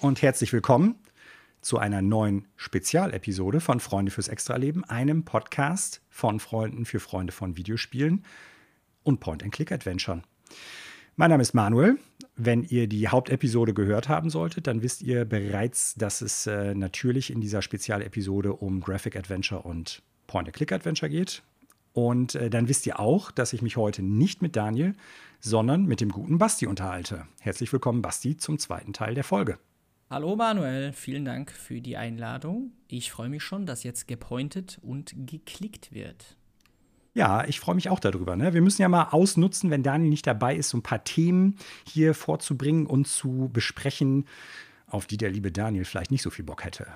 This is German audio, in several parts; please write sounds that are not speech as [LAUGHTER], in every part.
Und herzlich willkommen zu einer neuen Spezialepisode von Freunde fürs Extraleben, einem Podcast von Freunden für Freunde von Videospielen und Point-and-Click-Adventuren. Mein Name ist Manuel. Wenn ihr die Hauptepisode gehört haben solltet, dann wisst ihr bereits, dass es äh, natürlich in dieser Spezialepisode um Graphic Adventure und Point-and-Click-Adventure geht. Und äh, dann wisst ihr auch, dass ich mich heute nicht mit Daniel, sondern mit dem guten Basti unterhalte. Herzlich willkommen, Basti, zum zweiten Teil der Folge. Hallo Manuel, vielen Dank für die Einladung. Ich freue mich schon, dass jetzt gepointet und geklickt wird. Ja, ich freue mich auch darüber. Ne? Wir müssen ja mal ausnutzen, wenn Daniel nicht dabei ist, so ein paar Themen hier vorzubringen und zu besprechen, auf die der liebe Daniel vielleicht nicht so viel Bock hätte.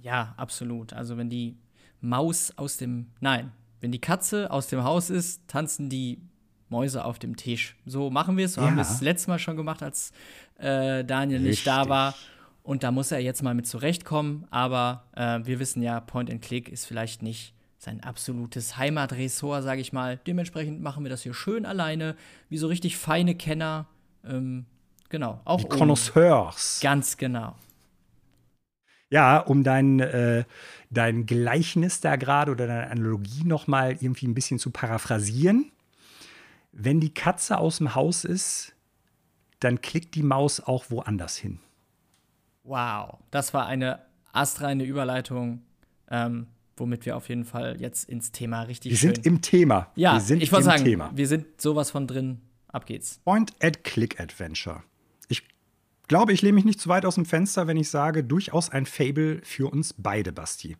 Ja, absolut. Also wenn die Maus aus dem, nein, wenn die Katze aus dem Haus ist, tanzen die Mäuse auf dem Tisch. So machen wir es. So ja. haben wir es letztes Mal schon gemacht, als äh, Daniel Richtig. nicht da war. Und da muss er jetzt mal mit zurechtkommen. Aber äh, wir wissen ja, Point and Click ist vielleicht nicht sein absolutes Heimatressort, sage ich mal. Dementsprechend machen wir das hier schön alleine, wie so richtig feine Kenner. Ähm, genau. Auch die Connoisseurs. Ganz genau. Ja, um dein, äh, dein Gleichnis da gerade oder deine Analogie noch mal irgendwie ein bisschen zu paraphrasieren. Wenn die Katze aus dem Haus ist, dann klickt die Maus auch woanders hin. Wow, das war eine astreine Überleitung, ähm, womit wir auf jeden Fall jetzt ins Thema richtig Wir sind im Thema. Ja, wir sind ich wollte sagen, Thema. wir sind sowas von drin. Ab geht's. Point-and-Click-Adventure. Ich glaube, ich lehne mich nicht zu weit aus dem Fenster, wenn ich sage, durchaus ein Fable für uns beide, Basti.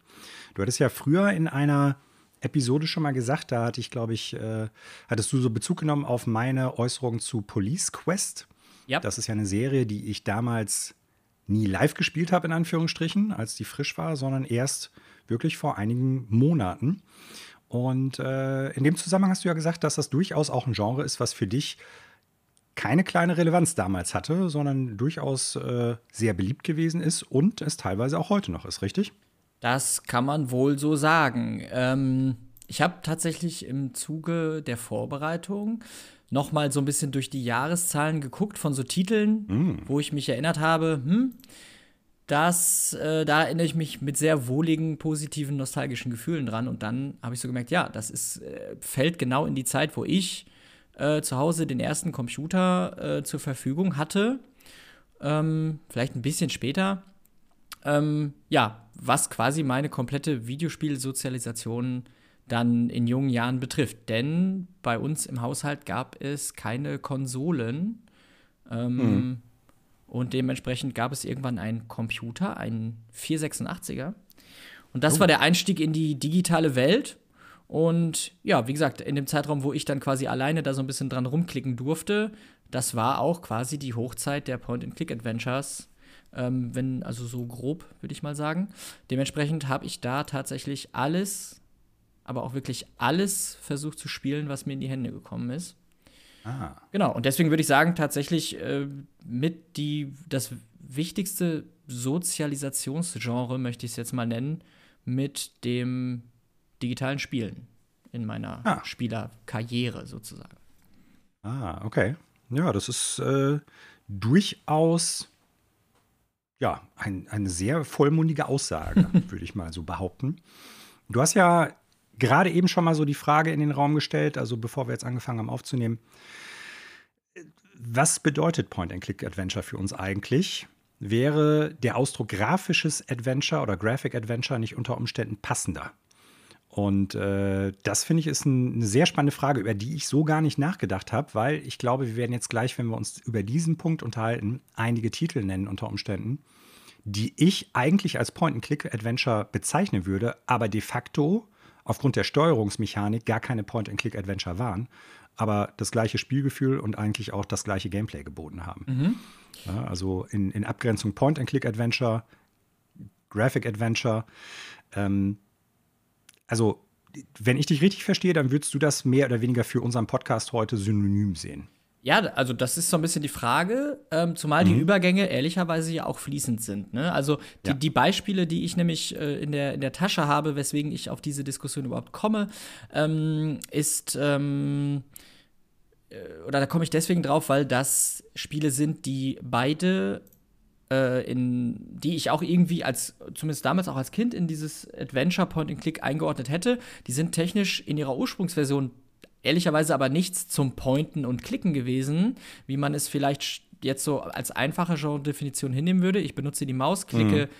Du hattest ja früher in einer Episode schon mal gesagt, da hatte ich, glaube ich, äh, hattest du so Bezug genommen auf meine Äußerung zu Police Quest. Ja. Das ist ja eine Serie, die ich damals nie live gespielt habe, in Anführungsstrichen, als die frisch war, sondern erst wirklich vor einigen Monaten. Und äh, in dem Zusammenhang hast du ja gesagt, dass das durchaus auch ein Genre ist, was für dich keine kleine Relevanz damals hatte, sondern durchaus äh, sehr beliebt gewesen ist und es teilweise auch heute noch ist, richtig? Das kann man wohl so sagen. Ähm, ich habe tatsächlich im Zuge der Vorbereitung noch mal so ein bisschen durch die Jahreszahlen geguckt von so Titeln, mm. wo ich mich erinnert habe, hm, das, äh, da erinnere ich mich mit sehr wohligen, positiven, nostalgischen Gefühlen dran. Und dann habe ich so gemerkt, ja, das ist, äh, fällt genau in die Zeit, wo ich äh, zu Hause den ersten Computer äh, zur Verfügung hatte. Ähm, vielleicht ein bisschen später. Ähm, ja, was quasi meine komplette Videospielsozialisation dann in jungen Jahren betrifft. Denn bei uns im Haushalt gab es keine Konsolen. Ähm, mhm. Und dementsprechend gab es irgendwann einen Computer, einen 486er. Und das oh. war der Einstieg in die digitale Welt. Und ja, wie gesagt, in dem Zeitraum, wo ich dann quasi alleine da so ein bisschen dran rumklicken durfte, das war auch quasi die Hochzeit der Point-and-Click-Adventures. Ähm, wenn, also so grob, würde ich mal sagen. Dementsprechend habe ich da tatsächlich alles aber auch wirklich alles versucht zu spielen, was mir in die Hände gekommen ist. Ah. Genau, und deswegen würde ich sagen, tatsächlich äh, mit die, das wichtigste Sozialisationsgenre, möchte ich es jetzt mal nennen, mit dem digitalen Spielen in meiner ah. Spielerkarriere sozusagen. Ah, okay. Ja, das ist äh, durchaus ja, ein, eine sehr vollmundige Aussage, [LAUGHS] würde ich mal so behaupten. Du hast ja gerade eben schon mal so die Frage in den Raum gestellt, also bevor wir jetzt angefangen haben aufzunehmen. Was bedeutet Point-and-Click-Adventure für uns eigentlich? Wäre der Ausdruck grafisches Adventure oder Graphic Adventure nicht unter Umständen passender? Und äh, das finde ich ist ein, eine sehr spannende Frage, über die ich so gar nicht nachgedacht habe, weil ich glaube, wir werden jetzt gleich, wenn wir uns über diesen Punkt unterhalten, einige Titel nennen unter Umständen, die ich eigentlich als Point-and-Click-Adventure bezeichnen würde, aber de facto aufgrund der Steuerungsmechanik gar keine Point-and-Click-Adventure waren, aber das gleiche Spielgefühl und eigentlich auch das gleiche Gameplay geboten haben. Mhm. Ja, also in, in Abgrenzung Point-and-Click-Adventure, Graphic-Adventure. Ähm, also, wenn ich dich richtig verstehe, dann würdest du das mehr oder weniger für unseren Podcast heute synonym sehen. Ja, also das ist so ein bisschen die Frage, ähm, zumal mhm. die Übergänge ehrlicherweise ja auch fließend sind. Ne? Also die, ja. die, Beispiele, die ich nämlich äh, in, der, in der Tasche habe, weswegen ich auf diese Diskussion überhaupt komme, ähm, ist, ähm, äh, oder da komme ich deswegen drauf, weil das Spiele sind, die beide äh, in die ich auch irgendwie als, zumindest damals auch als Kind, in dieses Adventure Point-and-Click eingeordnet hätte. Die sind technisch in ihrer Ursprungsversion ehrlicherweise aber nichts zum Pointen und Klicken gewesen, wie man es vielleicht jetzt so als einfache Genre-Definition hinnehmen würde. Ich benutze die Maus, klicke mhm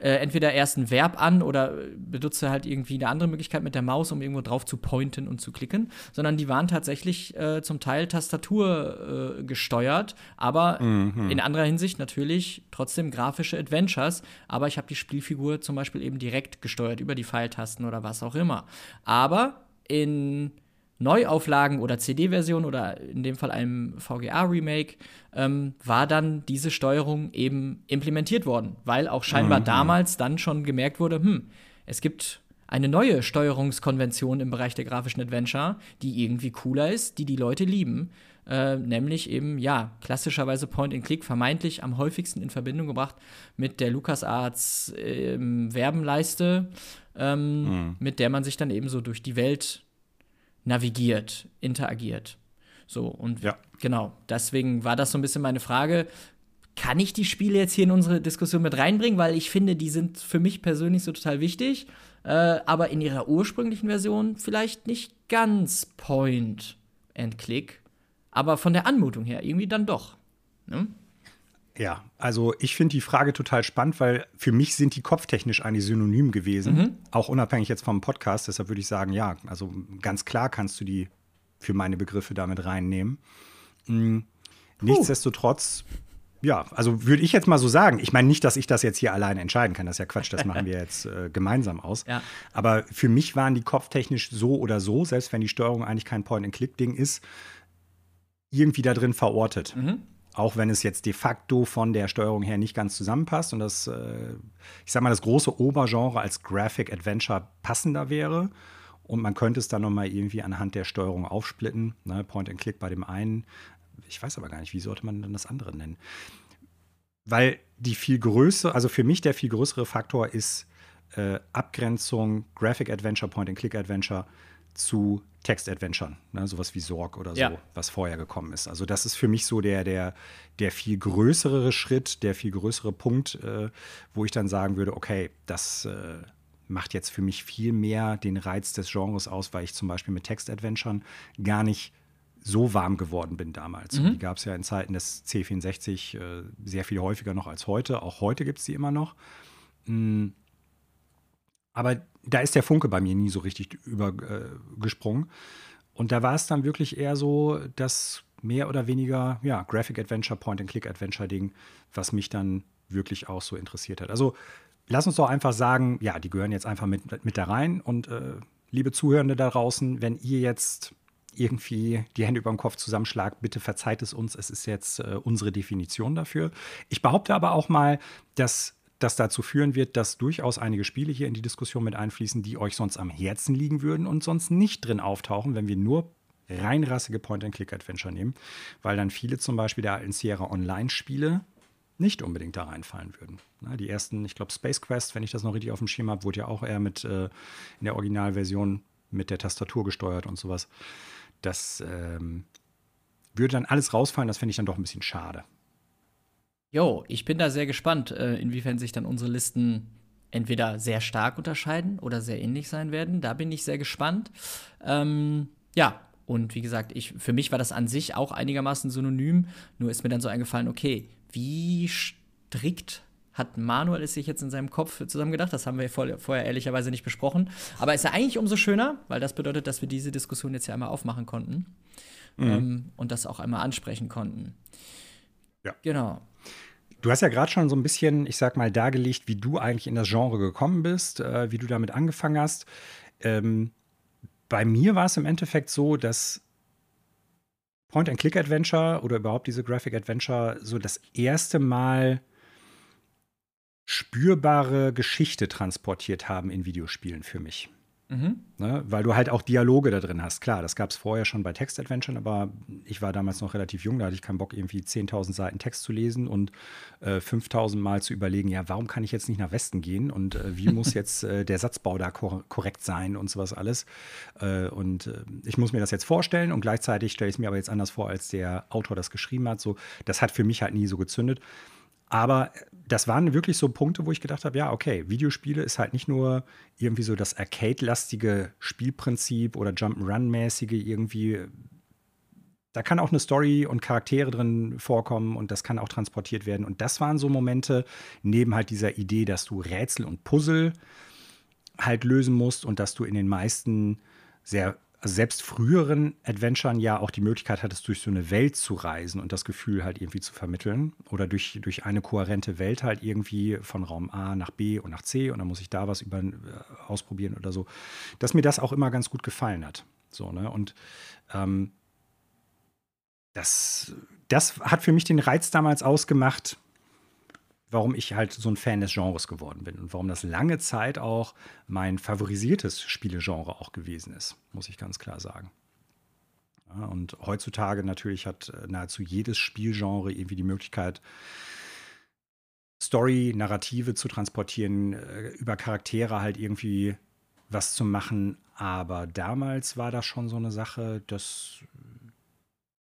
äh, entweder erst ein Verb an oder benutze halt irgendwie eine andere Möglichkeit mit der Maus, um irgendwo drauf zu pointen und zu klicken, sondern die waren tatsächlich äh, zum Teil Tastatur äh, gesteuert, aber mhm. in anderer Hinsicht natürlich trotzdem grafische Adventures, aber ich habe die Spielfigur zum Beispiel eben direkt gesteuert über die Pfeiltasten oder was auch immer. Aber in Neuauflagen oder CD-Version oder in dem Fall einem VGA-Remake ähm, war dann diese Steuerung eben implementiert worden, weil auch scheinbar mhm. damals dann schon gemerkt wurde, hm, es gibt eine neue Steuerungskonvention im Bereich der grafischen Adventure, die irgendwie cooler ist, die die Leute lieben. Äh, nämlich eben, ja, klassischerweise Point-and-Click, vermeintlich am häufigsten in Verbindung gebracht mit der LucasArts äh, Werbenleiste, ähm, mhm. mit der man sich dann eben so durch die Welt navigiert, interagiert. So, und ja. genau, deswegen war das so ein bisschen meine Frage. Kann ich die Spiele jetzt hier in unsere Diskussion mit reinbringen? Weil ich finde, die sind für mich persönlich so total wichtig, äh, aber in ihrer ursprünglichen Version vielleicht nicht ganz Point and Click, aber von der Anmutung her irgendwie dann doch. Ne? Ja, also ich finde die Frage total spannend, weil für mich sind die kopftechnisch eigentlich synonym gewesen, mhm. auch unabhängig jetzt vom Podcast. Deshalb würde ich sagen, ja, also ganz klar kannst du die für meine Begriffe damit reinnehmen. Mhm. Nichtsdestotrotz, ja, also würde ich jetzt mal so sagen, ich meine nicht, dass ich das jetzt hier alleine entscheiden kann, das ist ja Quatsch, das machen wir jetzt äh, gemeinsam aus. Ja. Aber für mich waren die kopftechnisch so oder so, selbst wenn die Steuerung eigentlich kein Point-and-Click-Ding ist, irgendwie da drin verortet. Mhm auch wenn es jetzt de facto von der Steuerung her nicht ganz zusammenpasst und das, äh, ich sag mal, das große Obergenre als Graphic Adventure passender wäre. Und man könnte es dann nochmal irgendwie anhand der Steuerung aufsplitten. Ne? Point and Click bei dem einen. Ich weiß aber gar nicht, wie sollte man dann das andere nennen? Weil die viel größere, also für mich der viel größere Faktor ist äh, Abgrenzung Graphic Adventure, Point and Click Adventure zu Text-Adventuren, ne, sowas wie Sorg oder so, ja. was vorher gekommen ist. Also das ist für mich so der, der, der viel größere Schritt, der viel größere Punkt, äh, wo ich dann sagen würde, okay, das äh, macht jetzt für mich viel mehr den Reiz des Genres aus, weil ich zum Beispiel mit Text-Adventuren gar nicht so warm geworden bin damals. Mhm. Die gab es ja in Zeiten des C64 äh, sehr viel häufiger noch als heute. Auch heute gibt es die immer noch. Mhm. Aber da ist der Funke bei mir nie so richtig übergesprungen. Äh, und da war es dann wirklich eher so, das mehr oder weniger, ja, Graphic Adventure, Point-and-Click-Adventure-Ding, was mich dann wirklich auch so interessiert hat. Also lass uns doch einfach sagen, ja, die gehören jetzt einfach mit, mit da rein. Und äh, liebe Zuhörende da draußen, wenn ihr jetzt irgendwie die Hände über dem Kopf zusammenschlagt, bitte verzeiht es uns. Es ist jetzt äh, unsere Definition dafür. Ich behaupte aber auch mal, dass das dazu führen wird, dass durchaus einige Spiele hier in die Diskussion mit einfließen, die euch sonst am Herzen liegen würden und sonst nicht drin auftauchen, wenn wir nur reinrassige Point-and-Click-Adventure nehmen, weil dann viele zum Beispiel der alten Sierra Online-Spiele nicht unbedingt da reinfallen würden. Na, die ersten, ich glaube, Space Quest, wenn ich das noch richtig auf dem Schirm habe, wurde ja auch eher mit äh, in der Originalversion mit der Tastatur gesteuert und sowas. Das ähm, würde dann alles rausfallen, das fände ich dann doch ein bisschen schade. Jo, ich bin da sehr gespannt, äh, inwiefern sich dann unsere Listen entweder sehr stark unterscheiden oder sehr ähnlich sein werden. Da bin ich sehr gespannt. Ähm, ja, und wie gesagt, ich, für mich war das an sich auch einigermaßen synonym. Nur ist mir dann so eingefallen, okay, wie strikt hat Manuel es sich jetzt in seinem Kopf zusammen gedacht? Das haben wir vorher ehrlicherweise nicht besprochen. Aber ist ja eigentlich umso schöner, weil das bedeutet, dass wir diese Diskussion jetzt ja einmal aufmachen konnten mhm. ähm, und das auch einmal ansprechen konnten. Ja. Genau. Du hast ja gerade schon so ein bisschen, ich sag mal, dargelegt, wie du eigentlich in das Genre gekommen bist, äh, wie du damit angefangen hast. Ähm, bei mir war es im Endeffekt so, dass Point-and-Click-Adventure oder überhaupt diese Graphic-Adventure so das erste Mal spürbare Geschichte transportiert haben in Videospielen für mich. Mhm. Ne? Weil du halt auch Dialoge da drin hast. Klar, das gab es vorher schon bei Text-Adventuren, aber ich war damals noch relativ jung, da hatte ich keinen Bock, irgendwie 10.000 Seiten Text zu lesen und äh, 5.000 Mal zu überlegen, ja, warum kann ich jetzt nicht nach Westen gehen und äh, wie muss [LAUGHS] jetzt äh, der Satzbau da kor korrekt sein und sowas alles. Äh, und äh, ich muss mir das jetzt vorstellen und gleichzeitig stelle ich es mir aber jetzt anders vor, als der Autor das geschrieben hat. So, das hat für mich halt nie so gezündet. Aber das waren wirklich so Punkte, wo ich gedacht habe, ja, okay, Videospiele ist halt nicht nur irgendwie so das Arcade-lastige Spielprinzip oder Jump'n'Run-mäßige irgendwie. Da kann auch eine Story und Charaktere drin vorkommen und das kann auch transportiert werden. Und das waren so Momente, neben halt dieser Idee, dass du Rätsel und Puzzle halt lösen musst und dass du in den meisten sehr also selbst früheren Adventuren ja auch die Möglichkeit hattest, durch so eine Welt zu reisen und das Gefühl halt irgendwie zu vermitteln. Oder durch, durch eine kohärente Welt halt irgendwie von Raum A nach B und nach C und dann muss ich da was über, äh, ausprobieren oder so. Dass mir das auch immer ganz gut gefallen hat. So, ne? Und ähm, das, das hat für mich den Reiz damals ausgemacht, warum ich halt so ein Fan des Genres geworden bin und warum das lange Zeit auch mein favorisiertes Spielegenre auch gewesen ist, muss ich ganz klar sagen. Ja, und heutzutage natürlich hat äh, nahezu jedes Spielgenre irgendwie die Möglichkeit, Story, Narrative zu transportieren, äh, über Charaktere halt irgendwie was zu machen. Aber damals war das schon so eine Sache, das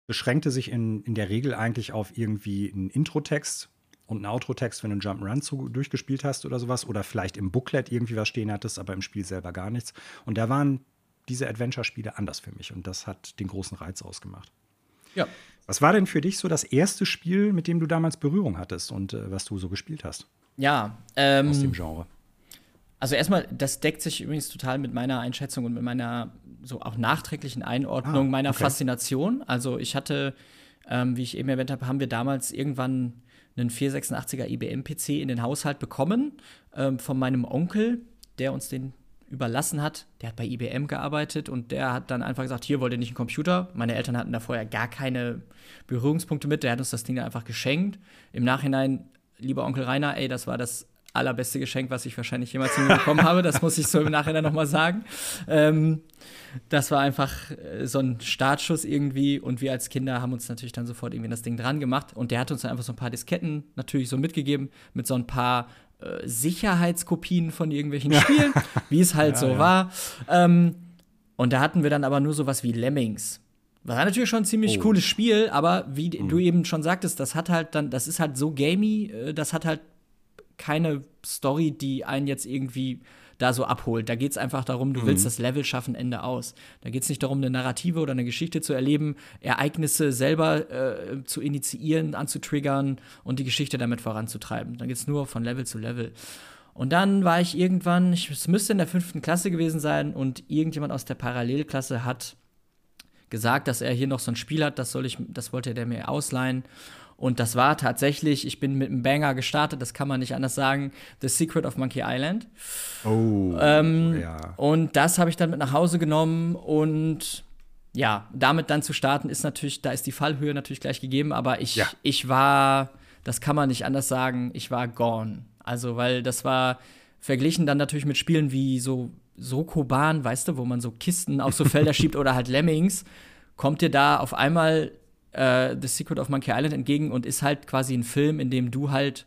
beschränkte sich in, in der Regel eigentlich auf irgendwie einen Introtext, und einen Outro-Text, wenn du einen Jump'n'Run durchgespielt hast oder sowas. Oder vielleicht im Booklet irgendwie was stehen hattest, aber im Spiel selber gar nichts. Und da waren diese Adventure-Spiele anders für mich. Und das hat den großen Reiz ausgemacht. Ja. Was war denn für dich so das erste Spiel, mit dem du damals Berührung hattest und äh, was du so gespielt hast? Ja. Ähm, aus dem Genre. Also erstmal, das deckt sich übrigens total mit meiner Einschätzung und mit meiner so auch nachträglichen Einordnung ah, meiner okay. Faszination. Also ich hatte, ähm, wie ich eben erwähnt habe, haben wir damals irgendwann einen 486er IBM-PC in den Haushalt bekommen ähm, von meinem Onkel, der uns den überlassen hat. Der hat bei IBM gearbeitet und der hat dann einfach gesagt, hier wollt ihr nicht einen Computer. Meine Eltern hatten da vorher gar keine Berührungspunkte mit. Der hat uns das Ding einfach geschenkt. Im Nachhinein, lieber Onkel Rainer, ey, das war das allerbeste Geschenk, was ich wahrscheinlich jemals bekommen habe. Das muss ich so im Nachhinein noch mal sagen. Ähm, das war einfach äh, so ein Startschuss irgendwie und wir als Kinder haben uns natürlich dann sofort irgendwie das Ding dran gemacht und der hat uns dann einfach so ein paar Disketten natürlich so mitgegeben mit so ein paar äh, Sicherheitskopien von irgendwelchen Spielen, wie es halt ja, so ja. war. Ähm, und da hatten wir dann aber nur sowas wie Lemmings. War natürlich schon ein ziemlich oh. cooles Spiel, aber wie mhm. du eben schon sagtest, das hat halt dann, das ist halt so gamey, äh, das hat halt keine Story, die einen jetzt irgendwie da so abholt. Da geht es einfach darum, du mhm. willst das Level schaffen, Ende aus. Da geht es nicht darum, eine Narrative oder eine Geschichte zu erleben, Ereignisse selber äh, zu initiieren, anzutriggern und die Geschichte damit voranzutreiben. Da geht es nur von Level zu Level. Und dann war ich irgendwann, ich, es müsste in der fünften Klasse gewesen sein, und irgendjemand aus der Parallelklasse hat gesagt, dass er hier noch so ein Spiel hat, das soll ich, das wollte der mir ausleihen. Und das war tatsächlich, ich bin mit einem Banger gestartet, das kann man nicht anders sagen, The Secret of Monkey Island. Oh. Ähm, ja. Und das habe ich dann mit nach Hause genommen und ja, damit dann zu starten ist natürlich, da ist die Fallhöhe natürlich gleich gegeben, aber ich, ja. ich war, das kann man nicht anders sagen, ich war gone. Also, weil das war verglichen dann natürlich mit Spielen wie so Sokoban, weißt du, wo man so Kisten auf so Felder [LAUGHS] schiebt oder halt Lemmings, kommt dir da auf einmal äh, The Secret of Monkey Island entgegen und ist halt quasi ein Film, in dem du halt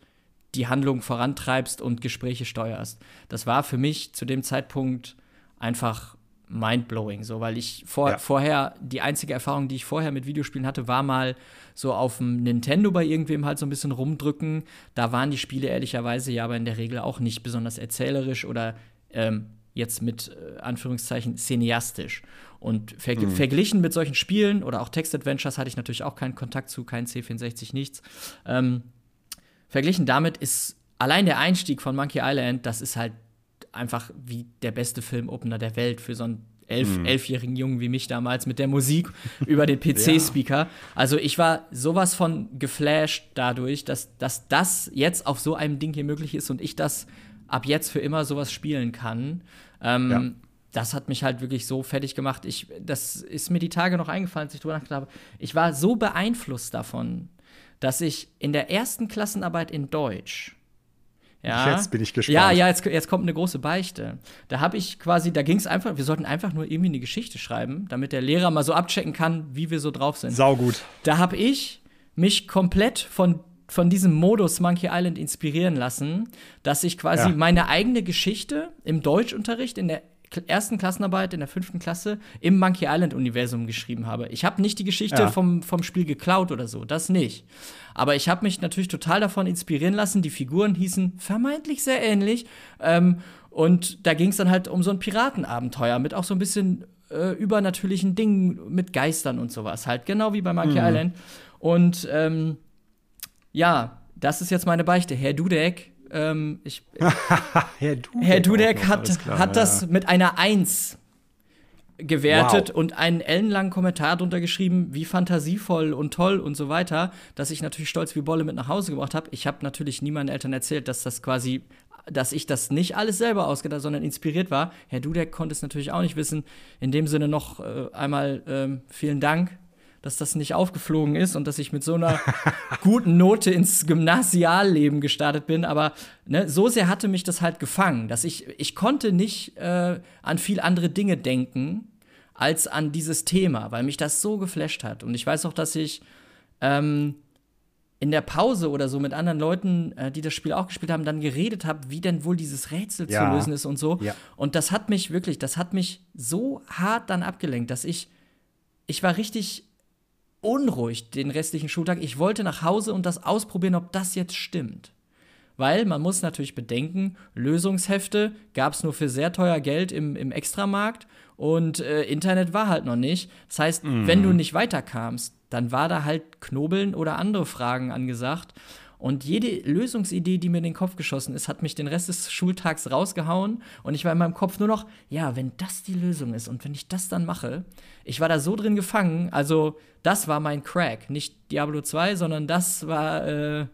die Handlung vorantreibst und Gespräche steuerst. Das war für mich zu dem Zeitpunkt einfach mindblowing, so weil ich vor, ja. vorher die einzige Erfahrung, die ich vorher mit Videospielen hatte, war mal so auf dem Nintendo bei irgendwem halt so ein bisschen rumdrücken. Da waren die Spiele ehrlicherweise ja aber in der Regel auch nicht besonders erzählerisch oder ähm, jetzt mit äh, Anführungszeichen cineastisch. Und ver mhm. verglichen mit solchen Spielen oder auch Text-Adventures hatte ich natürlich auch keinen Kontakt zu, kein C64, nichts. Ähm, verglichen damit ist allein der Einstieg von Monkey Island, das ist halt einfach wie der beste Film-Opener der Welt für so einen elf, mhm. elfjährigen Jungen wie mich damals mit der Musik [LAUGHS] über den PC-Speaker. Ja. Also ich war sowas von geflasht dadurch, dass, dass das jetzt auf so einem Ding hier möglich ist und ich das ab jetzt für immer sowas spielen kann. Ähm, ja das hat mich halt wirklich so fertig gemacht. Ich, das ist mir die Tage noch eingefallen, als ich drüber nachgedacht habe. Ich war so beeinflusst davon, dass ich in der ersten Klassenarbeit in Deutsch ja. Jetzt bin ich gespannt. Ja, ja, jetzt, jetzt kommt eine große Beichte. Da habe ich quasi, da ging es einfach, wir sollten einfach nur irgendwie eine Geschichte schreiben, damit der Lehrer mal so abchecken kann, wie wir so drauf sind. Sau gut. Da habe ich mich komplett von, von diesem Modus Monkey Island inspirieren lassen, dass ich quasi ja. meine eigene Geschichte im Deutschunterricht in der ersten Klassenarbeit in der fünften Klasse im Monkey Island-Universum geschrieben habe. Ich habe nicht die Geschichte ja. vom, vom Spiel geklaut oder so, das nicht. Aber ich habe mich natürlich total davon inspirieren lassen. Die Figuren hießen vermeintlich sehr ähnlich. Ähm, und da ging es dann halt um so ein Piratenabenteuer mit auch so ein bisschen äh, übernatürlichen Dingen mit Geistern und sowas. Halt genau wie bei Monkey mhm. Island. Und ähm, ja, das ist jetzt meine Beichte. Herr Dudek, ähm, ich, [LAUGHS] Herr Dudek, Herr Dudek hat, klar, hat das ja. mit einer Eins gewertet wow. und einen ellenlangen Kommentar drunter geschrieben, wie fantasievoll und toll und so weiter, dass ich natürlich stolz wie Bolle mit nach Hause gebracht habe. Ich habe natürlich nie meinen Eltern erzählt, dass das quasi, dass ich das nicht alles selber ausgedacht, sondern inspiriert war. Herr Dudek konnte es natürlich auch nicht wissen. In dem Sinne noch äh, einmal äh, vielen Dank dass das nicht aufgeflogen ist und dass ich mit so einer [LAUGHS] guten Note ins Gymnasialleben gestartet bin. Aber ne, so sehr hatte mich das halt gefangen, dass ich, ich konnte nicht äh, an viel andere Dinge denken als an dieses Thema, weil mich das so geflasht hat. Und ich weiß auch, dass ich ähm, in der Pause oder so mit anderen Leuten, äh, die das Spiel auch gespielt haben, dann geredet habe, wie denn wohl dieses Rätsel ja. zu lösen ist und so. Ja. Und das hat mich wirklich, das hat mich so hart dann abgelenkt, dass ich, ich war richtig unruhig den restlichen Schultag. Ich wollte nach Hause und das ausprobieren, ob das jetzt stimmt. Weil man muss natürlich bedenken, Lösungshefte gab es nur für sehr teuer Geld im, im Extramarkt und äh, Internet war halt noch nicht. Das heißt, mhm. wenn du nicht weiterkamst, dann war da halt Knobeln oder andere Fragen angesagt. Und jede Lösungsidee, die mir in den Kopf geschossen ist, hat mich den Rest des Schultags rausgehauen. Und ich war in meinem Kopf nur noch, ja, wenn das die Lösung ist und wenn ich das dann mache, ich war da so drin gefangen. Also, das war mein Crack. Nicht Diablo 2, sondern das war äh,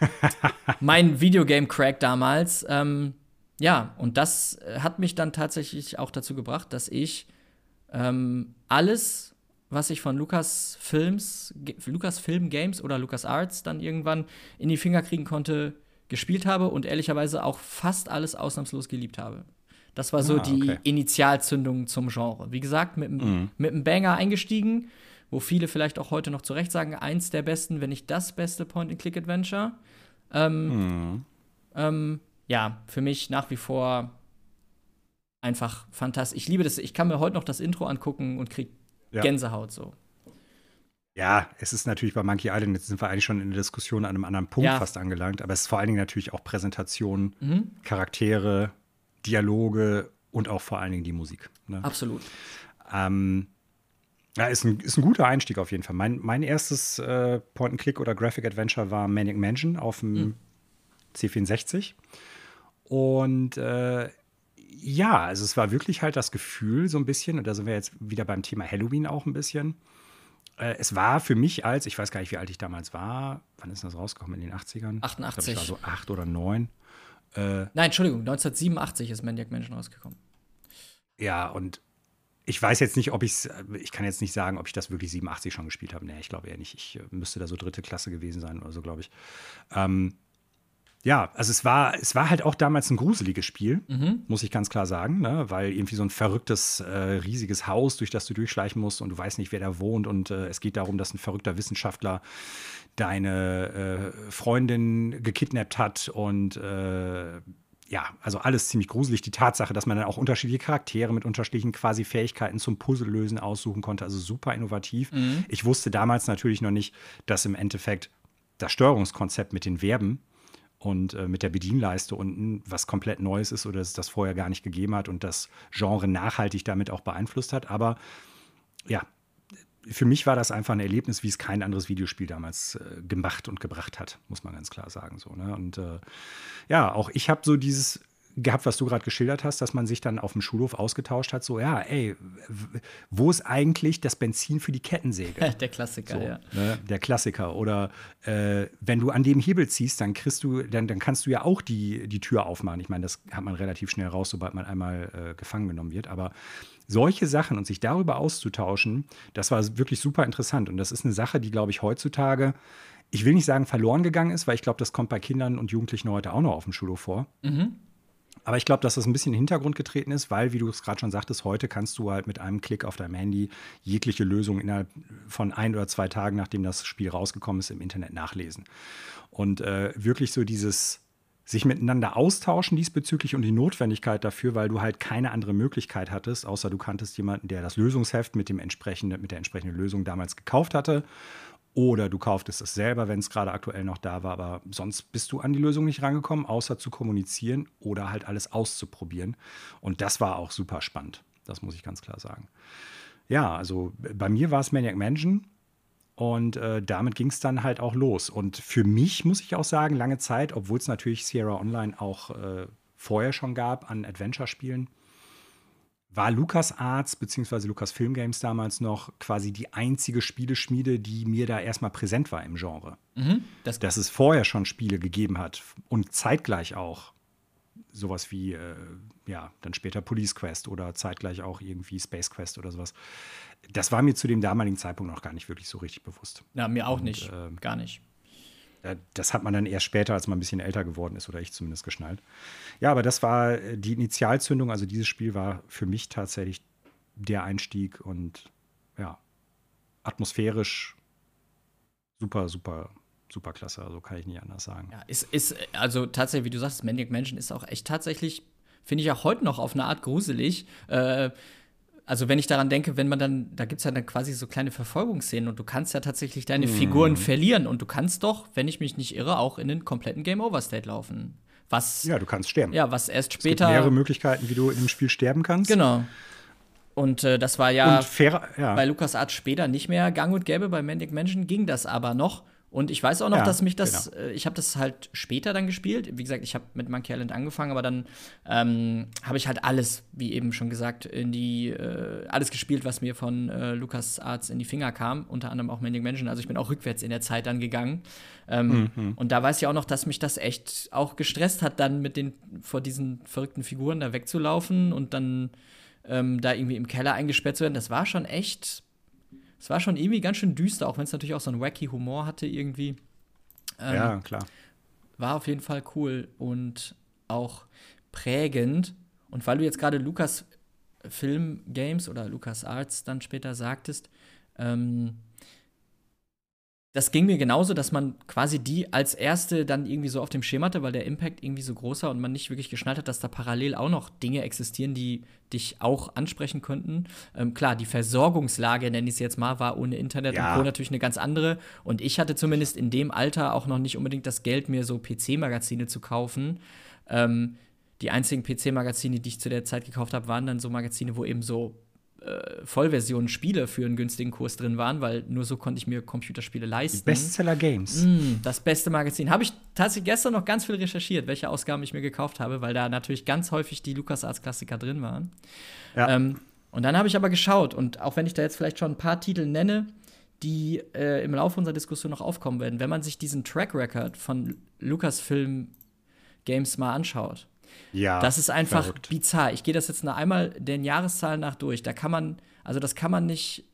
[LAUGHS] mein Videogame-Crack damals. Ähm, ja, und das hat mich dann tatsächlich auch dazu gebracht, dass ich ähm, alles was ich von Lukas Films, Lukas Film Games oder Lukas Arts dann irgendwann in die Finger kriegen konnte, gespielt habe und ehrlicherweise auch fast alles ausnahmslos geliebt habe. Das war so ah, okay. die Initialzündung zum Genre. Wie gesagt, mit, mhm. mit einem Banger eingestiegen, wo viele vielleicht auch heute noch zu Recht sagen, eins der besten, wenn nicht das beste Point-and-Click-Adventure. Ähm, mhm. ähm, ja, für mich nach wie vor einfach fantastisch. Ich liebe das. Ich kann mir heute noch das Intro angucken und kriege ja. Gänsehaut so. Ja, es ist natürlich bei Monkey Island, jetzt sind wir eigentlich schon in der Diskussion an einem anderen Punkt ja. fast angelangt, aber es ist vor allen Dingen natürlich auch Präsentation, mhm. Charaktere, Dialoge und auch vor allen Dingen die Musik. Ne? Absolut. Ähm, ja, ist ein, ist ein guter Einstieg auf jeden Fall. Mein, mein erstes äh, Point-and-Click oder Graphic Adventure war Manic Mansion auf dem mhm. C64. Und äh, ja, also es war wirklich halt das Gefühl so ein bisschen, und da sind wir jetzt wieder beim Thema Halloween auch ein bisschen. Äh, es war für mich als, ich weiß gar nicht, wie alt ich damals war, wann ist das rausgekommen, in den 80ern? 88. Ich, ich war so acht oder neun. Äh, Nein, Entschuldigung, 1987 ist Maniac Mansion rausgekommen. Ja, und ich weiß jetzt nicht, ob ich es, ich kann jetzt nicht sagen, ob ich das wirklich 87 schon gespielt habe. Nee, ich glaube eher nicht. Ich äh, müsste da so dritte Klasse gewesen sein oder so, glaube ich. Ähm, ja, also es war, es war halt auch damals ein gruseliges Spiel, mhm. muss ich ganz klar sagen, ne? weil irgendwie so ein verrücktes, äh, riesiges Haus, durch das du durchschleichen musst und du weißt nicht, wer da wohnt und äh, es geht darum, dass ein verrückter Wissenschaftler deine äh, Freundin gekidnappt hat und äh, ja, also alles ziemlich gruselig. Die Tatsache, dass man dann auch unterschiedliche Charaktere mit unterschiedlichen quasi Fähigkeiten zum Puzzlelösen aussuchen konnte, also super innovativ. Mhm. Ich wusste damals natürlich noch nicht, dass im Endeffekt das Steuerungskonzept mit den Verben und äh, mit der Bedienleiste unten was komplett Neues ist oder es das vorher gar nicht gegeben hat und das Genre nachhaltig damit auch beeinflusst hat. Aber ja, für mich war das einfach ein Erlebnis, wie es kein anderes Videospiel damals äh, gemacht und gebracht hat, muss man ganz klar sagen. So, ne? Und äh, ja, auch ich habe so dieses gehabt, was du gerade geschildert hast, dass man sich dann auf dem Schulhof ausgetauscht hat, so, ja, ey, wo ist eigentlich das Benzin für die Kettensäge? [LAUGHS] Der Klassiker, so, ja. Ne, der Klassiker. Oder äh, wenn du an dem Hebel ziehst, dann kriegst du, dann, dann kannst du ja auch die, die Tür aufmachen. Ich meine, das hat man relativ schnell raus, sobald man einmal äh, gefangen genommen wird. Aber solche Sachen und sich darüber auszutauschen, das war wirklich super interessant. Und das ist eine Sache, die, glaube ich, heutzutage ich will nicht sagen verloren gegangen ist, weil ich glaube, das kommt bei Kindern und Jugendlichen heute auch noch auf dem Schulhof vor. Mhm. Aber ich glaube, dass das ein bisschen in den Hintergrund getreten ist, weil, wie du es gerade schon sagtest, heute kannst du halt mit einem Klick auf deinem Handy jegliche Lösung innerhalb von ein oder zwei Tagen, nachdem das Spiel rausgekommen ist, im Internet nachlesen. Und äh, wirklich so dieses sich miteinander austauschen diesbezüglich und die Notwendigkeit dafür, weil du halt keine andere Möglichkeit hattest, außer du kanntest jemanden, der das Lösungsheft mit, dem entsprechenden, mit der entsprechenden Lösung damals gekauft hatte. Oder du kauftest es selber, wenn es gerade aktuell noch da war, aber sonst bist du an die Lösung nicht rangekommen, außer zu kommunizieren oder halt alles auszuprobieren. Und das war auch super spannend. Das muss ich ganz klar sagen. Ja, also bei mir war es Maniac Mansion. Und äh, damit ging es dann halt auch los. Und für mich muss ich auch sagen, lange Zeit, obwohl es natürlich Sierra Online auch äh, vorher schon gab an Adventure-Spielen, war LucasArts bzw. Lucasfilm Games damals noch quasi die einzige Spieleschmiede, die mir da erstmal präsent war im Genre. Mhm, das Dass es vorher schon Spiele gegeben hat und zeitgleich auch sowas wie, äh, ja, dann später Police Quest oder zeitgleich auch irgendwie Space Quest oder sowas. Das war mir zu dem damaligen Zeitpunkt noch gar nicht wirklich so richtig bewusst. Ja, mir auch Und, nicht. Äh, gar nicht. Das hat man dann erst später, als man ein bisschen älter geworden ist, oder ich zumindest geschnallt. Ja, aber das war äh, die Initialzündung. Also dieses Spiel war für mich tatsächlich der Einstieg und ja, atmosphärisch super, super super klasse, also kann ich nicht anders sagen. Ja, ist, ist also tatsächlich, wie du sagst, Maniac Mansion ist auch echt tatsächlich, finde ich auch heute noch auf eine Art gruselig. Äh, also wenn ich daran denke, wenn man dann, da gibt es ja dann quasi so kleine Verfolgungsszenen und du kannst ja tatsächlich deine mm. Figuren verlieren und du kannst doch, wenn ich mich nicht irre, auch in den kompletten Game Over State laufen. Was, ja, du kannst sterben. Ja, was erst später. Es gibt mehrere Möglichkeiten, wie du in dem Spiel sterben kannst. Genau. Und äh, das war ja, fair, ja. bei LucasArts später nicht mehr gang und gäbe. Bei Manic Mansion ging das aber noch. Und ich weiß auch noch, ja, dass mich das, genau. äh, ich habe das halt später dann gespielt. Wie gesagt, ich habe mit Monkey Island angefangen, aber dann ähm, habe ich halt alles, wie eben schon gesagt, in die, äh, alles gespielt, was mir von äh, Lucas Arts in die Finger kam, unter anderem auch Mending Mansion. Also ich bin auch rückwärts in der Zeit dann gegangen. Ähm, mhm. Und da weiß ich auch noch, dass mich das echt auch gestresst hat, dann mit den, vor diesen verrückten Figuren da wegzulaufen und dann ähm, da irgendwie im Keller eingesperrt zu werden. Das war schon echt es war schon irgendwie ganz schön düster, auch wenn es natürlich auch so einen wacky Humor hatte irgendwie. Ähm, ja, klar. War auf jeden Fall cool und auch prägend. Und weil du jetzt gerade Lukas Film Games oder Lukas Arts dann später sagtest, ähm, das ging mir genauso, dass man quasi die als erste dann irgendwie so auf dem Schirm hatte, weil der Impact irgendwie so groß war und man nicht wirklich geschnallt hat, dass da parallel auch noch Dinge existieren, die dich auch ansprechen könnten. Ähm, klar, die Versorgungslage, nenne ich es jetzt mal, war ohne Internet ja. und Co. natürlich eine ganz andere. Und ich hatte zumindest in dem Alter auch noch nicht unbedingt das Geld, mir so PC-Magazine zu kaufen. Ähm, die einzigen PC-Magazine, die ich zu der Zeit gekauft habe, waren dann so Magazine, wo eben so äh, Vollversionen Spiele für einen günstigen Kurs drin waren, weil nur so konnte ich mir Computerspiele leisten. Bestseller Games. Mm, das beste Magazin. Habe ich tatsächlich gestern noch ganz viel recherchiert, welche Ausgaben ich mir gekauft habe, weil da natürlich ganz häufig die LucasArts-Klassiker drin waren. Ja. Ähm, und dann habe ich aber geschaut und auch wenn ich da jetzt vielleicht schon ein paar Titel nenne, die äh, im Laufe unserer Diskussion noch aufkommen werden, wenn man sich diesen Track Record von Lucasfilm Games mal anschaut, ja, das ist einfach verrückt. bizarr. Ich gehe das jetzt noch einmal den Jahreszahlen nach durch. Da kann man, also das kann man nicht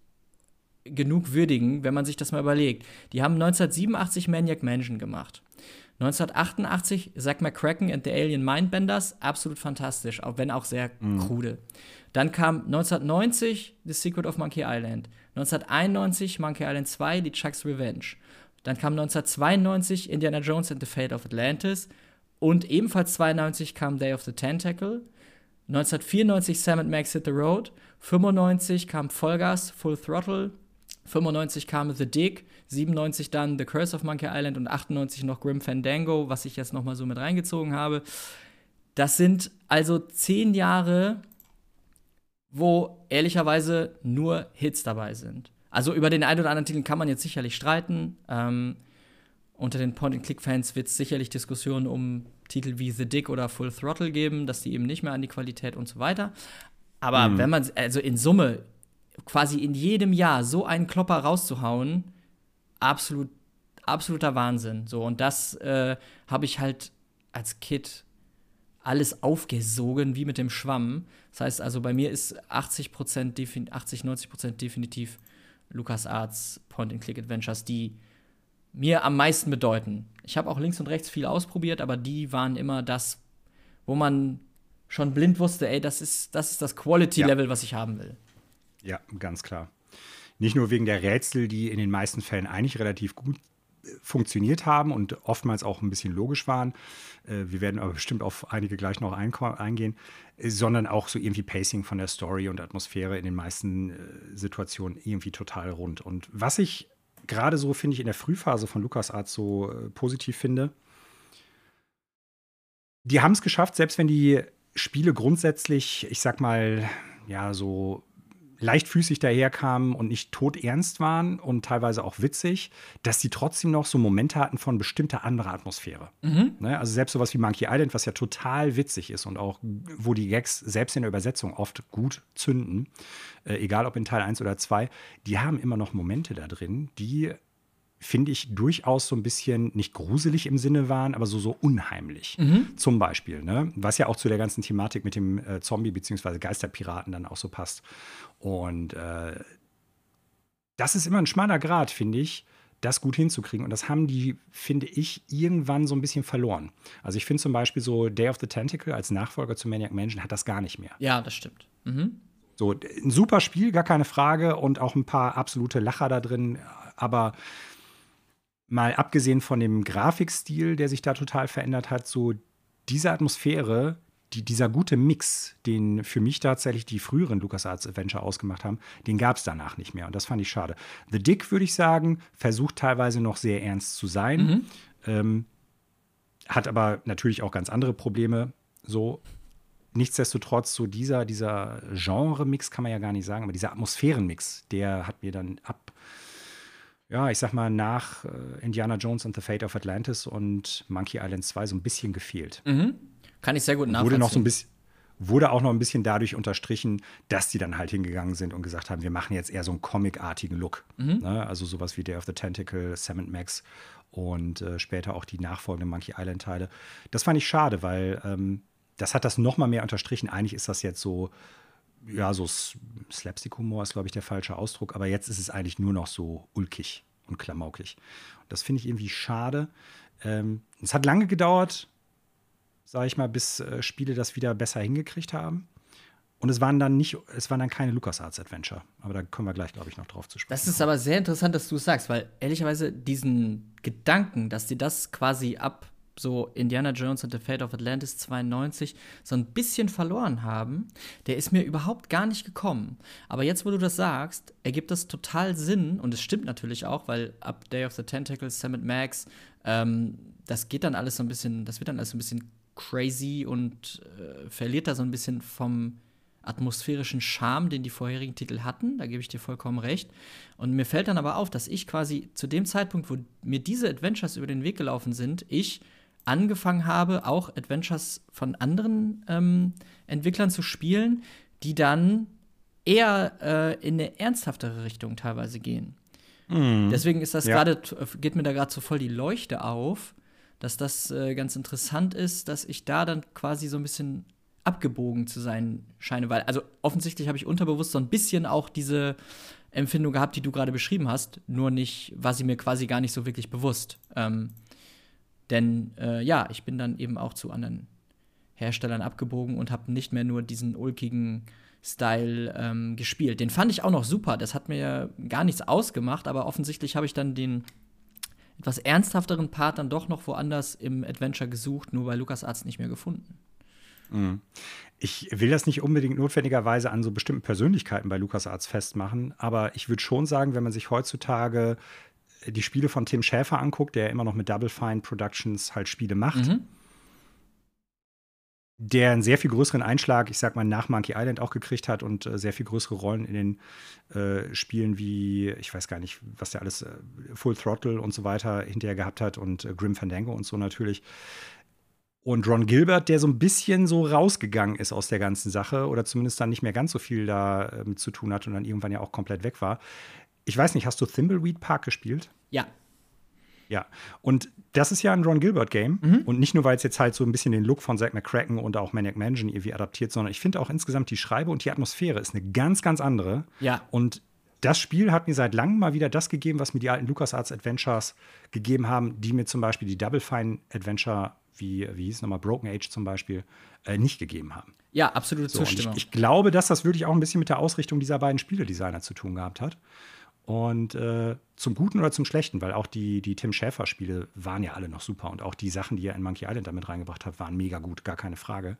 genug würdigen, wenn man sich das mal überlegt. Die haben 1987 Maniac Mansion gemacht. 1988 Zack McCracken and the Alien Mindbenders, absolut fantastisch, auch wenn auch sehr mhm. krude. Dann kam 1990 The Secret of Monkey Island. 1991 Monkey Island 2, die Chuck's Revenge. Dann kam 1992 Indiana Jones and the Fate of Atlantis. Und ebenfalls 92 kam Day of the Tentacle. 1994 Sam Max Hit the Road. 95 kam Vollgas, Full Throttle. 95 kam The Dig, 97 dann The Curse of Monkey Island und 98 noch Grim Fandango, was ich jetzt noch mal so mit reingezogen habe. Das sind also zehn Jahre, wo ehrlicherweise nur Hits dabei sind. Also über den einen oder anderen Titel kann man jetzt sicherlich streiten. Ähm, unter den Point-and-Click-Fans wird es sicherlich Diskussionen um Titel wie The Dick oder Full Throttle geben, dass die eben nicht mehr an die Qualität und so weiter. Aber mhm. wenn man, also in Summe, quasi in jedem Jahr so einen Klopper rauszuhauen, absolut, absoluter Wahnsinn. So, und das äh, habe ich halt als Kid alles aufgesogen wie mit dem Schwamm. Das heißt also, bei mir ist 80 80, 90% definitiv LucasArts Point-and-Click-Adventures, die mir am meisten bedeuten. Ich habe auch links und rechts viel ausprobiert, aber die waren immer das, wo man schon blind wusste, ey, das ist das, ist das Quality-Level, ja. was ich haben will. Ja, ganz klar. Nicht nur wegen der Rätsel, die in den meisten Fällen eigentlich relativ gut funktioniert haben und oftmals auch ein bisschen logisch waren. Äh, wir werden aber bestimmt auf einige gleich noch eingehen, äh, sondern auch so irgendwie Pacing von der Story und Atmosphäre in den meisten äh, Situationen irgendwie total rund. Und was ich gerade so, finde ich, in der Frühphase von LucasArts so positiv finde, die haben es geschafft, selbst wenn die Spiele grundsätzlich, ich sag mal, ja, so leichtfüßig daherkamen und nicht todernst waren und teilweise auch witzig, dass sie trotzdem noch so Momente hatten von bestimmter anderer Atmosphäre. Mhm. Ne? Also selbst sowas wie Monkey Island, was ja total witzig ist und auch, wo die Gags selbst in der Übersetzung oft gut zünden, äh, egal ob in Teil 1 oder 2, die haben immer noch Momente da drin, die finde ich, durchaus so ein bisschen nicht gruselig im Sinne waren, aber so, so unheimlich. Mhm. Zum Beispiel, ne? was ja auch zu der ganzen Thematik mit dem äh, Zombie- bzw. Geisterpiraten dann auch so passt. Und äh, das ist immer ein schmaler Grad, finde ich, das gut hinzukriegen. Und das haben die, finde ich, irgendwann so ein bisschen verloren. Also ich finde zum Beispiel so Day of the Tentacle als Nachfolger zu Maniac Mansion hat das gar nicht mehr. Ja, das stimmt. Mhm. So, ein super Spiel, gar keine Frage und auch ein paar absolute Lacher da drin, aber mal abgesehen von dem Grafikstil, der sich da total verändert hat, so diese Atmosphäre, die, dieser gute Mix, den für mich tatsächlich die früheren LucasArts Adventure ausgemacht haben, den gab es danach nicht mehr. Und das fand ich schade. The Dick, würde ich sagen, versucht teilweise noch sehr ernst zu sein, mhm. ähm, hat aber natürlich auch ganz andere Probleme. So, nichtsdestotrotz, so dieser, dieser Genre-Mix kann man ja gar nicht sagen, aber dieser Atmosphären-Mix, der hat mir dann ab ja, ich sag mal, nach äh, Indiana Jones and the Fate of Atlantis und Monkey Island 2 so ein bisschen gefehlt. Mhm. Kann ich sehr gut nachvollziehen. Wurde noch so ein bisschen wurde auch noch ein bisschen dadurch unterstrichen, dass die dann halt hingegangen sind und gesagt haben, wir machen jetzt eher so einen comicartigen Look. Mhm. Ne? Also sowas wie Day of the Tentacle, Sam Max und äh, später auch die nachfolgenden Monkey Island-Teile. Das fand ich schade, weil ähm, das hat das noch mal mehr unterstrichen. Eigentlich ist das jetzt so ja, so Slapstick-Humor ist, glaube ich, der falsche Ausdruck, aber jetzt ist es eigentlich nur noch so ulkig und klamaukig. Das finde ich irgendwie schade. Ähm, es hat lange gedauert, sage ich mal, bis äh, Spiele das wieder besser hingekriegt haben. Und es waren dann nicht, es waren dann keine LucasArts Adventure. Aber da kommen wir gleich, glaube ich, noch drauf zu sprechen. Das ist aber sehr interessant, dass du es sagst, weil ehrlicherweise diesen Gedanken, dass die das quasi ab so Indiana Jones and the Fate of Atlantis 92 so ein bisschen verloren haben, der ist mir überhaupt gar nicht gekommen. Aber jetzt, wo du das sagst, ergibt das total Sinn und es stimmt natürlich auch, weil ab Day of the Tentacles, Sam Max, ähm, das geht dann alles so ein bisschen, das wird dann alles so ein bisschen crazy und äh, verliert da so ein bisschen vom atmosphärischen Charme, den die vorherigen Titel hatten. Da gebe ich dir vollkommen recht. Und mir fällt dann aber auf, dass ich quasi zu dem Zeitpunkt, wo mir diese Adventures über den Weg gelaufen sind, ich angefangen habe, auch Adventures von anderen ähm, Entwicklern zu spielen, die dann eher äh, in eine ernsthaftere Richtung teilweise gehen. Mm. Deswegen ist das ja. gerade, geht mir da gerade so voll die Leuchte auf, dass das äh, ganz interessant ist, dass ich da dann quasi so ein bisschen abgebogen zu sein scheine, weil, also offensichtlich habe ich unterbewusst so ein bisschen auch diese Empfindung gehabt, die du gerade beschrieben hast, nur nicht, war sie mir quasi gar nicht so wirklich bewusst. Ähm, denn äh, ja, ich bin dann eben auch zu anderen Herstellern abgebogen und habe nicht mehr nur diesen ulkigen Style ähm, gespielt. Den fand ich auch noch super. Das hat mir gar nichts ausgemacht, aber offensichtlich habe ich dann den etwas ernsthafteren Part dann doch noch woanders im Adventure gesucht, nur bei LucasArts nicht mehr gefunden. Mhm. Ich will das nicht unbedingt notwendigerweise an so bestimmten Persönlichkeiten bei LucasArts festmachen, aber ich würde schon sagen, wenn man sich heutzutage die Spiele von Tim Schäfer anguckt, der immer noch mit Double Fine Productions halt Spiele macht, mhm. der einen sehr viel größeren Einschlag, ich sag mal, nach Monkey Island auch gekriegt hat und äh, sehr viel größere Rollen in den äh, Spielen wie, ich weiß gar nicht, was der alles, äh, Full Throttle und so weiter hinterher gehabt hat und äh, Grim Fandango und so natürlich. Und Ron Gilbert, der so ein bisschen so rausgegangen ist aus der ganzen Sache oder zumindest dann nicht mehr ganz so viel da äh, zu tun hat und dann irgendwann ja auch komplett weg war. Ich weiß nicht, hast du Thimbleweed Park gespielt? Ja. Ja, und das ist ja ein Ron Gilbert-Game. Mhm. Und nicht nur, weil es jetzt halt so ein bisschen den Look von Zack McCracken und auch Maniac Mansion irgendwie adaptiert, sondern ich finde auch insgesamt die Schreibe und die Atmosphäre ist eine ganz, ganz andere. Ja. Und das Spiel hat mir seit langem mal wieder das gegeben, was mir die alten LucasArts Adventures gegeben haben, die mir zum Beispiel die Double Fine Adventure, wie, wie hieß es nochmal, Broken Age zum Beispiel, äh, nicht gegeben haben. Ja, absolute so, Zustimmung. Ich, ich, glaube, dass das wirklich auch ein bisschen mit der Ausrichtung dieser beiden Spieledesigner zu tun gehabt hat. Und äh, zum Guten oder zum Schlechten, weil auch die, die Tim Schäfer-Spiele waren ja alle noch super und auch die Sachen, die er in Monkey Island damit reingebracht hat, waren mega gut, gar keine Frage.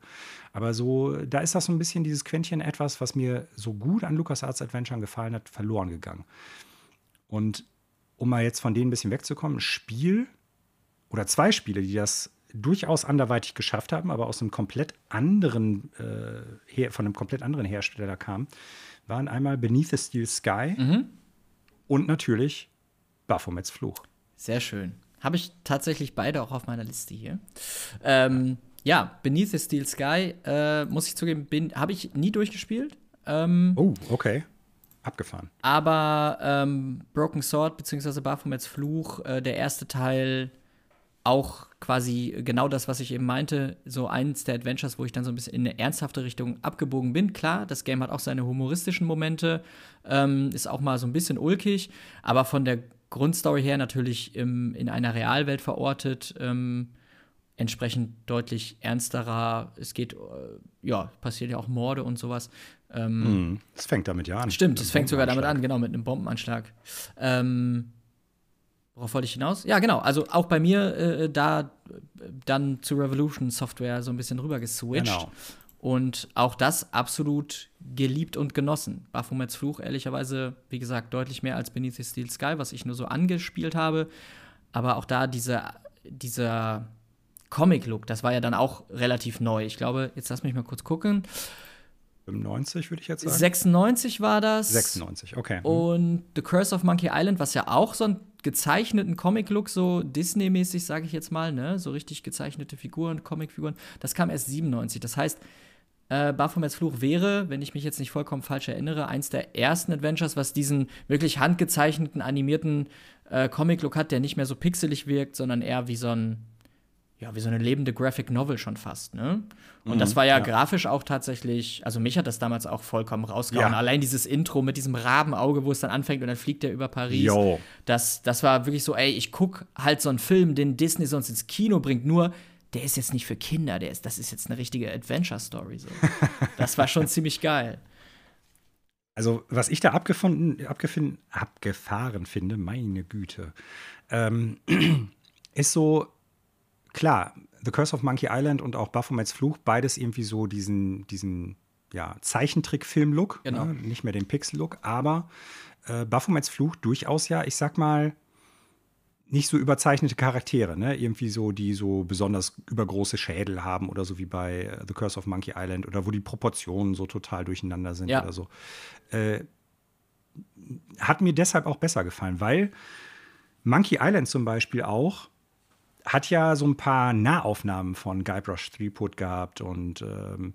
Aber so, da ist das so ein bisschen dieses Quäntchen etwas, was mir so gut an LucasArts Adventure gefallen hat, verloren gegangen. Und um mal jetzt von denen ein bisschen wegzukommen, ein Spiel oder zwei Spiele, die das durchaus anderweitig geschafft haben, aber aus einem komplett anderen, äh, von einem komplett anderen Hersteller kamen, waren einmal Beneath the Steel Sky mhm. Und natürlich Baphomets Fluch. Sehr schön. Habe ich tatsächlich beide auch auf meiner Liste hier. Ähm, ja, Beneath the Steel Sky, äh, muss ich zugeben, habe ich nie durchgespielt. Ähm, oh, okay. Abgefahren. Aber ähm, Broken Sword bzw. Baphomets Fluch, äh, der erste Teil, auch quasi genau das, was ich eben meinte, so eins der Adventures, wo ich dann so ein bisschen in eine ernsthafte Richtung abgebogen bin. Klar, das Game hat auch seine humoristischen Momente, ähm, ist auch mal so ein bisschen ulkig, aber von der Grundstory her natürlich im, in einer Realwelt verortet, ähm, entsprechend deutlich ernsterer. Es geht, äh, ja, passiert ja auch Morde und sowas. Ähm, es mm, fängt damit ja an. Stimmt, es fängt sogar damit an, genau, mit einem Bombenanschlag. Ähm, Worauf wollte ich hinaus? Ja, genau. Also auch bei mir äh, da dann zu Revolution Software so ein bisschen rüber geswitcht. Genau. Und auch das absolut geliebt und genossen. Baphomets Fluch, ehrlicherweise, wie gesagt, deutlich mehr als Beneath the Steel Sky, was ich nur so angespielt habe. Aber auch da diese, dieser Comic-Look, das war ja dann auch relativ neu. Ich glaube, jetzt lass mich mal kurz gucken. 95 würde ich jetzt sagen. 96 war das. 96, okay. Und The Curse of Monkey Island, was ja auch so ein gezeichneten Comic-Look, so Disney-mäßig, sage ich jetzt mal, ne? So richtig gezeichnete Figuren, Comic-Figuren. Das kam erst 97. Das heißt, äh, Baphomets Fluch wäre, wenn ich mich jetzt nicht vollkommen falsch erinnere, eins der ersten Adventures, was diesen wirklich handgezeichneten, animierten äh, Comic-Look hat, der nicht mehr so pixelig wirkt, sondern eher wie so ein ja, wie so eine lebende Graphic Novel schon fast, ne? Und mhm, das war ja, ja, grafisch auch tatsächlich, also mich hat das damals auch vollkommen rausgehauen. Ja. Allein dieses Intro mit diesem Rabenauge, wo es dann anfängt und dann fliegt er über Paris. Yo. Das, das war wirklich so, ey, ich guck halt so einen Film, den Disney sonst ins Kino bringt, nur der ist jetzt nicht für Kinder, der ist, das ist jetzt eine richtige Adventure-Story. So. das war schon ziemlich geil. Also, was ich da abgefunden, abgefunden, abgefahren finde, meine Güte, ähm, [CLEARS THROAT] ist so, klar, The Curse of Monkey Island und auch Baphomets Fluch, beides irgendwie so diesen, diesen ja, Zeichentrick-Film-Look, genau. ne? nicht mehr den Pixel-Look, aber äh, Baphomets Fluch durchaus ja, ich sag mal, nicht so überzeichnete Charaktere, ne? Irgendwie so, die so besonders übergroße Schädel haben oder so wie bei äh, The Curse of Monkey Island oder wo die Proportionen so total durcheinander sind ja. oder so. Äh, hat mir deshalb auch besser gefallen, weil Monkey Island zum Beispiel auch hat ja so ein paar Nahaufnahmen von Guybrush Threepwood gehabt und ähm,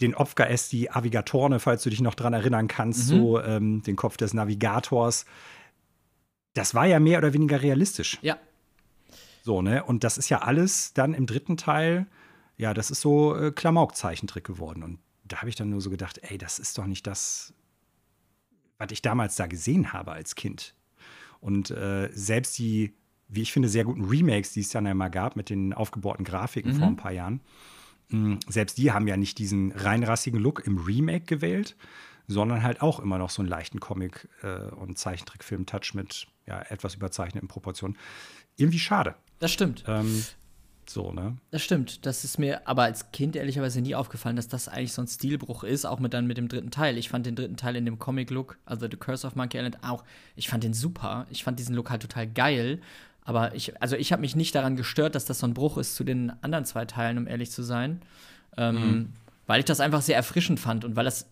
den Opfka die Avigatorne, falls du dich noch dran erinnern kannst, mhm. so ähm, den Kopf des Navigators. Das war ja mehr oder weniger realistisch. Ja. So, ne? Und das ist ja alles dann im dritten Teil, ja, das ist so äh, Klamauk-Zeichentrick geworden. Und da habe ich dann nur so gedacht, ey, das ist doch nicht das, was ich damals da gesehen habe als Kind. Und äh, selbst die wie ich finde, sehr guten Remakes, die es dann einmal gab mit den aufgebohrten Grafiken mhm. vor ein paar Jahren. Mm, selbst die haben ja nicht diesen reinrassigen Look im Remake gewählt, sondern halt auch immer noch so einen leichten Comic- äh, und Zeichentrickfilm-Touch mit ja, etwas überzeichneten Proportionen. Irgendwie schade. Das stimmt. Ähm, so, ne? Das stimmt. Das ist mir aber als Kind ehrlicherweise nie aufgefallen, dass das eigentlich so ein Stilbruch ist, auch mit dann mit dem dritten Teil. Ich fand den dritten Teil in dem Comic-Look, also The Curse of Monkey Island, auch, ich fand den super. Ich fand diesen Look halt total geil. Aber ich, also ich habe mich nicht daran gestört, dass das so ein Bruch ist zu den anderen zwei Teilen, um ehrlich zu sein. Ähm, mhm. Weil ich das einfach sehr erfrischend fand und weil das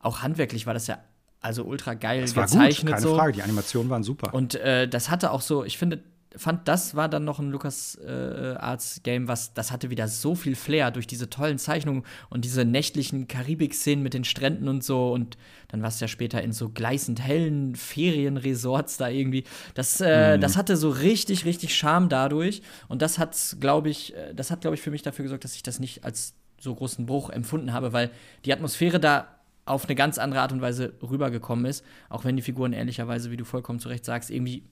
auch handwerklich war das ja also ultra geil das war gezeichnet. Gut, keine so. Frage, die Animationen waren super. Und äh, das hatte auch so, ich finde, fand, das war dann noch ein Lucas äh, Arts Game, was das hatte wieder so viel Flair durch diese tollen Zeichnungen und diese nächtlichen Karibik-Szenen mit den Stränden und so. Und dann war es ja später in so gleißend hellen Ferienresorts da irgendwie. Das, äh, mhm. das hatte so richtig, richtig Charme dadurch. Und das hat, glaube ich, äh, das hat, glaube ich, für mich dafür gesorgt, dass ich das nicht als so großen Bruch empfunden habe, weil die Atmosphäre da auf eine ganz andere Art und Weise rübergekommen ist, auch wenn die Figuren ehrlicherweise, wie du vollkommen zu Recht sagst, irgendwie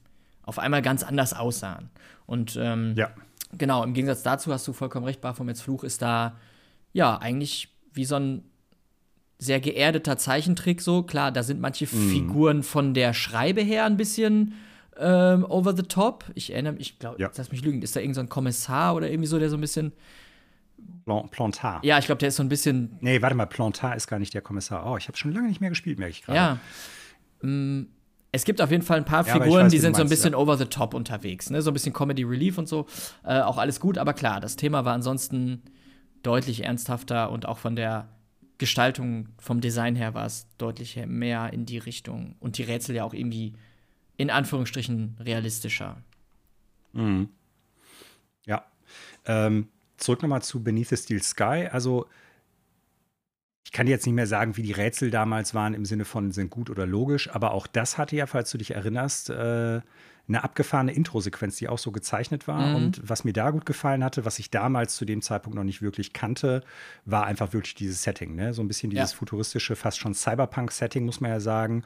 auf einmal ganz anders aussahen. Und ähm, ja. genau, im Gegensatz dazu hast du vollkommen recht, Baphomets Fluch ist da ja eigentlich wie so ein sehr geerdeter Zeichentrick so. Klar, da sind manche mhm. Figuren von der Schreibe her ein bisschen ähm, over the top. Ich erinnere mich, ich glaube, ja. lass mich lügen, ist da irgendein so Kommissar oder irgendwie so, der so ein bisschen Plantar. Ja, ich glaube, der ist so ein bisschen. Nee, warte mal, Plantar ist gar nicht der Kommissar. Oh, ich habe schon lange nicht mehr gespielt, merke ich gerade. Ja. Mm, es gibt auf jeden Fall ein paar ja, Figuren, weiß, die sind meinst, so ein bisschen ja. over the top unterwegs, ne? So ein bisschen Comedy Relief und so. Äh, auch alles gut, aber klar, das Thema war ansonsten deutlich ernsthafter und auch von der Gestaltung, vom Design her war es deutlich mehr in die Richtung. Und die Rätsel ja auch irgendwie in Anführungsstrichen realistischer. Mhm. Ja. Ähm, zurück nochmal zu Beneath the Steel Sky. Also, ich kann jetzt nicht mehr sagen, wie die Rätsel damals waren im Sinne von sind gut oder logisch, aber auch das hatte ja, falls du dich erinnerst, äh, eine abgefahrene Intro-Sequenz, die auch so gezeichnet war. Mhm. Und was mir da gut gefallen hatte, was ich damals zu dem Zeitpunkt noch nicht wirklich kannte, war einfach wirklich dieses Setting. Ne? So ein bisschen dieses ja. futuristische, fast schon Cyberpunk-Setting, muss man ja sagen.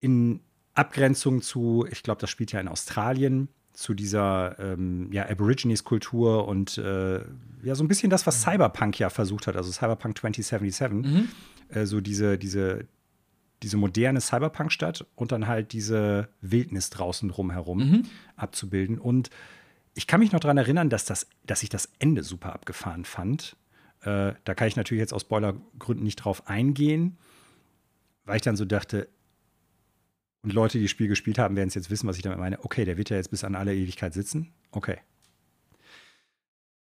In Abgrenzung zu, ich glaube, das spielt ja in Australien, zu dieser ähm, ja, Aborigines-Kultur und äh, ja, so ein bisschen das, was Cyberpunk ja versucht hat, also Cyberpunk 2077. Mhm. Äh, so diese, diese, diese moderne Cyberpunk-Stadt und dann halt diese Wildnis draußen drumherum mhm. abzubilden. Und ich kann mich noch daran erinnern, dass, das, dass ich das Ende super abgefahren fand. Äh, da kann ich natürlich jetzt aus Spoilergründen nicht drauf eingehen, weil ich dann so dachte, und Leute, die das Spiel gespielt haben, werden es jetzt wissen, was ich damit meine. Okay, der wird ja jetzt bis an alle Ewigkeit sitzen. Okay.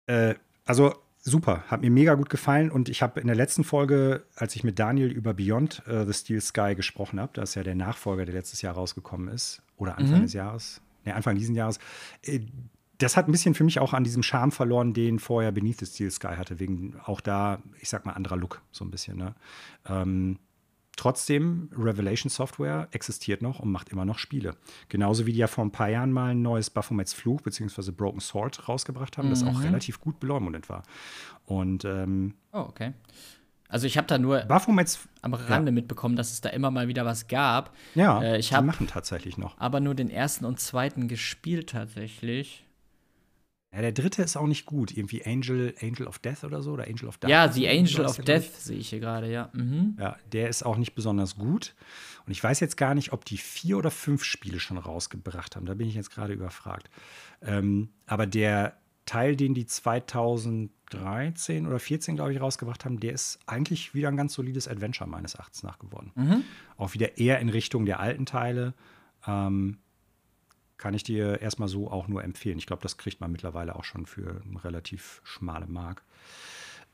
Äh, also super, hat mir mega gut gefallen und ich habe in der letzten Folge, als ich mit Daniel über Beyond uh, the Steel Sky gesprochen habe, das ist ja der Nachfolger, der letztes Jahr rausgekommen ist, oder Anfang mhm. des Jahres, ne, Anfang dieses Jahres, äh, das hat ein bisschen für mich auch an diesem Charme verloren, den vorher Beneath the Steel Sky hatte, wegen auch da, ich sag mal, anderer Look, so ein bisschen. Ne? Ähm, Trotzdem, Revelation Software existiert noch und macht immer noch Spiele. Genauso wie die ja vor ein paar Jahren mal ein neues Baphomets Fluch bzw. Broken Sword rausgebracht haben, mhm. das auch mhm. relativ gut beleumundet war. Und ähm, Oh, okay. Also ich habe da nur Baphomets, am Rande ja. mitbekommen, dass es da immer mal wieder was gab. Ja, äh, ich die machen tatsächlich noch. Aber nur den ersten und zweiten gespielt tatsächlich. Ja, der dritte ist auch nicht gut. Irgendwie Angel, Angel of Death oder so oder Angel of Death. Ja, The Angel of Death sehe ich hier gerade, ja. Mhm. Ja, der ist auch nicht besonders gut. Und ich weiß jetzt gar nicht, ob die vier oder fünf Spiele schon rausgebracht haben. Da bin ich jetzt gerade überfragt. Ähm, aber der Teil, den die 2013 oder 14, glaube ich, rausgebracht haben, der ist eigentlich wieder ein ganz solides Adventure meines Erachtens nach geworden. Mhm. Auch wieder eher in Richtung der alten Teile. Ähm, kann ich dir erstmal so auch nur empfehlen. Ich glaube, das kriegt man mittlerweile auch schon für eine relativ schmale Mark.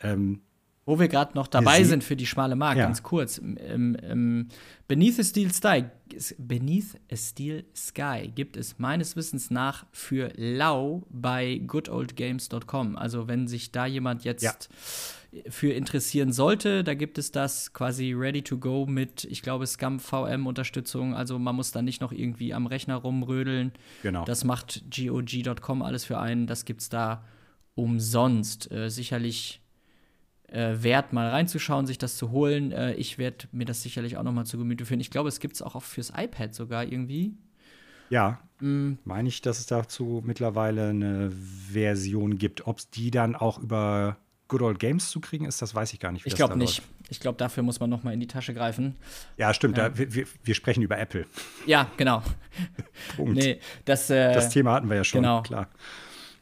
Ähm, wo wir gerade noch dabei sind für die schmale Mark, ja. ganz kurz. Ähm, ähm, Beneath a Steel Sky, Beneath a Steel Sky gibt es meines Wissens nach für lau bei goodoldgames.com. Also wenn sich da jemand jetzt ja für interessieren sollte. Da gibt es das quasi ready to go mit, ich glaube, Scum VM Unterstützung. Also man muss da nicht noch irgendwie am Rechner rumrödeln. Genau. Das macht GOG.com alles für einen. Das gibt es da umsonst. Äh, sicherlich äh, wert, mal reinzuschauen, sich das zu holen. Äh, ich werde mir das sicherlich auch noch mal zu Gemüte führen. Ich glaube, es gibt es auch fürs iPad sogar irgendwie. Ja, mm. meine ich, dass es dazu mittlerweile eine Version gibt. Ob es die dann auch über Good Old Games zu kriegen ist, das weiß ich gar nicht. ich glaube nicht. Läuft. Ich glaube, dafür muss man noch mal in die Tasche greifen. Ja, stimmt. Ja. Da, wir, wir, sprechen über Apple. Ja, genau. [LAUGHS] Punkt. Nee, das, äh, das Thema hatten wir ja schon, genau. klar.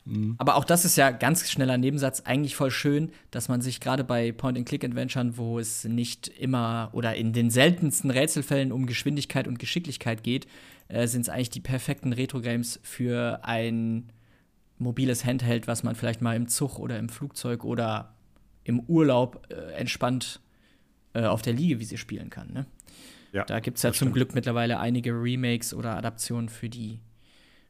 Mhm. Aber auch das ist ja ganz schneller Nebensatz, eigentlich voll schön, dass man sich gerade bei Point-and-Click-Adventuren, wo es nicht immer oder in den seltensten Rätselfällen um Geschwindigkeit und Geschicklichkeit geht, äh, sind es eigentlich die perfekten Retro-Games für ein mobiles Handheld, was man vielleicht mal im Zug oder im Flugzeug oder im Urlaub äh, entspannt äh, auf der Liege, wie sie spielen kann. Ne? Ja, da gibt es ja zum stimmt. Glück mittlerweile einige Remakes oder Adaptionen für die,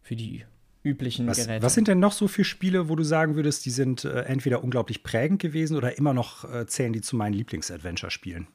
für die üblichen was, Geräte. Was sind denn noch so viele Spiele, wo du sagen würdest, die sind äh, entweder unglaublich prägend gewesen oder immer noch äh, zählen die zu meinen Lieblings-Adventure-Spielen?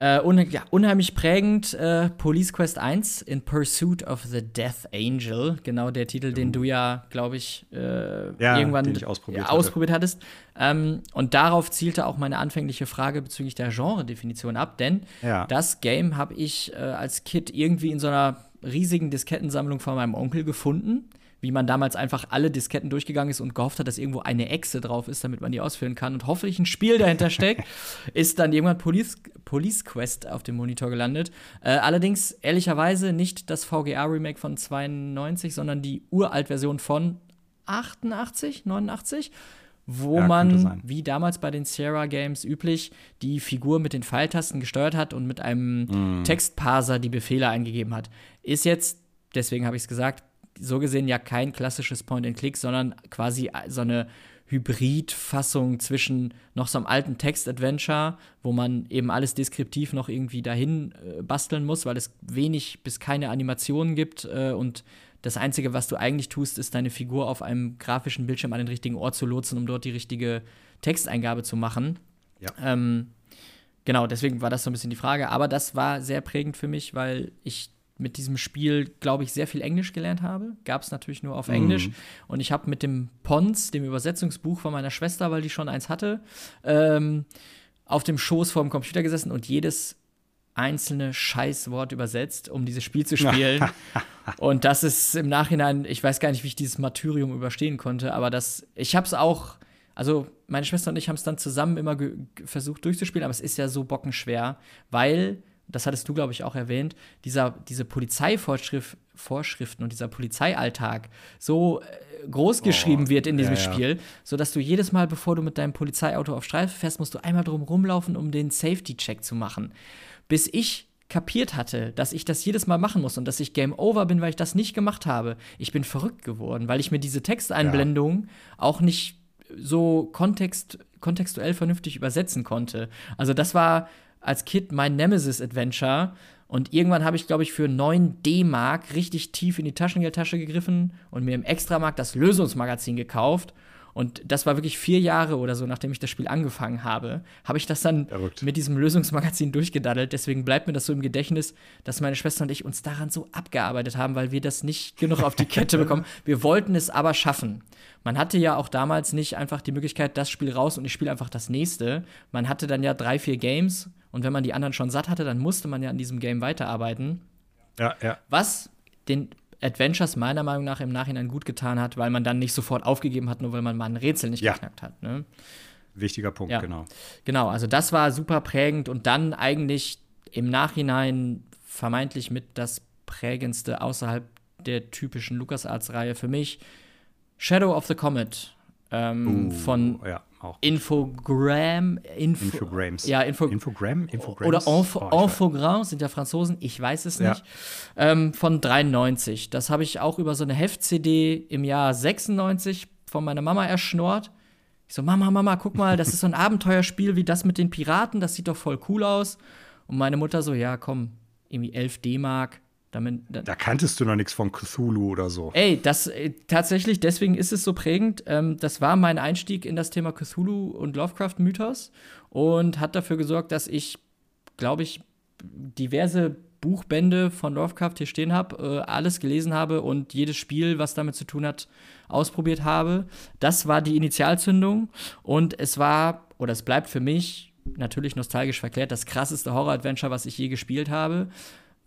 Äh, un ja, unheimlich prägend äh, Police Quest 1 in Pursuit of the Death Angel. Genau der Titel, den du ja, glaube ich, äh, ja, irgendwann ausprobiert, ausprobiert, hattest. Ähm, und darauf zielte auch meine anfängliche Frage bezüglich der Genre-Definition ab, denn ja. das Game habe ich äh, als Kid irgendwie in so einer riesigen Diskettensammlung von meinem Onkel gefunden. Wie man damals einfach alle Disketten durchgegangen ist und gehofft hat, dass irgendwo eine Echse drauf ist, damit man die ausführen kann und hoffentlich ein Spiel dahinter steckt, [LAUGHS] ist dann irgendwann Police, Police Quest auf dem Monitor gelandet. Äh, allerdings ehrlicherweise nicht das VGA-Remake von 92, sondern die Uralt-Version von 88, 89 wo ja, man, wie damals bei den Sierra Games üblich, die Figur mit den Pfeiltasten gesteuert hat und mit einem mm. Textparser die Befehle eingegeben hat. Ist jetzt, deswegen habe ich es gesagt, so gesehen ja kein klassisches Point-and-Click, sondern quasi so eine Hybrid-Fassung zwischen noch so einem alten Text-Adventure, wo man eben alles deskriptiv noch irgendwie dahin äh, basteln muss, weil es wenig bis keine Animationen gibt äh, und das Einzige, was du eigentlich tust, ist deine Figur auf einem grafischen Bildschirm an den richtigen Ort zu lotsen, um dort die richtige Texteingabe zu machen. Ja. Ähm, genau, deswegen war das so ein bisschen die Frage. Aber das war sehr prägend für mich, weil ich mit diesem Spiel, glaube ich, sehr viel Englisch gelernt habe. Gab es natürlich nur auf Englisch. Mhm. Und ich habe mit dem Pons, dem Übersetzungsbuch von meiner Schwester, weil die schon eins hatte, ähm, auf dem Schoß vor dem Computer gesessen und jedes einzelne Scheißwort übersetzt, um dieses Spiel zu spielen. [LAUGHS] und das ist im Nachhinein, ich weiß gar nicht, wie ich dieses Martyrium überstehen konnte, aber das, ich habe es auch, also meine Schwester und ich haben es dann zusammen immer versucht durchzuspielen, aber es ist ja so bockenschwer, weil, das hattest du, glaube ich, auch erwähnt, dieser, diese Polizeivorschriften und dieser Polizeialltag so äh, groß geschrieben oh, wird in diesem ja, ja. Spiel, sodass du jedes Mal, bevor du mit deinem Polizeiauto auf Streife fährst, musst du einmal drum rumlaufen, um den Safety-Check zu machen bis ich kapiert hatte, dass ich das jedes Mal machen muss und dass ich Game Over bin, weil ich das nicht gemacht habe. Ich bin verrückt geworden, weil ich mir diese Texteinblendung ja. auch nicht so kontext, kontextuell vernünftig übersetzen konnte. Also das war als Kid mein Nemesis-Adventure. Und irgendwann habe ich, glaube ich, für 9 D-Mark richtig tief in die Taschengeldtasche gegriffen und mir im Extramarkt das Lösungsmagazin gekauft und das war wirklich vier Jahre oder so, nachdem ich das Spiel angefangen habe, habe ich das dann Verrückt. mit diesem Lösungsmagazin durchgedaddelt. Deswegen bleibt mir das so im Gedächtnis, dass meine Schwester und ich uns daran so abgearbeitet haben, weil wir das nicht genug auf die Kette [LAUGHS] bekommen. Wir wollten es aber schaffen. Man hatte ja auch damals nicht einfach die Möglichkeit, das Spiel raus und ich spiele einfach das nächste. Man hatte dann ja drei, vier Games und wenn man die anderen schon satt hatte, dann musste man ja an diesem Game weiterarbeiten. Ja, ja. Was den Adventures meiner Meinung nach im Nachhinein gut getan hat, weil man dann nicht sofort aufgegeben hat, nur weil man mal ein Rätsel nicht ja. geknackt hat. Ne? Wichtiger Punkt, ja. genau. Genau, also das war super prägend und dann eigentlich im Nachhinein vermeintlich mit das prägendste außerhalb der typischen LucasArts-Reihe für mich Shadow of the Comet ähm, uh, von ja. Auch Infogramm. Info, Infograms. Ja, Info, Infogramm? Infograms? Oder Info, oh, Infogramm sind ja Franzosen, ich weiß es nicht. Ja. Ähm, von 93. Das habe ich auch über so eine Heft-CD im Jahr 96 von meiner Mama erschnort. Ich so, Mama, Mama, guck mal, das ist so ein [LAUGHS] Abenteuerspiel wie das mit den Piraten, das sieht doch voll cool aus. Und meine Mutter so, ja, komm, irgendwie 11 D-Mark damit, da, da, kanntest du noch nichts von Cthulhu oder so. Ey, das äh, tatsächlich, deswegen ist es so prägend. Ähm, das war mein Einstieg in das Thema Cthulhu und Lovecraft-Mythos und hat dafür gesorgt, dass ich, glaube ich, diverse Buchbände von Lovecraft hier stehen habe, äh, alles gelesen habe und jedes Spiel, was damit zu tun hat, ausprobiert habe. Das war die Initialzündung und es war, oder es bleibt für mich natürlich nostalgisch verklärt, das krasseste Horror-Adventure, was ich je gespielt habe,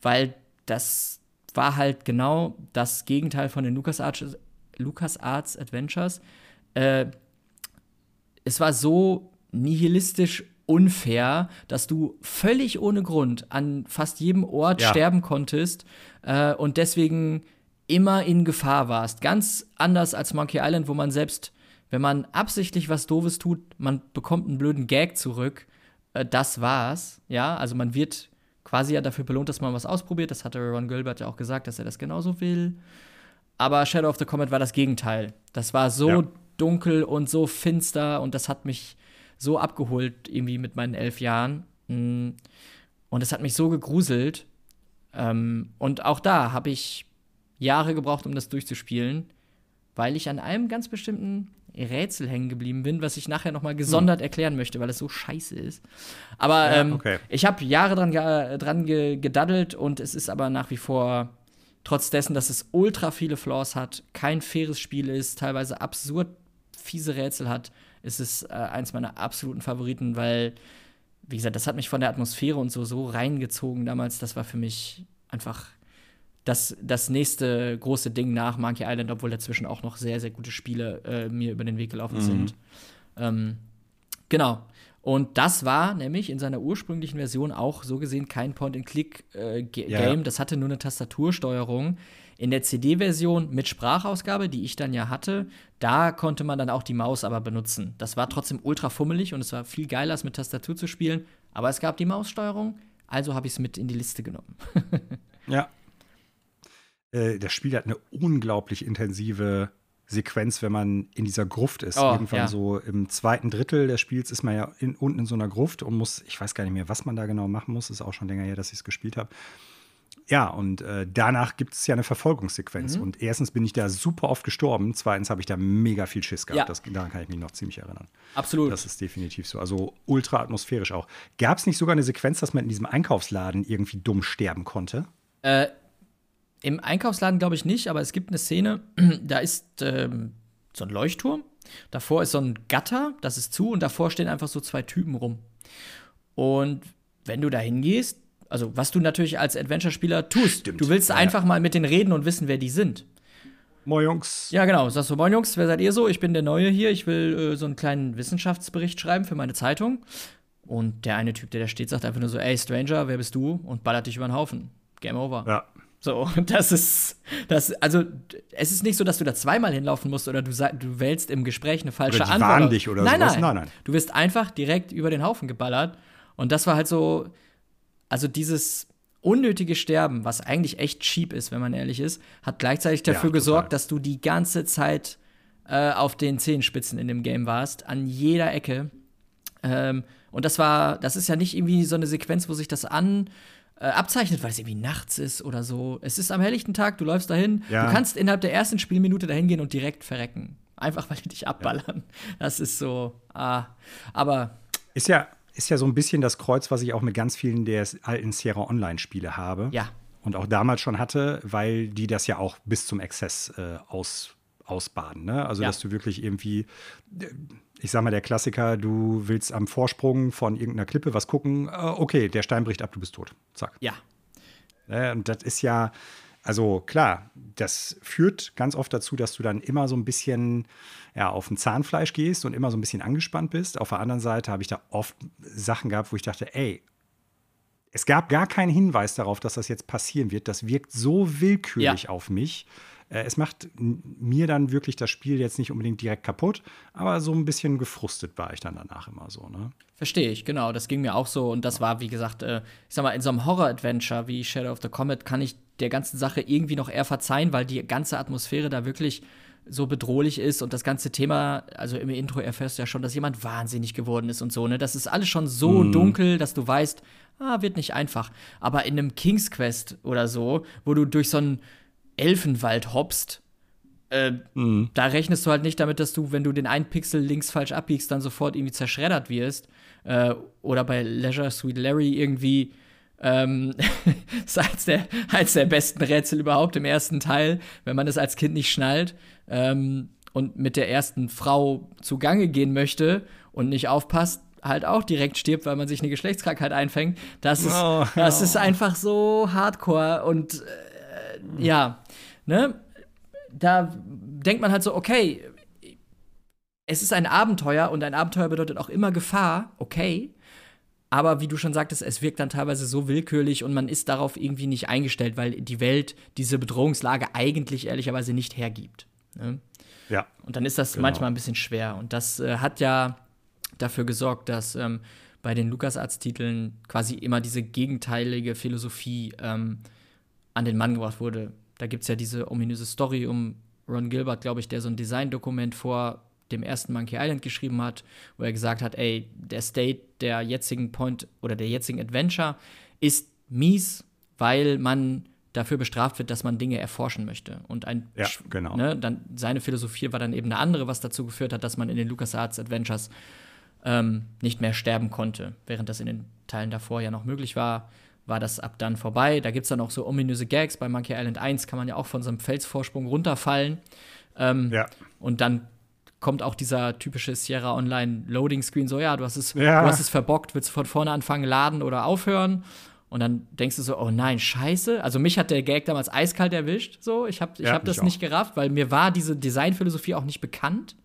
weil das war halt genau das Gegenteil von den LucasArts, LucasArts Adventures. Äh, es war so nihilistisch unfair, dass du völlig ohne Grund an fast jedem Ort ja. sterben konntest äh, und deswegen immer in Gefahr warst. Ganz anders als Monkey Island, wo man selbst, wenn man absichtlich was Doofes tut, man bekommt einen blöden Gag zurück. Äh, das war's. Ja, also man wird quasi ja dafür belohnt, dass man was ausprobiert. Das hatte Ron Gilbert ja auch gesagt, dass er das genauso will. Aber Shadow of the Comet war das Gegenteil. Das war so ja. dunkel und so finster und das hat mich so abgeholt, irgendwie mit meinen elf Jahren. Mm. Und es hat mich so gegruselt. Ähm, und auch da habe ich Jahre gebraucht, um das durchzuspielen, weil ich an einem ganz bestimmten Rätsel hängen geblieben bin, was ich nachher noch mal gesondert hm. erklären möchte, weil es so scheiße ist. Aber ja, ähm, okay. ich habe Jahre dran, ge dran ge gedaddelt und es ist aber nach wie vor, trotz dessen, dass es ultra viele Flaws hat, kein faires Spiel ist, teilweise absurd fiese Rätsel hat, ist es äh, eins meiner absoluten Favoriten, weil, wie gesagt, das hat mich von der Atmosphäre und so so reingezogen damals. Das war für mich einfach das, das nächste große Ding nach Monkey Island, obwohl dazwischen auch noch sehr, sehr gute Spiele äh, mir über den Weg gelaufen mhm. sind. Ähm, genau. Und das war nämlich in seiner ursprünglichen Version auch so gesehen kein Point-and-Click-Game. Äh, ja. Das hatte nur eine Tastatursteuerung. In der CD-Version mit Sprachausgabe, die ich dann ja hatte, da konnte man dann auch die Maus aber benutzen. Das war trotzdem ultra fummelig und es war viel geiler, es mit Tastatur zu spielen. Aber es gab die Maussteuerung, also habe ich es mit in die Liste genommen. ja. [LAUGHS] Äh, das Spiel hat eine unglaublich intensive Sequenz, wenn man in dieser Gruft ist. Oh, Irgendwann ja. so im zweiten Drittel des Spiels ist man ja in, unten in so einer Gruft und muss, ich weiß gar nicht mehr, was man da genau machen muss. Ist auch schon länger her, dass ich es gespielt habe. Ja, und äh, danach gibt es ja eine Verfolgungssequenz. Mhm. Und erstens bin ich da super oft gestorben. Zweitens habe ich da mega viel Schiss gehabt. Ja. Das, daran kann ich mich noch ziemlich erinnern. Absolut. Das ist definitiv so. Also ultra atmosphärisch auch. Gab es nicht sogar eine Sequenz, dass man in diesem Einkaufsladen irgendwie dumm sterben konnte? Äh, Im Einkaufsladen glaube ich nicht, aber es gibt eine Szene, [CLEARS THROAT] da ist ähm, so ein Leuchtturm. Davor ist so ein Gatter, das ist zu, und davor stehen einfach so zwei Typen rum. Und wenn du da hingehst, also, was du natürlich als Adventure-Spieler tust. Stimmt. Du willst ja, einfach mal mit denen reden und wissen, wer die sind. Moin Jungs. Ja, genau. Sagst du, moin Jungs, wer seid ihr so? Ich bin der Neue hier. Ich will äh, so einen kleinen Wissenschaftsbericht schreiben für meine Zeitung. Und der eine Typ, der da steht, sagt einfach nur so, ey, Stranger, wer bist du? Und ballert dich über den Haufen. Game over. Ja. So, [LAUGHS] das ist, das, also, es ist nicht so, dass du da zweimal hinlaufen musst oder du, du wählst im Gespräch eine falsche oder die Antwort. dich oder nein, sowas. Nein, nein, nein. Du wirst einfach direkt über den Haufen geballert. Und das war halt so, also dieses unnötige Sterben, was eigentlich echt cheap ist, wenn man ehrlich ist, hat gleichzeitig dafür ja, gesorgt, dass du die ganze Zeit äh, auf den Zehenspitzen in dem Game warst, an jeder Ecke. Ähm, und das war, das ist ja nicht irgendwie so eine Sequenz, wo sich das an äh, abzeichnet, weil es irgendwie nachts ist oder so. Es ist am helllichten Tag, du läufst dahin, ja. du kannst innerhalb der ersten Spielminute dahin gehen und direkt verrecken. Einfach weil die dich abballern. Ja. Das ist so, ah, aber. Ist ja, ist ja so ein bisschen das Kreuz, was ich auch mit ganz vielen der alten Sierra Online-Spiele habe. Ja. Und auch damals schon hatte, weil die das ja auch bis zum Exzess äh, aus, ausbaden. Ne? Also, ja. dass du wirklich irgendwie, ich sag mal, der Klassiker, du willst am Vorsprung von irgendeiner Klippe was gucken, äh, okay, der Stein bricht ab, du bist tot. Zack. Ja. Äh, und das ist ja, also klar, das führt ganz oft dazu, dass du dann immer so ein bisschen ja, auf ein Zahnfleisch gehst und immer so ein bisschen angespannt bist. Auf der anderen Seite habe ich da oft Sachen gehabt, wo ich dachte, ey, es gab gar keinen Hinweis darauf, dass das jetzt passieren wird. Das wirkt so willkürlich ja. auf mich. Äh, es macht mir dann wirklich das Spiel jetzt nicht unbedingt direkt kaputt, aber so ein bisschen gefrustet war ich dann danach immer so. Ne? Verstehe ich, genau. Das ging mir auch so. Und das war, wie gesagt, äh, ich sag mal, in so einem Horror-Adventure wie Shadow of the Comet kann ich der ganzen Sache irgendwie noch eher verzeihen, weil die ganze Atmosphäre da wirklich so bedrohlich ist und das ganze Thema, also im Intro erfährst du ja schon, dass jemand wahnsinnig geworden ist und so, ne? Das ist alles schon so mm. dunkel, dass du weißt, ah, wird nicht einfach. Aber in einem King's Quest oder so, wo du durch so einen Elfenwald hoppst, äh, mm. da rechnest du halt nicht damit, dass du, wenn du den einen Pixel links falsch abbiegst, dann sofort irgendwie zerschreddert wirst. Äh, oder bei Leisure Sweet Larry irgendwie ähm, [LAUGHS] ist eins der, eins der besten Rätsel überhaupt im ersten Teil, wenn man das als Kind nicht schnallt ähm, und mit der ersten Frau zugange gehen möchte und nicht aufpasst, halt auch direkt stirbt, weil man sich eine Geschlechtskrankheit einfängt. Das ist, oh, das oh. ist einfach so hardcore und äh, ja, ne? Da denkt man halt so, okay, es ist ein Abenteuer und ein Abenteuer bedeutet auch immer Gefahr, okay. Aber wie du schon sagtest, es wirkt dann teilweise so willkürlich und man ist darauf irgendwie nicht eingestellt, weil die Welt diese Bedrohungslage eigentlich ehrlicherweise nicht hergibt. Ne? Ja. Und dann ist das genau. manchmal ein bisschen schwer. Und das äh, hat ja dafür gesorgt, dass ähm, bei den LucasArts-Titeln quasi immer diese gegenteilige Philosophie ähm, an den Mann gebracht wurde. Da gibt es ja diese ominöse Story um Ron Gilbert, glaube ich, der so ein Designdokument vor dem ersten Monkey Island geschrieben hat, wo er gesagt hat, ey, der State der jetzigen Point oder der jetzigen Adventure ist mies, weil man dafür bestraft wird, dass man Dinge erforschen möchte. Und ein ja, genau. ne, dann seine Philosophie war dann eben eine andere, was dazu geführt hat, dass man in den LucasArts Adventures ähm, nicht mehr sterben konnte, während das in den Teilen davor ja noch möglich war war das ab dann vorbei. Da gibt es dann auch so ominöse Gags. Bei Monkey Island 1 kann man ja auch von so einem Felsvorsprung runterfallen. Ähm, ja. Und dann kommt auch dieser typische Sierra Online Loading Screen, so ja, du hast es, ja. du hast es verbockt, willst du von vorne anfangen, laden oder aufhören? Und dann denkst du so, oh nein, scheiße. Also mich hat der Gag damals eiskalt erwischt. So, ich habe ich Ja, hab das nicht gerafft, weil mir war diese Designphilosophie auch nicht bekannt.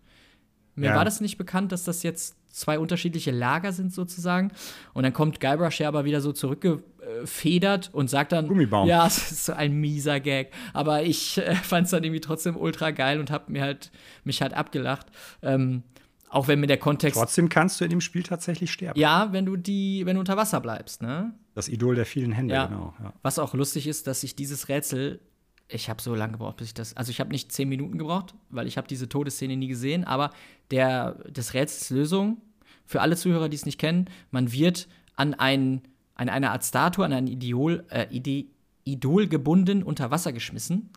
Mir Ja. war das nicht bekannt, dass das jetzt zwei unterschiedliche Lager sind sozusagen. Und dann kommt Guybrush ja aber wieder so zurückgefedert und sagt dann, Gummibaum. ja, [LAUGHS] es ist so ein mieser Gag. Aber ich äh, fand es dann irgendwie trotzdem ultra geil und habe mir halt mich halt abgelacht. Ähm, auch wenn mir der Kontext Trotzdem kannst du in dem Spiel tatsächlich sterben. ja, wenn du die, wenn du unter Wasser bleibst, ne? Das Idol der vielen Hände, Ja. genau. Ja. Was auch lustig ist, dass ich dieses Rätsel, ich habe so lange gebraucht, bis ich das, also ich habe nicht zehn Minuten gebraucht, weil ich habe diese Todesszene nie gesehen, aber der, des Rätsels Lösung, für alle Zuhörer, die es nicht kennen, man wird an, ein, an eine Art Statue, an ein Idol, äh, Ide, Idol gebunden unter Wasser geschmissen,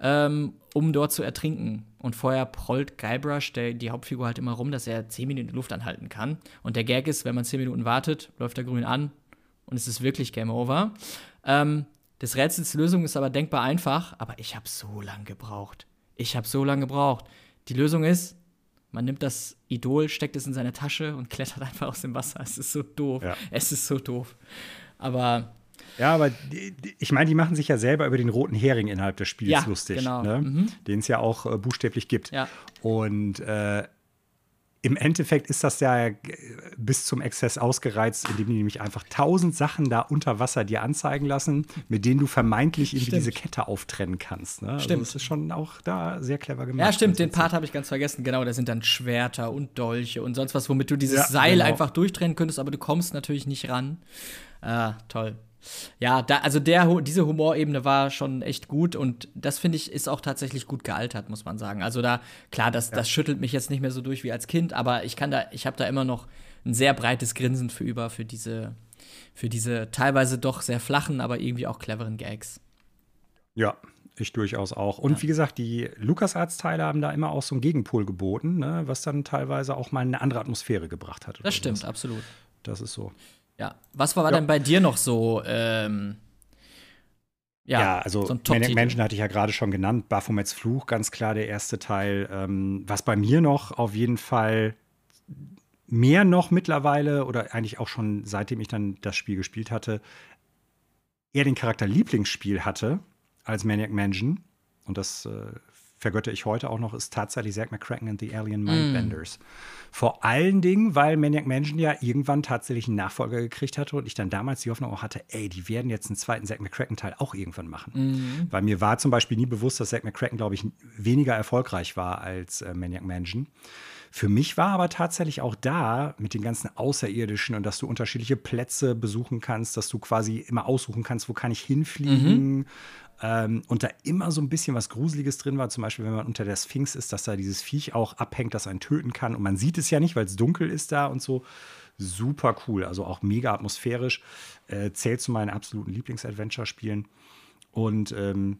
ähm, um dort zu ertrinken. Und vorher prollt Guybrush, der, die Hauptfigur, halt immer rum, dass er 10 Minuten Luft anhalten kann. Und der Gag ist, wenn man 10 Minuten wartet, läuft er grün an und es ist wirklich Game Over. Ähm, des Rätsels Lösung ist aber denkbar einfach, aber ich habe so lange gebraucht. Ich habe so lange gebraucht. Die Lösung ist, man nimmt das Idol, steckt es in seine Tasche und klettert [LAUGHS] einfach aus dem Wasser. Es ist so doof. Ja. Es ist so doof. Aber Ja, aber die, die, ich meine, die machen sich ja selber über den roten Hering innerhalb des Spiels Ja, lustig, genau. ne? Mhm. den es ja auch äh, buchstäblich gibt. Ja. Und äh, im Endeffekt ist das ja äh, bis zum Exzess ausgereizt, indem die nämlich einfach tausend Sachen da unter Wasser dir anzeigen lassen, mit denen du vermeintlich irgendwie Stimmt. diese Kette auftrennen kannst. Ne? Stimmt. Also das ist schon auch da sehr clever gemacht. ja, stimmt, den Und Part habe ich ganz vergessen. Genau, da sind dann Schwerter und Dolche und sonst was, womit du dieses Ja, Seil genau. einfach durchtrennen könntest, aber du kommst natürlich nicht ran. Ah, toll. Ja, da, also der, diese Humorebene war schon echt gut und das finde ich ist auch tatsächlich gut gealtert, muss man sagen. Also da, klar, das, das schüttelt mich jetzt nicht mehr so durch wie als Kind, aber ich kann da, ich habe da immer noch ein sehr breites Grinsen für über, für diese, für diese teilweise doch sehr flachen, aber irgendwie auch cleveren Gags. Ja, ich durchaus auch. Und wie gesagt, die LucasArts-Teile haben da immer auch so einen Gegenpol geboten, ne? was dann teilweise auch mal eine andere Atmosphäre gebracht hat. Das stimmt, sowas. absolut. Das ist so. Ja. Was war Ja. denn bei dir noch so? Ähm, ja, Ja, also so. Mansion hatte ich ja gerade schon genannt. Baphomets Fluch, ganz klar der erste Teil. Ähm, was bei mir noch auf jeden Fall mehr noch mittlerweile oder eigentlich auch schon seitdem ich dann das Spiel gespielt hatte, eher den Charakter Lieblingsspiel hatte als Maniac Mansion. Und das äh, vergötte ich heute auch noch, ist tatsächlich Zack McCracken and the Alien Mindbenders. Vor allen Dingen, weil Maniac Mansion ja irgendwann tatsächlich einen Nachfolger gekriegt hatte und ich dann damals die Hoffnung auch hatte, ey, die werden jetzt einen zweiten Zack McCracken-Teil auch irgendwann machen. Weil mir war zum Beispiel nie bewusst, dass Zack McCracken, glaube ich, weniger erfolgreich war als äh, Maniac Mansion. Für mich war aber tatsächlich auch da mit den ganzen Außerirdischen und dass du unterschiedliche Plätze besuchen kannst, dass du quasi immer aussuchen kannst, wo kann ich hinfliegen. Ähm, und da immer so ein bisschen was Gruseliges drin war, zum Beispiel, wenn man unter der Sphinx ist, dass da dieses Viech auch abhängt, das einen töten kann. Und man sieht es ja nicht, weil es dunkel ist da und so. Super cool, also auch mega atmosphärisch. Äh, zählt zu meinen absoluten Lieblings-Adventure-Spielen. Und ähm,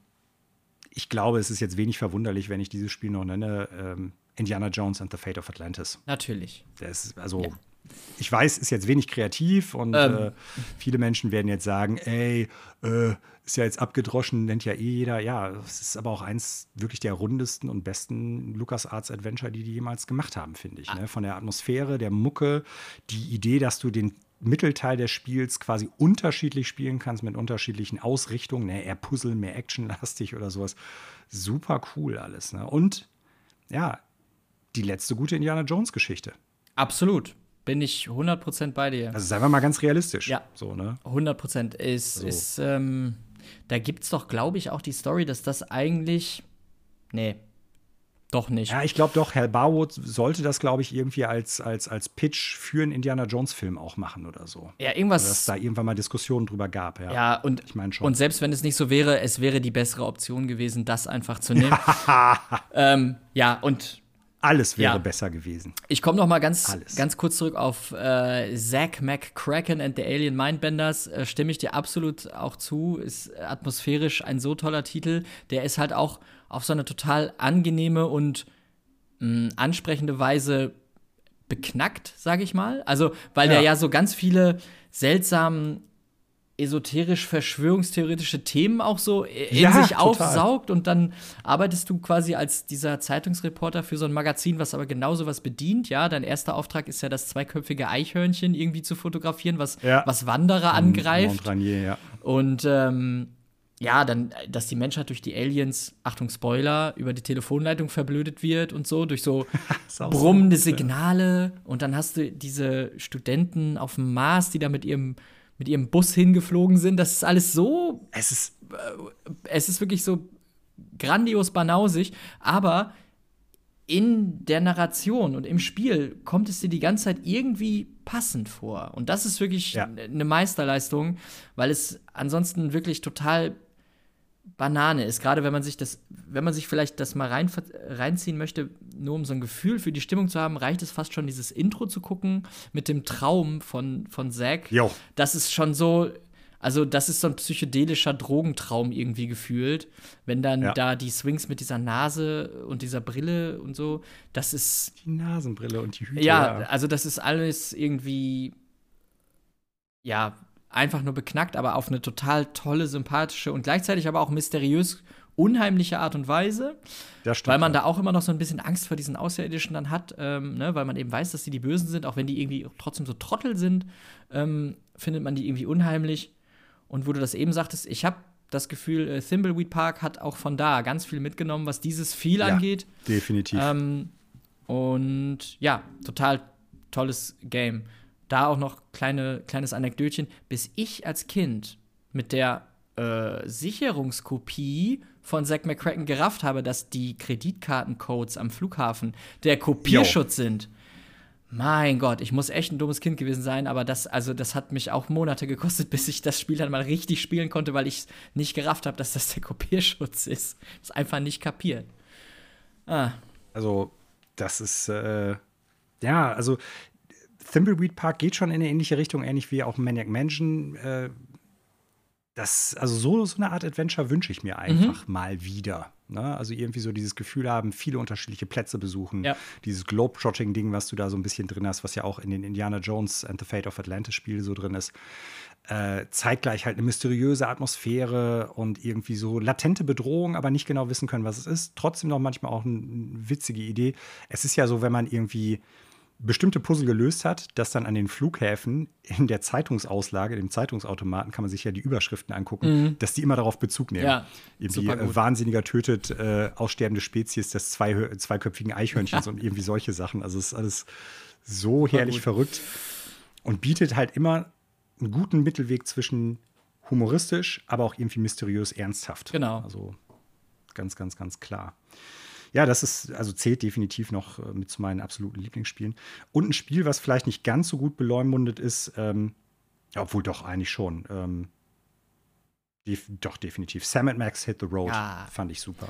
ich glaube, es ist jetzt wenig verwunderlich, wenn ich dieses Spiel noch nenne. Ähm, Indiana Jones and the Fate of Atlantis. natürlich. Das ist, also, Ja. Ich weiß, ist jetzt wenig kreativ und Ähm. äh, viele Menschen werden jetzt sagen, ey, äh, ist ja jetzt abgedroschen, nennt ja eh jeder. Ja, es ist aber auch eins wirklich der rundesten und besten LucasArts Adventure, die die jemals gemacht haben, finde ich. Ne? Von der Atmosphäre, der Mucke, die Idee, dass du den Mittelteil des Spiels quasi unterschiedlich spielen kannst mit unterschiedlichen Ausrichtungen, ne? eher Puzzle, mehr actionlastig oder sowas. Super cool alles. Ne? Und ja, die letzte gute Indiana Jones Geschichte. Absolut. Bin ich 100% bei dir. Also seien wir mal ganz realistisch. Ja. So, ne? 100% ist, So. ist ähm, da gibt es doch, glaube ich, auch die Story, dass das eigentlich. Nee, doch nicht. Ja, ich glaube doch, Herr Barwood sollte das, glaube ich, irgendwie als, als, als Pitch für einen Indiana Jones-Film auch machen oder so. Ja, Oder irgendwas. dass da irgendwann mal Diskussionen drüber gab, ja. ja, und, Ich meine schon. und selbst wenn es nicht so wäre, es wäre die bessere Option gewesen, das einfach zu nehmen. [LAUGHS] ähm, ja, und Alles wäre Ja. besser gewesen. Ich komme noch mal ganz, Alles. ganz kurz zurück auf äh, Zack McCracken and the Alien Mindbenders. Äh, stimme ich dir absolut auch zu. Ist atmosphärisch ein so toller Titel. Der ist halt auch auf so eine total angenehme und mh, ansprechende Weise beknackt, sage ich mal. Also, weil der Ja. ja so ganz viele seltsamen esoterisch verschwörungstheoretische Themen auch so in Ja, sich total. aufsaugt und dann arbeitest du quasi als dieser Zeitungsreporter für so ein Magazin, was aber genau sowas bedient, ja. Dein erster Auftrag ist ja das zweiköpfige Eichhörnchen irgendwie zu fotografieren, was, Ja. was Wanderer angreift. Montranier, ja. Und ähm, ja, dann, dass die Menschheit durch die Aliens, Achtung, Spoiler, über die Telefonleitung verblödet wird und so, durch so [LAUGHS] brummende. Signale. Und dann hast du diese Studenten auf dem Mars, die da mit ihrem, mit ihrem Bus hingeflogen sind. Das ist alles so Es ist es ist wirklich so grandios banausig, aber in der Narration und im Spiel kommt es dir die ganze Zeit irgendwie passend vor. Und das ist wirklich Ja. eine Meisterleistung, weil es ansonsten wirklich total Banane ist. Gerade wenn man sich das, wenn man sich vielleicht das mal rein, reinziehen möchte, nur um so ein Gefühl für die Stimmung zu haben, reicht es fast schon, dieses Intro zu gucken mit dem Traum von, von Zack. Jo. Das ist schon so, also das ist so ein psychedelischer Drogentraum irgendwie gefühlt. Wenn dann Ja. da die Swings mit dieser Nase und dieser Brille und so, das ist die Nasenbrille und die Hüte. ja, also das ist alles irgendwie, ja, einfach nur beknackt, aber auf eine total tolle, sympathische und gleichzeitig aber auch mysteriös unheimliche Art und Weise, stimmt. weil man ja. da auch immer noch so ein bisschen Angst vor diesen Außerirdischen dann hat, ähm, ne, weil man eben weiß, dass die die Bösen sind, auch wenn die irgendwie trotzdem so Trottel sind, ähm, findet man die irgendwie unheimlich. Und wo du das eben sagtest, ich habe das Gefühl, äh, Thimbleweed Park hat auch von da ganz viel mitgenommen, was dieses Feel Ja. angeht. Definitiv. Ähm, und ja, total tolles Game. Da auch noch kleine, kleines Anekdötchen. Bis ich als Kind mit der äh, Sicherungskopie von Zack McCracken gerafft habe, dass die Kreditkartencodes am Flughafen der Kopierschutz sind. Mein Gott, ich muss echt ein dummes Kind gewesen sein, aber das, also das hat mich auch Monate gekostet, [LAUGHS] bis ich das Spiel dann mal richtig spielen konnte, weil ich nicht gerafft habe, dass das der Kopierschutz ist. Das einfach nicht kapiert. Ah, Also, das ist, äh, ja, also Thimbleweed Park geht schon in eine ähnliche Richtung, ähnlich wie auch Maniac Mansion. Äh, das, also so, so eine Art Adventure wünsche ich mir einfach mal wieder. Ne? Also irgendwie so dieses Gefühl haben, viele unterschiedliche Plätze besuchen. Ja. Dieses Globetrotting-Ding, was du da so ein bisschen drin hast, was ja auch in den Indiana Jones and the Fate of Atlantis Spielen so drin ist. Äh, zeitgleich halt eine mysteriöse Atmosphäre und irgendwie so latente Bedrohung, aber nicht genau wissen können, was es ist. Trotzdem noch manchmal auch eine witzige Idee. Es ist ja so, wenn man irgendwie bestimmte Puzzle gelöst hat, dass dann an den Flughäfen in der Zeitungsauslage, dem Zeitungsautomaten, kann man sich ja die Überschriften angucken, dass die immer darauf Bezug nehmen. Mhm. Ja, irgendwie super äh, Wahnsinniger tötet [LAUGHS] äh, aussterbende Spezies des zwei, zweiköpfigen Eichhörnchens und irgendwie solche Sachen. Also es ist alles so herrlich gut. verrückt und bietet halt immer einen guten Mittelweg zwischen humoristisch, aber auch irgendwie mysteriös ernsthaft. Genau. Also ganz, ganz, ganz klar. Ja, das ist, also zählt definitiv noch äh, mit zu meinen absoluten Lieblingsspielen. Und ein Spiel, was vielleicht nicht ganz so gut beleumundet ist, ähm, obwohl doch eigentlich schon. Ähm, def doch, definitiv. Sam Max Hit the Road Ja. fand ich super.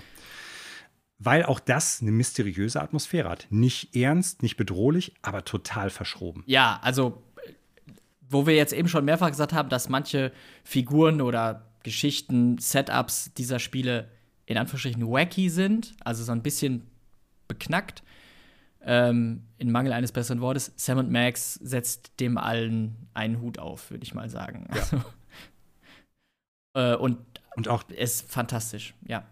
Weil auch das eine mysteriöse Atmosphäre hat. Nicht ernst, nicht bedrohlich, aber total verschroben. Ja, also, wo wir jetzt eben schon mehrfach gesagt haben, dass manche Figuren oder Geschichten, Setups dieser Spiele in Anführungsstrichen wacky sind, also so ein bisschen beknackt, ähm, in Mangel eines besseren Wortes, Sam und Max setzt dem allen einen Hut auf, würde ich mal sagen. Also, [LAUGHS] äh, und Und auch ist fantastisch, ja.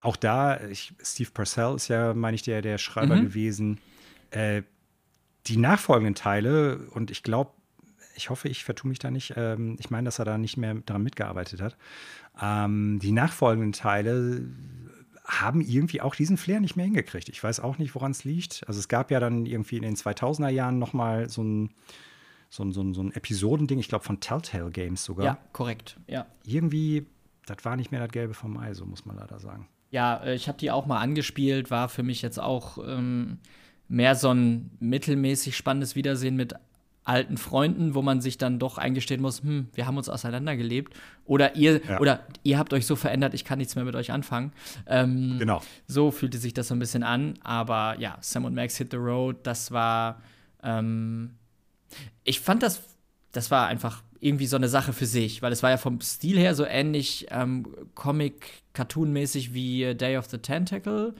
Auch da, ich, Steve Purcell ist ja, meine ich, der, der Schreiber Mhm. gewesen. Äh, die nachfolgenden Teile, und ich glaube, ich hoffe, ich vertue mich da nicht, ähm, ich meine, dass er da nicht mehr daran mitgearbeitet hat. Ähm, die nachfolgenden Teile haben irgendwie auch diesen Flair nicht mehr hingekriegt. Ich weiß auch nicht, woran es liegt. Also es gab ja dann irgendwie in den 2000er Jahren noch mal so ein, so ein, so ein, so ein Episodending, ich glaube von Telltale Games sogar. Ja, korrekt, ja. Irgendwie, das war nicht mehr das Gelbe vom Ei, so muss man leider sagen. Ja, äh, ich habe die auch mal angespielt, war für mich jetzt auch ähm, mehr so ein mittelmäßig spannendes Wiedersehen mit alten Freunden, wo man sich dann doch eingestehen muss, hm, wir haben uns auseinandergelebt oder ihr Ja. oder ihr habt euch so verändert, ich kann nichts mehr mit euch anfangen. Ähm, Genau. So fühlte sich das so ein bisschen an, aber ja, Sam und Max Hit the Road, das war ähm, ich fand das das war einfach irgendwie so eine Sache für sich, weil es war ja vom Stil her so ähnlich ähm, Comic-Cartoon-mäßig wie Day of the Tentacle.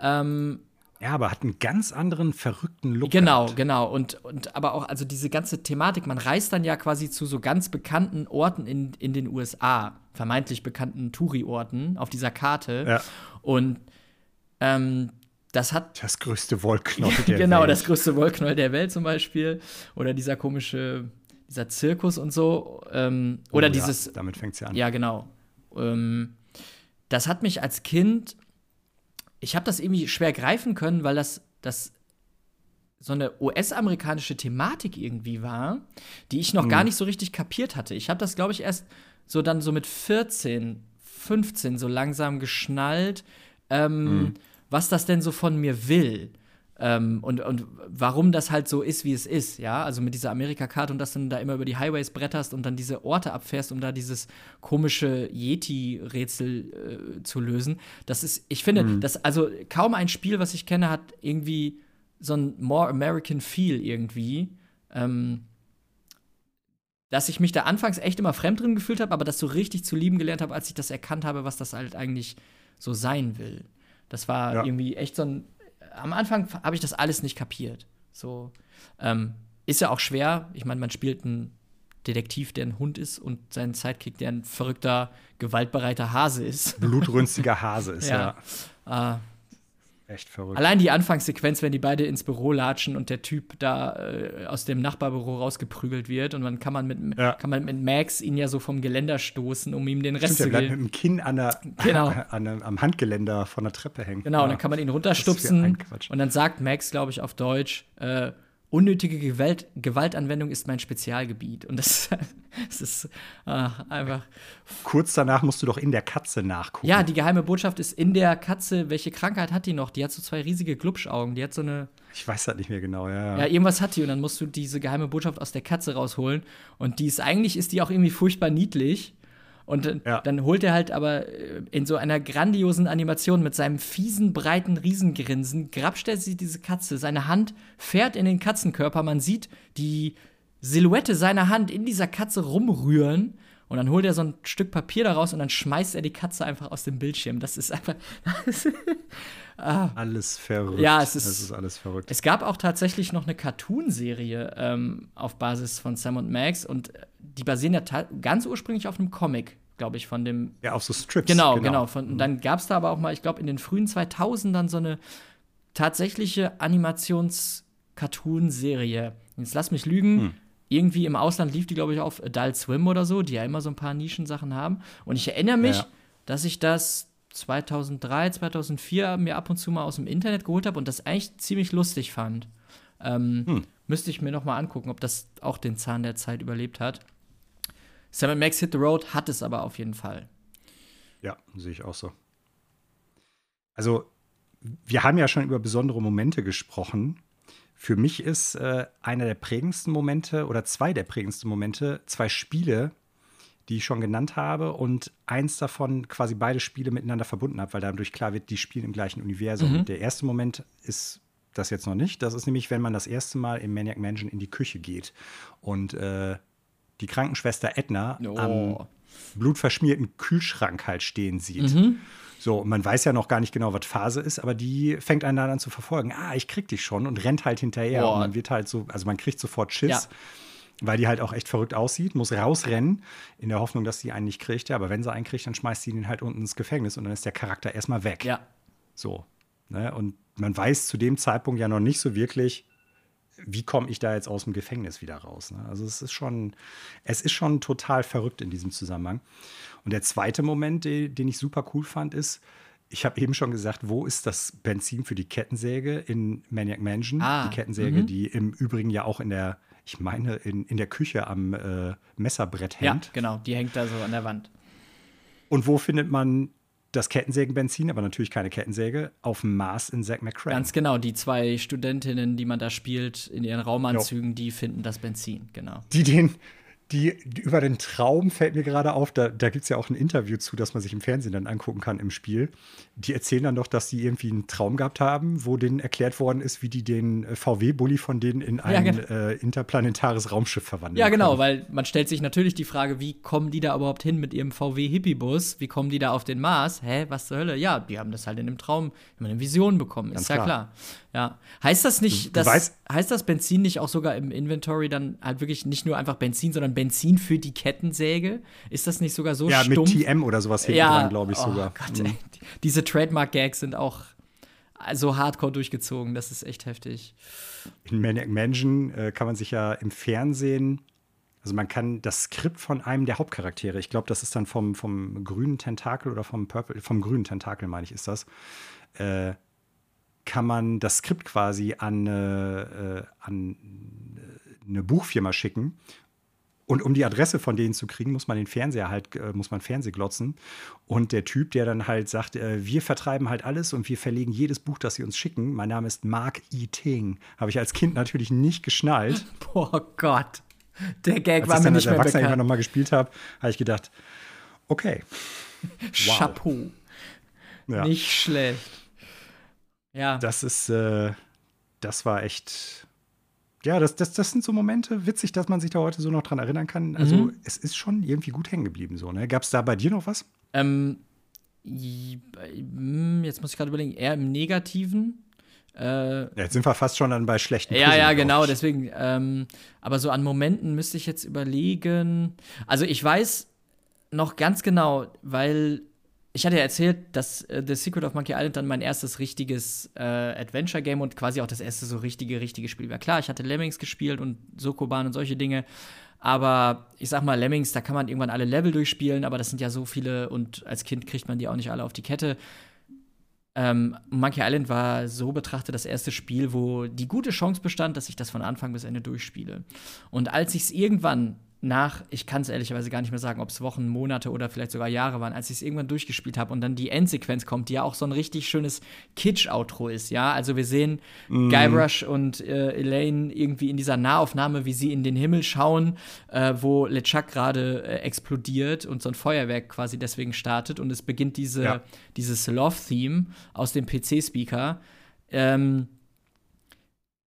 Ähm, Ja, aber hat einen ganz anderen verrückten Look. Genau, gehabt. genau. Und, und aber auch, also diese ganze Thematik, man reist dann ja quasi zu so ganz bekannten Orten in, in den USA, vermeintlich bekannten Touri-Orten auf dieser Karte. Ja. Und ähm, das hat. Das größte Wollknäuel [LAUGHS] der genau, Welt. das größte Wollknäuel der Welt zum Beispiel. Oder dieser komische, dieser Zirkus und so. Ähm, oder Oh ja, dieses. damit fängt es ja an. Ja, genau. Ähm, das hat mich als Kind, ich habe das irgendwie schwer greifen können, weil das, das so eine US-amerikanische Thematik irgendwie war, die ich noch Mhm. gar nicht so richtig kapiert hatte. Ich habe das, glaube ich, erst so dann so mit 14, 15 so langsam geschnallt, ähm, Mhm. was das denn so von mir will. Ähm, und, und warum das halt so ist, wie es ist, ja. Also mit dieser Amerika-Karte und dass du da immer über die Highways bretterst und dann diese Orte abfährst, um da dieses komische Yeti-Rätsel äh, zu lösen. Das ist, ich finde, das, also kaum ein Spiel, was ich kenne, hat irgendwie so ein more American Feel irgendwie. Ähm, dass ich mich da anfangs echt immer fremd drin gefühlt habe, aber das so richtig zu lieben gelernt habe, als ich das erkannt habe, was das halt eigentlich so sein will. Das war Ja. irgendwie echt so ein. Am Anfang habe ich das alles nicht kapiert. So ähm, ist ja auch schwer. Ich meine, man spielt einen Detektiv, der ein Hund ist und seinen Sidekick, der ein verrückter, gewaltbereiter Hase ist. Blutrünstiger [LAUGHS] Hase ist ja, Äh, echt verrückt. Allein die Anfangssequenz, wenn die beide ins Büro latschen und der Typ da äh, aus dem Nachbarbüro rausgeprügelt wird und dann kann man mit, Ja. kann man mit Max ihn ja so vom Geländer stoßen, um ihm den Rest Stimmt, der zu bleibt mit geben. dem Kinn an der, Genau. [LAUGHS] an der, am Handgeländer von der Treppe hängen. Genau, und Ja. dann kann man ihn runterstupsen und dann sagt Max, glaube ich, auf Deutsch, äh, unnötige Gewalt, Gewaltanwendung ist mein Spezialgebiet. Und das, [LAUGHS] das ist äh, einfach. Kurz danach musst du doch in der Katze nachgucken. Ja, die geheime Botschaft ist in der Katze, welche Krankheit hat die noch? Die hat so zwei riesige Glubschaugen. Die hat so eine. Ich weiß das nicht mehr genau, ja. Ja, irgendwas hat die und dann musst du diese geheime Botschaft aus der Katze rausholen. Und die ist eigentlich ist die auch irgendwie furchtbar niedlich. Und dann, Ja. dann holt er halt aber äh, in so einer grandiosen Animation mit seinem fiesen, breiten Riesengrinsen, grapscht er sie diese Katze. Seine Hand fährt in den Katzenkörper. Man sieht die Silhouette seiner Hand in dieser Katze rumrühren. Und dann holt er so ein Stück Papier daraus und dann schmeißt er die Katze einfach aus dem Bildschirm. Das ist einfach. [LAUGHS] Alles verrückt. Ja, es ist- Das ist alles verrückt. Es gab auch tatsächlich noch eine Cartoon-Serie ähm, auf Basis von Sam und Max und äh, die basieren ja ganz ursprünglich auf einem Comic, glaube ich, von dem. ja, auf so Strips. Genau, genau. Von, und dann gab es da aber auch mal, ich glaube, in den frühen 2000ern so eine tatsächliche Animations-Cartoon-Serie. Jetzt lass mich lügen. Hm. Irgendwie im Ausland lief die, glaube ich, auf Adult Swim oder so, die ja immer so ein paar Nischensachen haben. Und ich erinnere mich, Ja. dass ich das 2003, 2004 mir ab und zu mal aus dem Internet geholt habe und das eigentlich ziemlich lustig fand. Ähm, Hm. Müsste ich mir noch mal angucken, ob das auch den Zahn der Zeit überlebt hat. Sam Max Hit the Road hat es aber auf jeden Fall. Ja, sehe ich auch so. Also, wir haben ja schon über besondere Momente gesprochen. Für mich ist äh, einer der prägendsten Momente oder zwei der prägendsten Momente zwei Spiele, die ich schon genannt habe und eins davon quasi beide Spiele miteinander verbunden habe, weil dadurch klar wird, die spielen im gleichen Universum. Der erste Moment ist das jetzt noch nicht. Das ist nämlich, wenn man das erste Mal im Maniac Mansion in die Küche geht und äh, die Krankenschwester Edna Oh. am blutverschmierten Kühlschrank halt stehen sieht. Mhm. So, und man weiß ja noch gar nicht genau, was Phase ist, aber die fängt einen dann an zu verfolgen. Ah, ich krieg dich schon und rennt halt hinterher. Boah. Und man wird halt so, also man kriegt sofort Schiss, Ja. Weil die halt auch echt verrückt aussieht, muss rausrennen, in der Hoffnung, dass sie einen nicht kriegt. Ja, aber wenn sie einen kriegt, dann schmeißt sie ihn halt unten ins Gefängnis und dann ist der Charakter erstmal weg. Ja. So. Ne? Und man weiß zu dem Zeitpunkt ja noch nicht so wirklich, wie komme ich da jetzt aus dem Gefängnis wieder raus. Ne? Also es ist schon, es ist schon total verrückt in diesem Zusammenhang. Und der zweite Moment, den, den ich super cool fand, ist, ich habe eben schon gesagt, wo ist das Benzin für die Kettensäge in Maniac Mansion? Ah, die Kettensäge, mhm. die im Übrigen ja auch in der, ich meine, in, in der Küche am äh, Messerbrett Ja, hängt. genau, die hängt da so an der Wand. Und wo findet man das Kettensägenbenzin, aber natürlich keine Kettensäge, auf dem Mars in Zack McCrae. Ganz genau, die zwei Studentinnen, die man da spielt, in ihren Raumanzügen, die finden das Benzin, genau. die den, die, die, über den Traum fällt mir gerade auf, da, da gibt es ja auch ein Interview zu, das man sich im Fernsehen dann angucken kann im Spiel. Die erzählen dann doch, dass sie irgendwie einen Traum gehabt haben, wo denen erklärt worden ist, wie die den äh, VW-Bully von denen in ein ja, genau. äh, interplanetares Raumschiff verwandeln. Ja, genau, können. weil man stellt sich natürlich die Frage, wie kommen die da überhaupt hin mit ihrem VW-Hippie-Bus? Wie kommen die da auf den Mars? Hä, was zur Hölle? Ja, die haben das halt in einem Traum, immer eine Vision bekommen, Ganz ist ja klar. klar. Ja. Heißt das nicht, du, du dass, heißt das Benzin nicht auch sogar im Inventory dann halt wirklich nicht nur einfach Benzin, sondern Benzin für die Kettensäge? Ist das nicht sogar so ja, stumpf? Ja, mit TM oder sowas hinten ja, dran, glaube ich oh sogar. Gott, mhm. Diese Trademark-Gags sind auch so hardcore durchgezogen. Das ist echt heftig. In Maniac Mansion äh, kann man sich ja im Fernsehen also man kann das Skript von einem der Hauptcharaktere, ich glaube, das ist dann vom, vom grünen Tentakel oder vom Purple, vom grünen Tentakel, meine ich, ist das, äh, kann man das Skript quasi an, äh, an eine Buchfirma schicken. Und um die Adresse von denen zu kriegen, muss man den Fernseher halt, äh, muss man Fernseh glotzen. Und der Typ, der dann halt sagt, äh, wir vertreiben halt alles und wir verlegen jedes Buch, das sie uns schicken. Mein Name ist Mark E. Ting. Habe ich als Kind natürlich nicht geschnallt. [LAUGHS] Boah Gott. Der Gag als war mir nicht mehr bekannt. Als ich dann noch mal gespielt habe, habe ich gedacht, okay. [LAUGHS] Wow. Chapeau. Ja. Nicht schlecht. Ja. Das ist, äh, das war echt. Ja, das, das, das sind so Momente, witzig, dass man sich da heute so noch dran erinnern kann. Also, mhm. es ist schon irgendwie gut hängen geblieben. So, ne? Gab es da bei dir noch was? Ähm, jetzt muss ich gerade überlegen, eher im Negativen. Äh, ja, jetzt sind wir fast schon dann bei schlechten Ja, ja, genau, deswegen. Ähm, aber so an Momenten müsste ich jetzt überlegen. Also, ich weiß noch ganz genau, weil ich hatte ja erzählt, dass äh, The Secret of Monkey Island dann mein erstes richtiges äh, Adventure-Game und quasi auch das erste so richtige, richtige Spiel war. Klar, ich hatte Lemmings gespielt und Sokoban und solche Dinge. Aber ich sag mal, Lemmings, da kann man irgendwann alle Level durchspielen, aber das sind ja so viele und als Kind kriegt man die auch nicht alle auf die Kette. Ähm, Monkey Island war so betrachtet das erste Spiel, wo die gute Chance bestand, dass ich das von Anfang bis Ende durchspiele. Und als ich es irgendwann nach, ich kann es ehrlicherweise gar nicht mehr sagen, ob es Wochen, Monate oder vielleicht sogar Jahre waren, als ich es irgendwann durchgespielt habe und dann die Endsequenz kommt, die ja auch so ein richtig schönes Kitsch-Outro ist, ja. Also wir sehen mm. Guybrush und äh, Elaine irgendwie in dieser Nahaufnahme, wie sie in den Himmel schauen, äh, wo LeChuck gerade äh, explodiert und so ein Feuerwerk quasi deswegen startet und es beginnt diese, ja. dieses Love-Theme aus dem PC-Speaker. Ähm,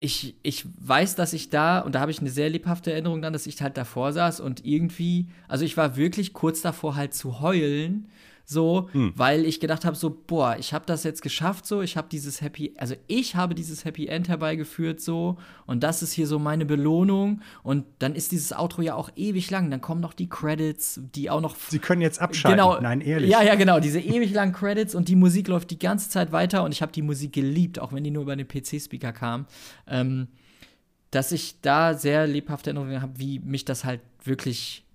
ich, ich weiß, dass ich da, und da habe ich eine sehr lebhafte Erinnerung dann, dass ich halt davor saß und irgendwie, also ich war wirklich kurz davor halt zu heulen, so, hm. weil ich gedacht habe, so, boah, ich habe das jetzt geschafft, so, ich habe dieses Happy, also ich habe dieses Happy End herbeigeführt, so, und das ist hier so meine Belohnung. Und dann ist dieses Outro ja auch ewig lang. Dann kommen noch die Credits, die auch noch. Sie können jetzt abschalten. Genau, Nein, ehrlich. Ja, ja, genau, diese ewig langen Credits und die Musik läuft die ganze Zeit weiter und ich habe die Musik geliebt, auch wenn die nur über den PC-Speaker kam. Ähm, dass ich da sehr lebhafte Erinnerungen habe, wie mich das halt wirklich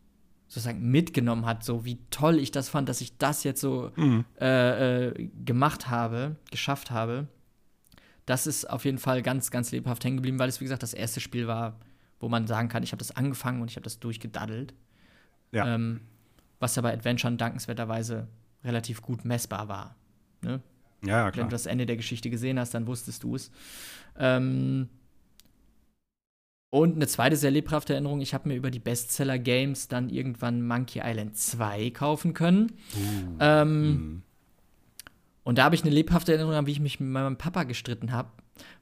sozusagen mitgenommen hat, so wie toll ich das fand, dass ich das jetzt so mhm. äh, äh, gemacht habe, geschafft habe. Das ist auf jeden Fall ganz, ganz lebhaft hängen geblieben, weil es, wie gesagt, das erste Spiel war, wo man sagen kann, ich habe das angefangen und ich habe das durchgedaddelt. Ja. Ähm, was ja bei Adventure dankenswerterweise relativ gut messbar war. Ne? Ja, klar. Wenn du das Ende der Geschichte gesehen hast, dann wusstest du es. Ähm, und eine zweite sehr lebhafte Erinnerung, ich habe mir über die Bestseller Games dann irgendwann Monkey Island 2 kaufen können. Uh, ähm, mm. Und da habe ich eine lebhafte Erinnerung an, wie ich mich mit meinem Papa gestritten habe.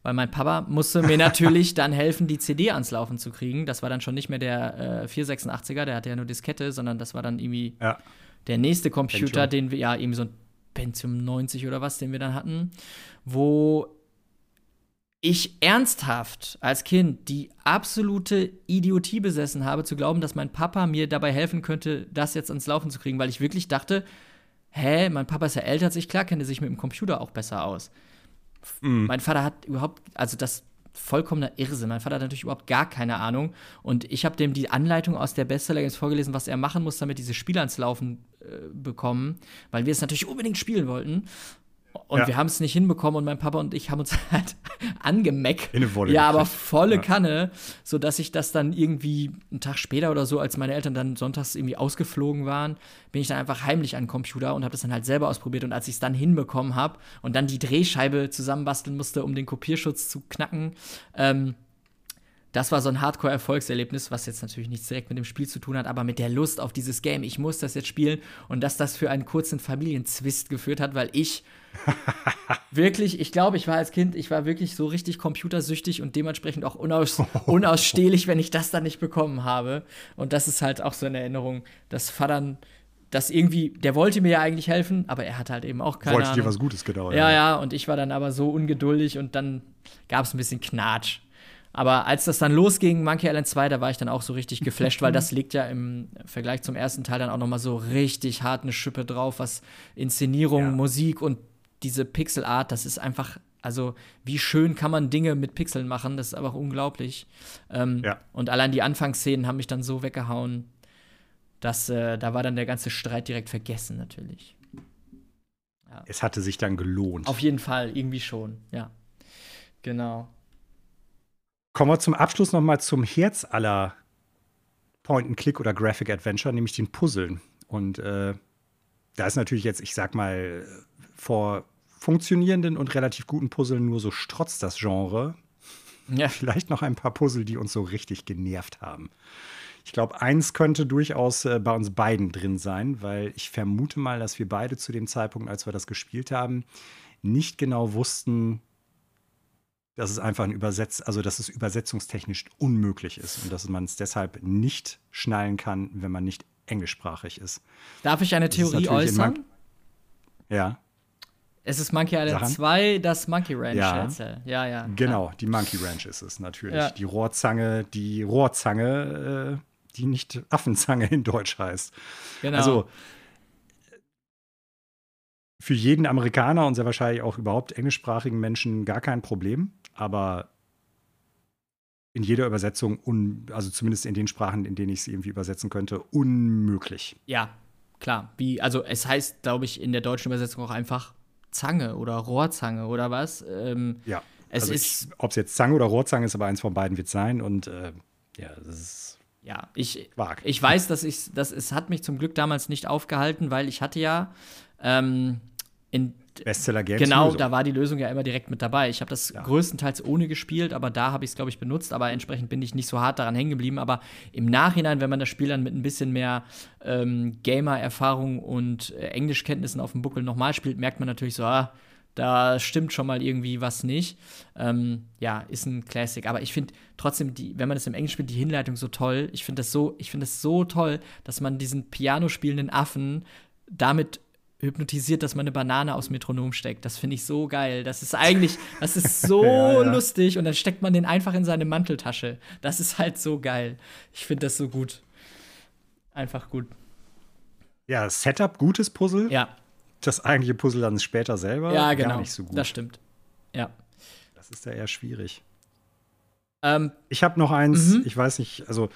Weil mein Papa musste mir natürlich [LAUGHS] dann helfen, die CD ans Laufen zu kriegen. Das war dann schon nicht mehr der äh, 486er, der hatte ja nur Diskette, sondern das war dann irgendwie ja. der nächste Computer, Pentium. den wir, ja, irgendwie so ein Pentium 90 oder was, den wir dann hatten, wo ich ernsthaft als Kind die absolute Idiotie besessen habe, zu glauben, dass mein Papa mir dabei helfen könnte, das jetzt ans Laufen zu kriegen, weil ich wirklich dachte, hä, mein Papa ist ja älter als ich, klar kennt er sich mit dem Computer auch besser aus. Mm. Mein Vater hat überhaupt, also das vollkommener Irrsinn. Mein Vater hat natürlich überhaupt gar keine Ahnung. Und ich habe dem die Anleitung aus der Bestseller Games vorgelesen, was er machen muss, damit diese Spiele ans Laufen äh, bekommen, weil wir es natürlich unbedingt spielen wollten. Und ja. wir haben es nicht hinbekommen und mein Papa und ich haben uns [LAUGHS] halt angemeckt. In eine Wolle ja, aber volle ja. Kanne, sodass ich das dann irgendwie einen Tag später oder so, als meine Eltern dann sonntags irgendwie ausgeflogen waren, bin ich dann einfach heimlich an den Computer und habe das dann halt selber ausprobiert. Und als ich es dann hinbekommen habe und dann die Drehscheibe zusammenbasteln musste, um den Kopierschutz zu knacken, ähm, das war so ein Hardcore-Erfolgserlebnis, was jetzt natürlich nichts direkt mit dem Spiel zu tun hat, aber mit der Lust auf dieses Game. Ich muss das jetzt spielen und dass das für einen kurzen Familienzwist geführt hat, weil ich wirklich, ich glaube, ich war als Kind, ich war wirklich so richtig computersüchtig und dementsprechend auch unaus [LAUGHS] unausstehlich, wenn ich das dann nicht bekommen habe. Und das ist halt auch so eine Erinnerung, dass Vater das irgendwie, der wollte mir ja eigentlich helfen, aber er hat halt eben auch keine Wollte Ahnung. dir was Gutes genau. Ja, ja, und ich war dann aber so ungeduldig und dann gab es ein bisschen Knatsch. Aber als das dann losging, Monkey Island 2, da war ich dann auch so richtig geflasht, weil das [LAUGHS] legt ja im Vergleich zum ersten Teil dann auch noch mal so richtig hart eine Schippe drauf, was Inszenierung, Ja. Musik und diese Pixelart, das ist einfach, also wie schön kann man Dinge mit Pixeln machen, das ist einfach unglaublich. Ähm, Ja. Und allein die Anfangsszenen haben mich dann so weggehauen, dass äh, da war dann der ganze Streit direkt vergessen natürlich. Es hatte sich dann gelohnt. Auf jeden Fall, irgendwie schon, ja. Genau. Kommen wir zum Abschluss noch mal zum Herz aller Point-and-Click oder Graphic Adventure, nämlich den Puzzeln. Und äh, da ist natürlich jetzt, ich sag mal, vor funktionierenden und relativ guten Puzzeln nur so strotzt das Genre. Ja. Vielleicht noch ein paar Puzzle, die uns so richtig genervt haben. Ich glaube, eins könnte durchaus äh, bei uns beiden drin sein, weil ich vermute mal, dass wir beide zu dem Zeitpunkt, als wir das gespielt haben, nicht genau wussten, dass es einfach ein Übersetz, also dass es übersetzungstechnisch unmöglich ist und dass man es deshalb nicht schnallen kann, wenn man nicht englischsprachig ist. Darf ich eine Das Theorie äußern? Ja, Es ist Monkey Island Sag an. 2, das Monkey Ranch Ja. Rätsel. Ja, ja. genau, die Monkey Ranch ist es natürlich. Ja. Die Rohrzange, die Rohrzange, äh, die nicht Affenzange in Deutsch heißt. Genau. Also für jeden Amerikaner und sehr wahrscheinlich auch überhaupt englischsprachigen Menschen gar kein Problem, aber in jeder Übersetzung, un, also zumindest in den Sprachen, in denen ich es irgendwie übersetzen könnte, unmöglich. ja, klar. Wie, also es heißt, glaube ich, in der deutschen Übersetzung auch einfach Zange oder Rohrzange oder was. Ähm, Ja. Es also ist- Ob es jetzt Zange oder Rohrzange ist, aber eins von beiden wird sein und äh, ja, das ist ja, ich, Wag. ich weiß, dass ich, dass es hat mich zum Glück damals nicht aufgehalten, weil ich hatte ja ähm, in Bestseller Games. Genau, Lösung. da war die Lösung ja immer direkt mit dabei. Ich habe das Ja. größtenteils ohne gespielt, aber da habe ich es, glaube ich, benutzt. Aber entsprechend bin ich nicht so hart daran hängen geblieben. Aber im Nachhinein, wenn man das Spiel dann mit ein bisschen mehr ähm, Gamer-Erfahrung und äh, Englischkenntnissen auf dem Buckel nochmal spielt, merkt man natürlich so, ah, da stimmt schon mal irgendwie was nicht. Ähm, ja, ist ein Classic. Aber ich finde trotzdem, die, wenn man das im Englisch spielt, die Hinleitung so toll. Ich finde das so, ich finde das so toll, dass man diesen Piano spielenden Affen damit hypnotisiert, dass man eine Banane aus Metronom steckt. Das finde ich so geil. Das ist eigentlich, das ist [LAUGHS] so Ja, ja. lustig und dann steckt man den einfach in seine Manteltasche. Das ist halt so geil. Ich finde das so gut. Einfach gut. ja, Setup, gutes Puzzle. Ja, Das eigentliche Puzzle dann später selber ja, genau. gar nicht so gut. Das stimmt. Ja. das ist ja eher schwierig. Ähm, Ich habe noch eins, Mhm. ich weiß nicht, also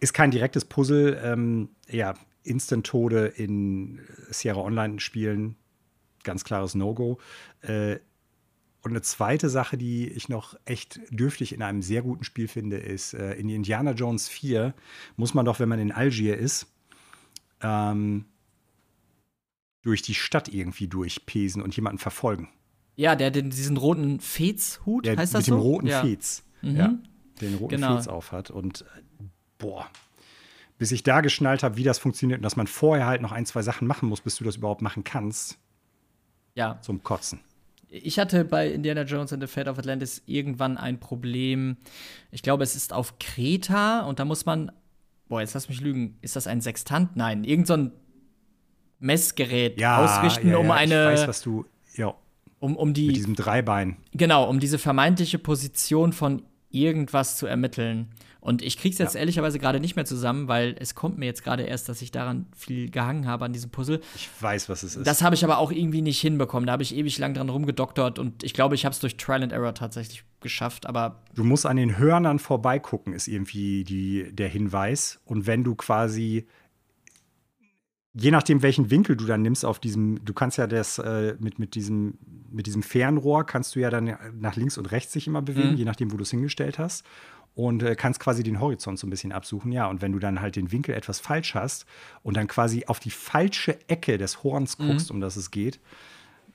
ist kein direktes Puzzle, ähm, ja, Instant-Tode in Sierra Online-Spielen, ganz klares No-Go. Äh, und eine zweite Sache, die ich noch echt dürftig in einem sehr guten Spiel finde, ist, äh, in Indiana Jones 4 muss man doch, wenn man in Algier ist, ähm, durch die Stadt irgendwie durchpesen und jemanden verfolgen. ja, der den, diesen roten Fezhut, heißt das mit so? dem roten ja. Fez. Mhm. Ja, den roten Genau. Fez aufhat. Und äh, boah, bis ich da geschnallt habe, wie das funktioniert und dass man vorher halt noch ein, zwei Sachen machen muss, bis du das überhaupt machen kannst, Ja, zum Kotzen. Ich hatte bei Indiana Jones and the Fate of Atlantis irgendwann ein Problem. Ich glaube, es ist auf Kreta und da muss man. Boah, jetzt lass mich lügen. Ist das ein Sextant? Nein, irgend so ein Messgerät ausrichten, ja, um ja, eine. Ich weiß, was du, ja, um, um mit die. diesem Dreibein. Genau, um diese vermeintliche Position von irgendwas zu ermitteln. Und ich krieg's jetzt Ja. ehrlicherweise gerade nicht mehr zusammen, weil es kommt mir jetzt gerade erst, dass ich daran viel gehangen habe an diesem Puzzle. Ich weiß, was es ist. Das habe ich aber auch irgendwie nicht hinbekommen. Da habe ich ewig lang dran rumgedoktert und ich glaube, ich habe es durch Trial and Error tatsächlich geschafft. Aber du musst an den Hörnern vorbeigucken, ist irgendwie die, der Hinweis. Und wenn du quasi, je nachdem, welchen Winkel du dann nimmst auf diesem, du kannst ja das äh, mit, mit, diesem, mit diesem Fernrohr, kannst du ja dann nach links und rechts sich immer bewegen, Mhm. je nachdem, wo du es hingestellt hast. Und äh, kannst quasi den Horizont so ein bisschen absuchen, ja. Und wenn du dann halt den Winkel etwas falsch hast und dann quasi auf die falsche Ecke des Horns Mhm. guckst, um das es geht,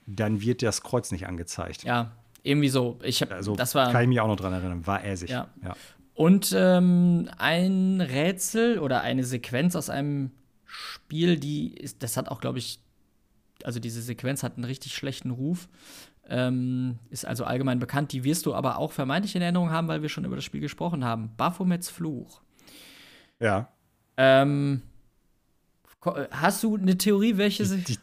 dann wird das Kreuz nicht angezeigt. ja, irgendwie so. Ich habe, Also das war. kann ich mich auch noch dran erinnern. War äsig. Ja. ja. Und ähm, ein Rätsel oder eine Sequenz aus einem Spiel, die ist, das hat auch, glaube ich, also diese Sequenz hat einen richtig schlechten Ruf. Ähm, ist also allgemein bekannt. Die wirst du aber auch vermeintlich in Erinnerung haben, weil wir schon über das Spiel gesprochen haben. Baphomets Fluch. Ja. Ähm, hast du eine Theorie, welche sich. Die,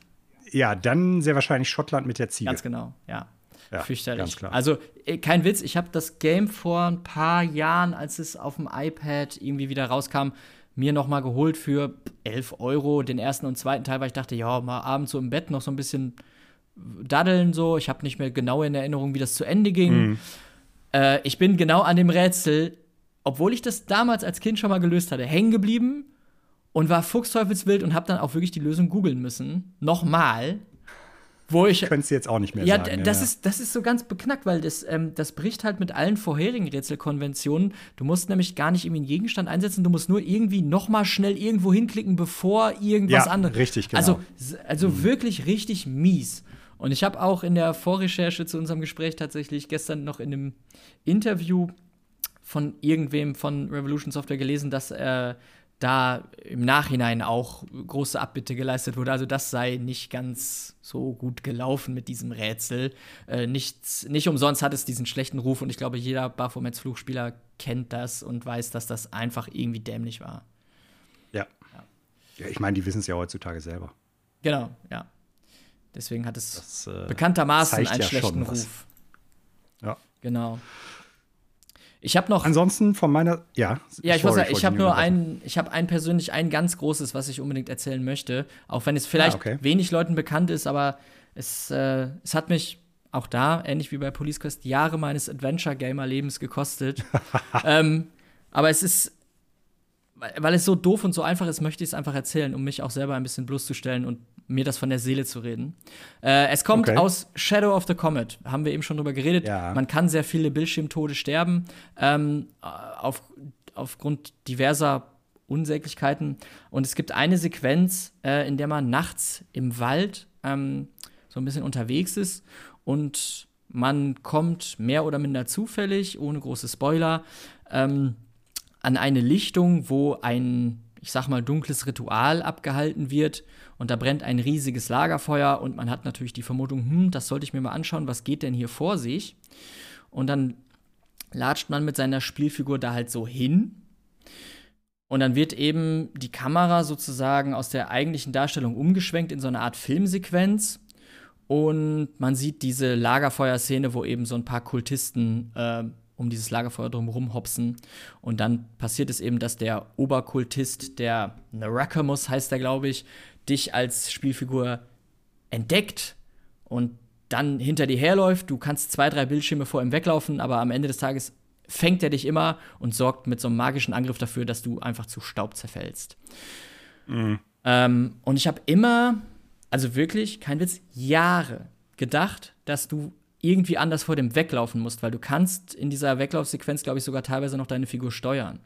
ja, dann sehr wahrscheinlich Schottland mit der Ziege. Ganz genau, ja. ja Fürchterlich. Ganz klar. Also, äh, kein Witz, ich habe das Game vor ein paar Jahren, als es auf dem iPad irgendwie wieder rauskam, mir noch mal geholt für 11 Euro. Den ersten und zweiten Teil, weil ich dachte, ja, mal abends so im Bett noch so ein bisschen daddeln so. Ich habe nicht mehr genau in Erinnerung, wie das zu Ende ging. Mhm. Äh, ich bin genau an dem Rätsel, obwohl ich das damals als Kind schon mal gelöst hatte, hängen geblieben und war fuchsteufelswild und habe dann auch wirklich die Lösung googeln müssen. Nochmal. Wo ich. Könntest du jetzt auch nicht mehr ja, sagen. Das, ja, Ist, das ist so ganz beknackt, weil das, ähm, das bricht halt mit allen vorherigen Rätselkonventionen. Du musst nämlich gar nicht irgendwie einen Gegenstand einsetzen, du musst nur irgendwie noch mal schnell irgendwo hinklicken, bevor irgendwas ja, anderes. Richtig, genau. Also, also mhm. wirklich richtig mies. Und ich habe auch in der Vorrecherche zu unserem Gespräch tatsächlich gestern noch in einem Interview von irgendwem von Revolution Software gelesen, dass äh, da im Nachhinein auch große Abbitte geleistet wurde. Also das sei nicht ganz so gut gelaufen mit diesem Rätsel. Äh, nichts, nicht umsonst hat es diesen schlechten Ruf und ich glaube, jeder Baphomets Fluchspieler kennt das und weiß, dass das einfach irgendwie dämlich war. Ja. ja. ja ich meine, die wissen es ja heutzutage selber. Genau, ja. Deswegen hat es das, äh, bekanntermaßen einen ja schlechten Ruf. Ja. Genau. Ich habe noch. Ansonsten von meiner. Ja, ja ich, sorry, ich habe nur ein, ich habe ein persönlich ein ganz großes, was ich unbedingt erzählen möchte. Auch wenn es vielleicht ah, okay. wenig Leuten bekannt ist, aber es, äh, es hat mich auch da, ähnlich wie bei Police Quest, Jahre meines Adventure-Gamer-Lebens gekostet. [LAUGHS] ähm, aber es ist, weil es so doof und so einfach ist, möchte ich es einfach erzählen, um mich auch selber ein bisschen bloßzustellen und mir das von der Seele zu reden. Äh, es kommt okay. aus Shadow of the Comet, haben wir eben schon drüber geredet. Ja. Man kann sehr viele Bildschirmtode sterben, ähm, auf, aufgrund diverser Unsäglichkeiten. Und es gibt eine Sequenz, äh, in der man nachts im Wald ähm, so ein bisschen unterwegs ist und man kommt mehr oder minder zufällig, ohne große Spoiler, ähm, an eine Lichtung, wo ein, ich sag mal, dunkles Ritual abgehalten wird und da brennt ein riesiges Lagerfeuer und man hat natürlich die Vermutung, hm, das sollte ich mir mal anschauen, was geht denn hier vor sich? Und dann latscht man mit seiner Spielfigur da halt so hin. Und dann wird eben die Kamera sozusagen aus der eigentlichen Darstellung umgeschwenkt in so eine Art Filmsequenz. Und man sieht diese Lagerfeuerszene, wo eben so ein paar Kultisten äh, um dieses Lagerfeuer drumherum hopsen. Und dann passiert es eben, dass der Oberkultist, der Narakamus heißt er, glaube ich, dich als Spielfigur entdeckt und dann hinter dir herläuft. Du kannst zwei, drei Bildschirme vor ihm weglaufen, aber am Ende des Tages fängt er dich immer und sorgt mit so einem magischen Angriff dafür, dass du einfach zu Staub zerfällst. Mhm. Ähm, und ich habe immer, also wirklich, kein Witz, Jahre gedacht, dass du irgendwie anders vor dem weglaufen musst, weil du kannst in dieser Weglaufsequenz, glaube ich, sogar teilweise noch deine Figur steuern.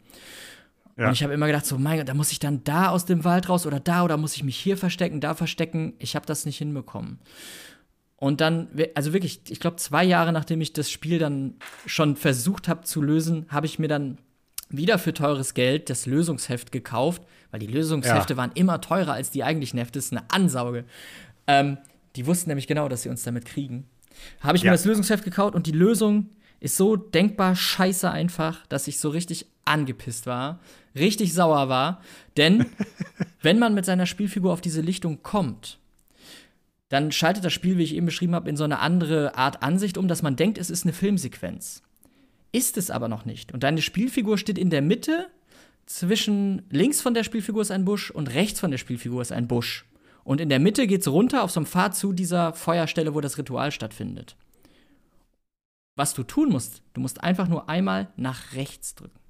Ja. Und ich habe immer gedacht, so, mein Gott, da muss ich dann da aus dem Wald raus oder da oder muss ich mich hier verstecken, da verstecken. Ich habe das nicht hinbekommen. Und dann, also wirklich, ich glaube, zwei Jahre nachdem ich das Spiel dann schon versucht habe zu lösen, habe ich mir dann wieder für teures Geld das Lösungsheft gekauft, weil die Lösungshefte ja. waren immer teurer als die eigentlichen Hefte. Das ist eine Ansauge. Ähm, die wussten nämlich genau, dass sie uns damit kriegen. Habe ich ja. mir das Lösungsheft gekauft und die Lösung ist so denkbar scheiße einfach, dass ich so richtig angepisst war, richtig sauer war. Denn [LAUGHS] wenn man mit seiner Spielfigur auf diese Lichtung kommt, dann schaltet das Spiel, wie ich eben beschrieben habe, in so eine andere Art Ansicht um, dass man denkt, es ist eine Filmsequenz. Ist es aber noch nicht. Und deine Spielfigur steht in der Mitte zwischen links von der Spielfigur ist ein Busch und rechts von der Spielfigur ist ein Busch. Und in der Mitte geht es runter auf so einem Pfad zu dieser Feuerstelle, wo das Ritual stattfindet. Was du tun musst, du musst einfach nur einmal nach rechts drücken.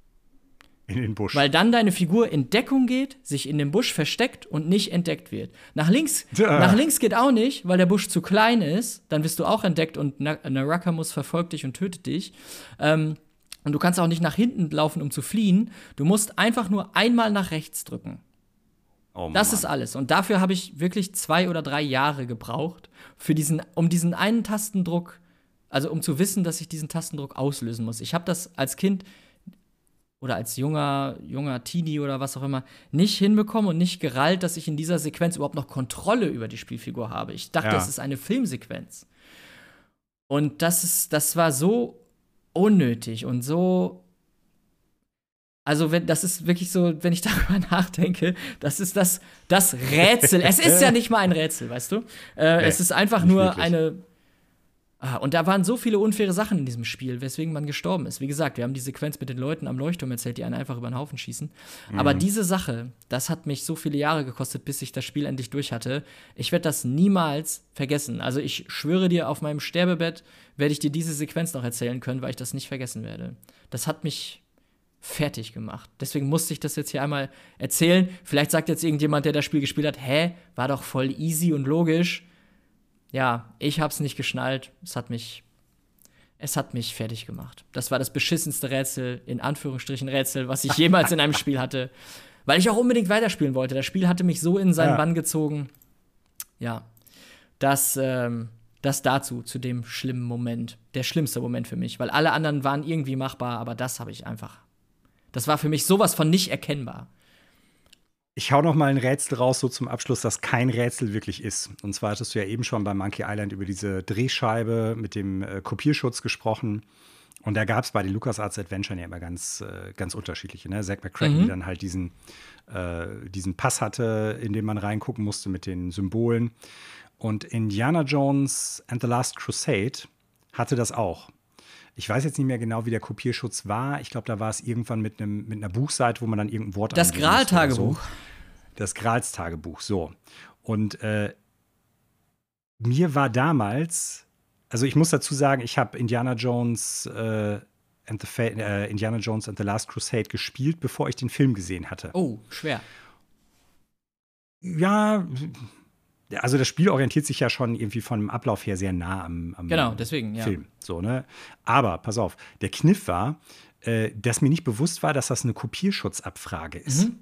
In den Busch. Weil dann deine Figur in Deckung geht, sich in dem Busch versteckt und nicht entdeckt wird. Nach links, [LAUGHS] ja. nach links geht auch nicht, weil der Busch zu klein ist. Dann wirst du auch entdeckt und Narakamus verfolgt dich und tötet dich. Ähm, und du kannst auch nicht nach hinten laufen, um zu fliehen. Du musst einfach nur einmal nach rechts drücken. Oh das ist alles. Und dafür habe ich wirklich zwei oder drei Jahre gebraucht, für diesen, um diesen einen Tastendruck, also um zu wissen, dass ich diesen Tastendruck auslösen muss. Ich habe das als Kind oder als junger, junger Teenie oder was auch immer nicht hinbekommen und nicht gerallt, dass ich in dieser Sequenz überhaupt noch Kontrolle über die Spielfigur habe. Ich dachte, Ja. es ist eine Filmsequenz. Und das ist, das war so unnötig und so. Also, wenn, das ist wirklich so, wenn ich [LAUGHS] darüber nachdenke, das ist das, das Rätsel. es ist ja nicht mal ein Rätsel, weißt du? Äh, Nee, es ist einfach nur wirklich. eine. Ah, und da waren so viele unfaire Sachen in diesem Spiel, weswegen man gestorben ist. Wie gesagt, wir haben die Sequenz mit den Leuten am Leuchtturm erzählt, die einen einfach über den Haufen schießen. Aber Mhm. diese Sache, das hat mich so viele Jahre gekostet, bis ich das Spiel endlich durch hatte. Ich werde das niemals vergessen. Also ich schwöre dir, auf meinem Sterbebett werde ich dir diese Sequenz noch erzählen können, weil ich das nicht vergessen werde. Das hat mich fertig gemacht. Deswegen musste ich das jetzt hier einmal erzählen. Vielleicht sagt jetzt irgendjemand, der das Spiel gespielt hat, hä, war doch voll easy und logisch. Ja, ich hab's nicht geschnallt. Es hat mich es hat mich fertig gemacht. Das war das beschissenste Rätsel, in Anführungsstrichen Rätsel, was ich jemals in einem Spiel hatte. Weil ich auch unbedingt weiterspielen wollte. Das Spiel hatte mich so in seinen Ja. Bann gezogen. Ja, das, ähm, das dazu, zu dem schlimmen Moment. Der schlimmste Moment für mich. Weil alle anderen waren irgendwie machbar, aber das habe ich einfach. Das war für mich sowas von nicht erkennbar. Ich hau noch mal ein Rätsel raus, so zum Abschluss, das kein Rätsel wirklich ist. Und zwar hattest du ja eben schon bei Monkey Island über diese Drehscheibe mit dem äh, Kopierschutz gesprochen. Und da gab es bei den LucasArts Adventure ja immer ganz, äh, ganz unterschiedliche. Ne? Zack McCracken, die dann halt diesen, äh, diesen Pass hatte, in den man reingucken musste mit den Symbolen. Und Indiana Jones and the Last Crusade hatte das auch. Ich weiß jetzt nicht mehr genau, wie der Kopierschutz war. Ich glaube, da war es irgendwann mit, einem, mit einer Buchseite, wo man dann irgendein Wort Das Graal-Tagebuch. So. Das Grals-Tagebuch, so. Und äh, mir war damals, also ich muss dazu sagen, ich habe Indiana Jones äh, and the Fa äh, Indiana Jones and the Last Crusade gespielt, bevor ich den Film gesehen hatte. Oh, schwer. Ja, also das Spiel orientiert sich ja schon irgendwie vom Ablauf her sehr nah am, am Genau, deswegen, ja. Film. So, ne? Aber pass auf, der Kniff war, äh, dass mir nicht bewusst war, dass das eine Kopierschutzabfrage ist. Mhm.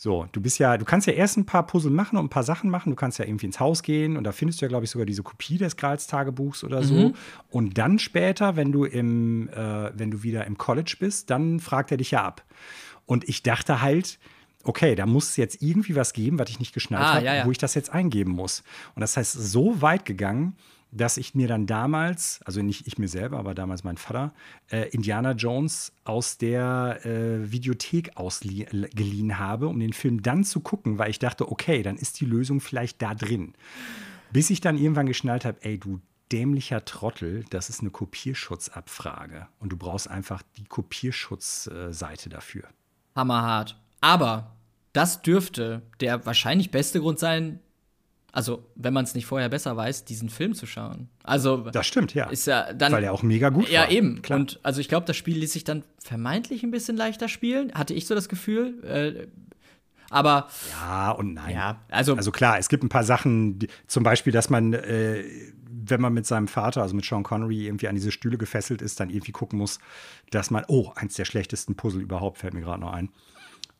So, du bist ja, du kannst ja erst ein paar Puzzle machen und ein paar Sachen machen. Du kannst ja irgendwie ins Haus gehen und da findest du ja, glaube ich, sogar diese Kopie des Grals-Tagebuchs oder so. Mhm. Und dann später, wenn du im, äh, wenn du wieder im College bist, dann fragt er dich ja ab. Und ich dachte halt, okay, da muss es jetzt irgendwie was geben, was ich nicht geschnallt Ah, habe, ja, ja. wo ich das jetzt eingeben muss. Und das heißt, so weit gegangen, dass ich mir dann damals, also nicht ich mir selber, aber damals mein Vater, äh, Indiana Jones aus der äh, Videothek ausgeliehen habe, um den Film dann zu gucken, weil ich dachte, okay, dann ist die Lösung vielleicht da drin. Bis ich dann irgendwann geschnallt habe, ey, du dämlicher Trottel, das ist eine Kopierschutzabfrage. Und du brauchst einfach die Kopierschutzseite dafür. Hammerhart. Aber das dürfte der wahrscheinlich beste Grund sein, also wenn man es nicht vorher besser weiß, diesen Film zu schauen. Also Das stimmt, ja. ist ja dann Weil er auch mega gut ja war. eben. Klar. Und also ich glaube, das Spiel ließ sich dann vermeintlich ein bisschen leichter spielen, hatte ich so das Gefühl. Äh, aber Ja und nein. ja, also, Also klar, es gibt ein paar Sachen, die, zum Beispiel, dass man, äh, wenn man mit seinem Vater, also mit Sean Connery, irgendwie an diese Stühle gefesselt ist, dann irgendwie gucken muss, dass man, oh, eins der schlechtesten Puzzle überhaupt, fällt mir gerade noch ein.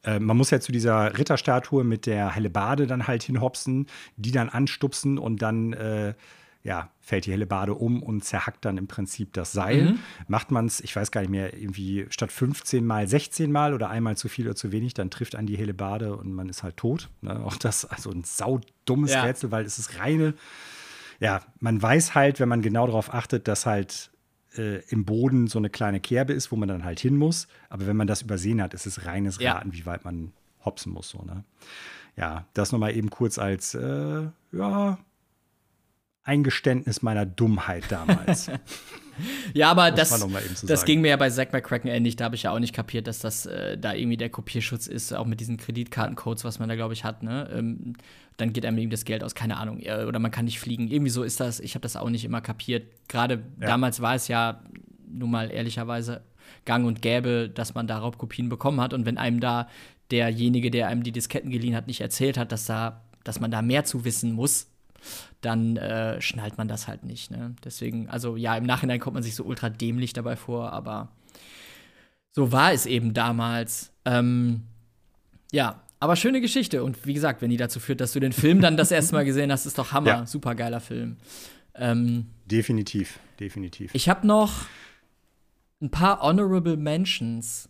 Äh, man muss ja zu dieser Ritterstatue mit der Hellebarde dann halt hinhopsen, die dann anstupsen und dann äh, ja, fällt die Hellebarde um und zerhackt dann im Prinzip das Seil. Macht man es, ich weiß gar nicht mehr, irgendwie statt 15 mal 16 mal oder einmal zu viel oder zu wenig, dann trifft an die Hellebarde und man ist halt tot. Ne? Auch das, also ein saudummes Ja. Rätsel, weil es ist reine, ja, man weiß halt, wenn man genau darauf achtet, dass halt äh, im Boden so eine kleine Kerbe ist, wo man dann halt hin muss. Aber wenn man das übersehen hat, ist es reines Ja. Raten, wie weit man hopsen muss. So, ne? Ja, das nochmal eben kurz als, äh, ja, Eingeständnis meiner Dummheit damals. [LAUGHS] ja, aber das, das sagen. ging mir ja bei Zack McCracken ähnlich. Da habe ich ja auch nicht kapiert, dass das äh, da irgendwie der Kopierschutz ist, auch mit diesen Kreditkartencodes, was man da, glaube ich, hat. Ne? Ähm, dann geht einem eben das Geld aus, keine Ahnung. äh, Oder man kann nicht fliegen. Irgendwie so ist das. Ich habe das auch nicht immer kapiert. Gerade damals war es ja nun mal ehrlicherweise gang und gäbe, dass man da Raubkopien bekommen hat. Und wenn einem da derjenige, der einem die Disketten geliehen hat, nicht erzählt hat, dass, da, dass man da mehr zu wissen muss, dann äh, schnallt man das halt nicht. Ne? Deswegen, also ja, im Nachhinein kommt man sich so ultra dämlich dabei vor, aber so war es eben damals. Ähm, ja, aber schöne Geschichte. Und wie gesagt, wenn die dazu führt, dass du den Film dann das erste Mal gesehen hast, ist doch Hammer. Ja. Super geiler Film. Ähm, definitiv, definitiv. ich habe noch ein paar Honorable Mentions.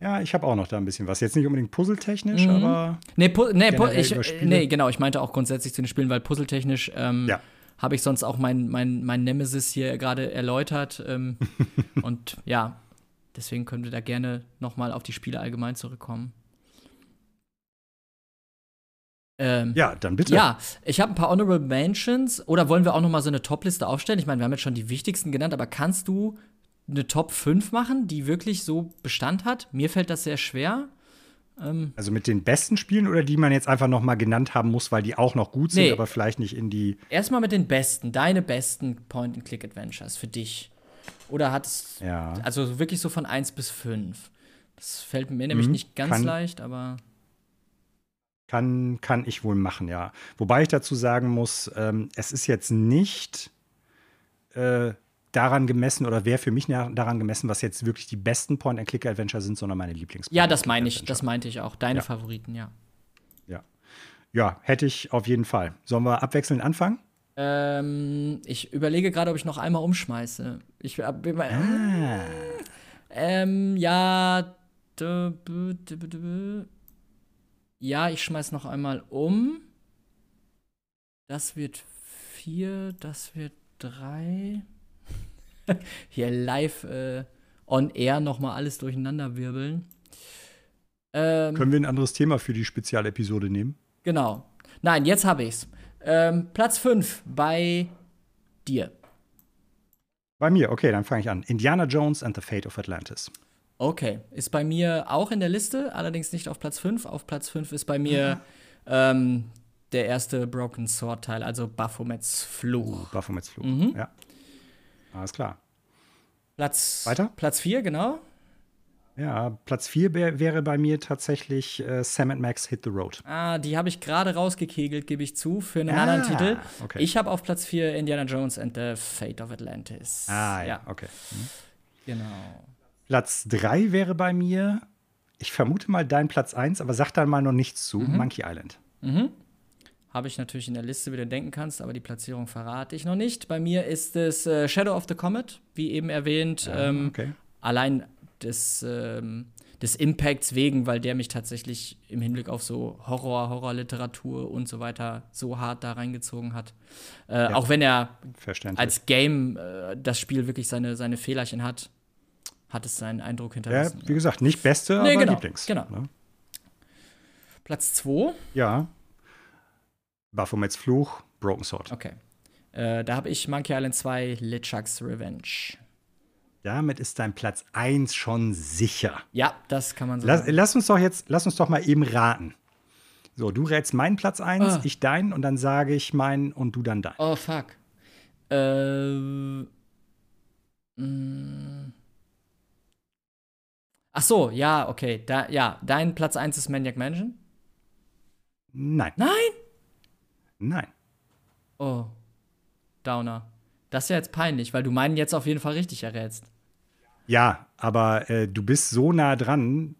Ja, ich habe auch noch da ein bisschen was. Jetzt nicht unbedingt puzzletechnisch, Mhm. aber Nee, pu nee, pu ich, äh, nee, genau, ich meinte auch grundsätzlich zu den Spielen, weil puzzletechnisch ähm, Ja. habe ich sonst auch mein, mein, mein Nemesis hier gerade erläutert. Ähm, [LAUGHS] und ja, deswegen können wir da gerne noch mal auf die Spiele allgemein zurückkommen. Ähm, ja, dann bitte. Ja, ich habe ein paar Honorable Mentions. Oder wollen wir auch noch mal so eine Top-Liste aufstellen? Ich meine, wir haben jetzt schon die wichtigsten genannt, aber kannst du eine Top 5 machen, die wirklich so Bestand hat? Mir fällt das sehr schwer. Ähm, Also mit den besten Spielen oder die man jetzt einfach noch mal genannt haben muss, weil die auch noch gut sind, Nee. aber vielleicht nicht in die. Erstmal mit den besten, deine besten Point-and-Click-Adventures für dich. Oder hat es, Ja. also wirklich so von 1 bis 5. Das fällt mir nämlich Mhm, nicht ganz leicht, aber Kann, kann ich wohl machen, ja. Wobei ich dazu sagen muss, ähm, es ist jetzt nicht äh, daran gemessen oder wäre für mich daran gemessen, was jetzt wirklich die besten Point-and-Click-Adventure sind, sondern meine Lieblings. ja, das meine ich, das meinte ich auch. Deine Ja. Favoriten, ja. Ja. ja, hätte ich auf jeden Fall. Sollen wir abwechselnd anfangen? Ähm, ich überlege gerade, ob ich noch einmal umschmeiße. Ich hab immer. Ah. Ähm, ja. Ja, ich schmeiß noch einmal um. Das wird vier, das wird drei. [LAUGHS] Hier live äh, on air noch mal alles durcheinander wirbeln. Ähm, Können wir ein anderes Thema für die Spezialepisode nehmen? genau. Nein, jetzt habe ich's. Ähm, Platz 5 bei dir. Bei mir, okay, dann fange ich an. Indiana Jones and the Fate of Atlantis. Okay, ist bei mir auch in der Liste, allerdings nicht auf Platz 5. Auf Platz 5 ist bei mir ähm, der erste Broken Sword Teil, also Baphomets Fluch. Baphomets Fluch. Mhm. Ja. Alles klar. Platz, Weiter? Platz 4, genau. Ja, Platz 4 wäre bei mir tatsächlich äh, Sam Max Hit the Road. Ah, die habe ich gerade rausgekegelt, gebe ich zu, für einen Ah, anderen Titel. okay. Ich habe auf Platz 4 Indiana Jones and the Fate of Atlantis. Ah, ja, okay. Genau. Platz 3 wäre bei mir, ich vermute mal dein Platz 1, aber sag dann mal noch nichts zu, Mhm. Monkey Island. Habe ich natürlich in der Liste, wie du denken kannst, aber die Platzierung verrate ich noch nicht. Bei mir ist es äh, Shadow of the Comet, wie eben erwähnt. ähm, okay. Allein des, ähm, des Impacts wegen, weil der mich tatsächlich im Hinblick auf so Horror, Horrorliteratur und so weiter so hart da reingezogen hat. Äh, Auch wenn er als Game äh, das Spiel wirklich seine, seine Fehlerchen hat, hat es seinen Eindruck ja, hinterlassen. wie gesagt, nicht beste, Nee, aber genau, Lieblings. genau. Ne? Platz 2, Ja. Baphomets Fluch, Broken Sword. okay. Äh, da habe ich Monkey Island 2 LeChuck's Revenge. Damit ist dein Platz 1 schon sicher. Ja, das kann man so Lass, sagen. lass uns doch jetzt, lass uns doch mal eben raten. So, du rätst meinen Platz 1, Ah. ich deinen und dann sage ich meinen und du dann deinen. Oh, fuck. Äh. mh. Ach so, ja, okay. Da, ja, dein Platz 1 ist Maniac Mansion? Nein. Nein? Nein. Oh. Downer. Das ist ja jetzt peinlich, weil du meinen jetzt auf jeden Fall richtig errätst. Ja, aber äh, du bist so nah dran.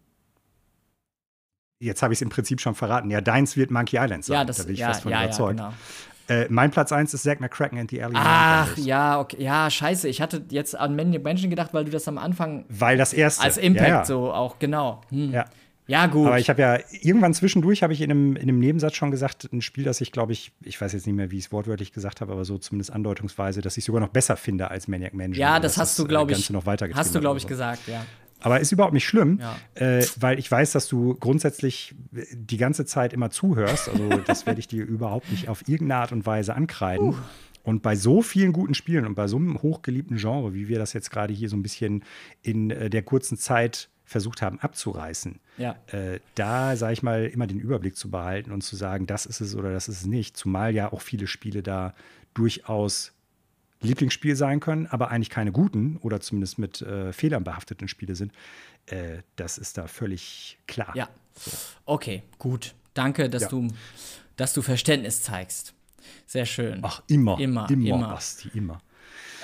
Jetzt habe ich es im Prinzip schon verraten. Ja, deins wird Monkey Island sein. ja, das da bin ich ja, fast von ja, ja, überzeugt. genau. Äh, mein Platz 1 ist Zack McCracken and the Alien. Ach, ja, okay. Ja, scheiße. Ich hatte jetzt an Maniac Mansion gedacht, weil du das am Anfang Weil das erste. als Impact ja, ja. so auch, genau. Hm. Ja. Ja, gut. Aber ich habe ja irgendwann zwischendurch habe ich in einem, in einem Nebensatz schon gesagt, ein Spiel, das ich glaube ich, ich weiß jetzt nicht mehr, wie ich es wortwörtlich gesagt habe, aber so zumindest andeutungsweise, dass ich sogar noch besser finde als Maniac Mansion. ja, das hast du, äh, glaube ich, noch hast du, glaube ich, gesagt, ja. Aber ist überhaupt nicht schlimm, Ja. äh, weil ich weiß, dass du grundsätzlich die ganze Zeit immer zuhörst. Also das werde ich dir [LAUGHS] überhaupt nicht auf irgendeine Art und Weise ankreiden. Und bei so vielen guten Spielen und bei so einem hochgeliebten Genre, wie wir das jetzt gerade hier so ein bisschen in äh, der kurzen Zeit versucht haben abzureißen, Ja. äh, da, sage ich mal, immer den Überblick zu behalten und zu sagen, das ist es oder das ist es nicht. Zumal ja auch viele Spiele da durchaus Lieblingsspiel sein können, aber eigentlich keine guten oder zumindest mit äh, Fehlern behafteten Spiele sind. Äh, das ist da völlig klar. Ja. Okay, gut. Danke, dass, Ja. du, dass du Verständnis zeigst. Sehr schön. Ach, immer. Immer, Immer, immer. Basti, immer.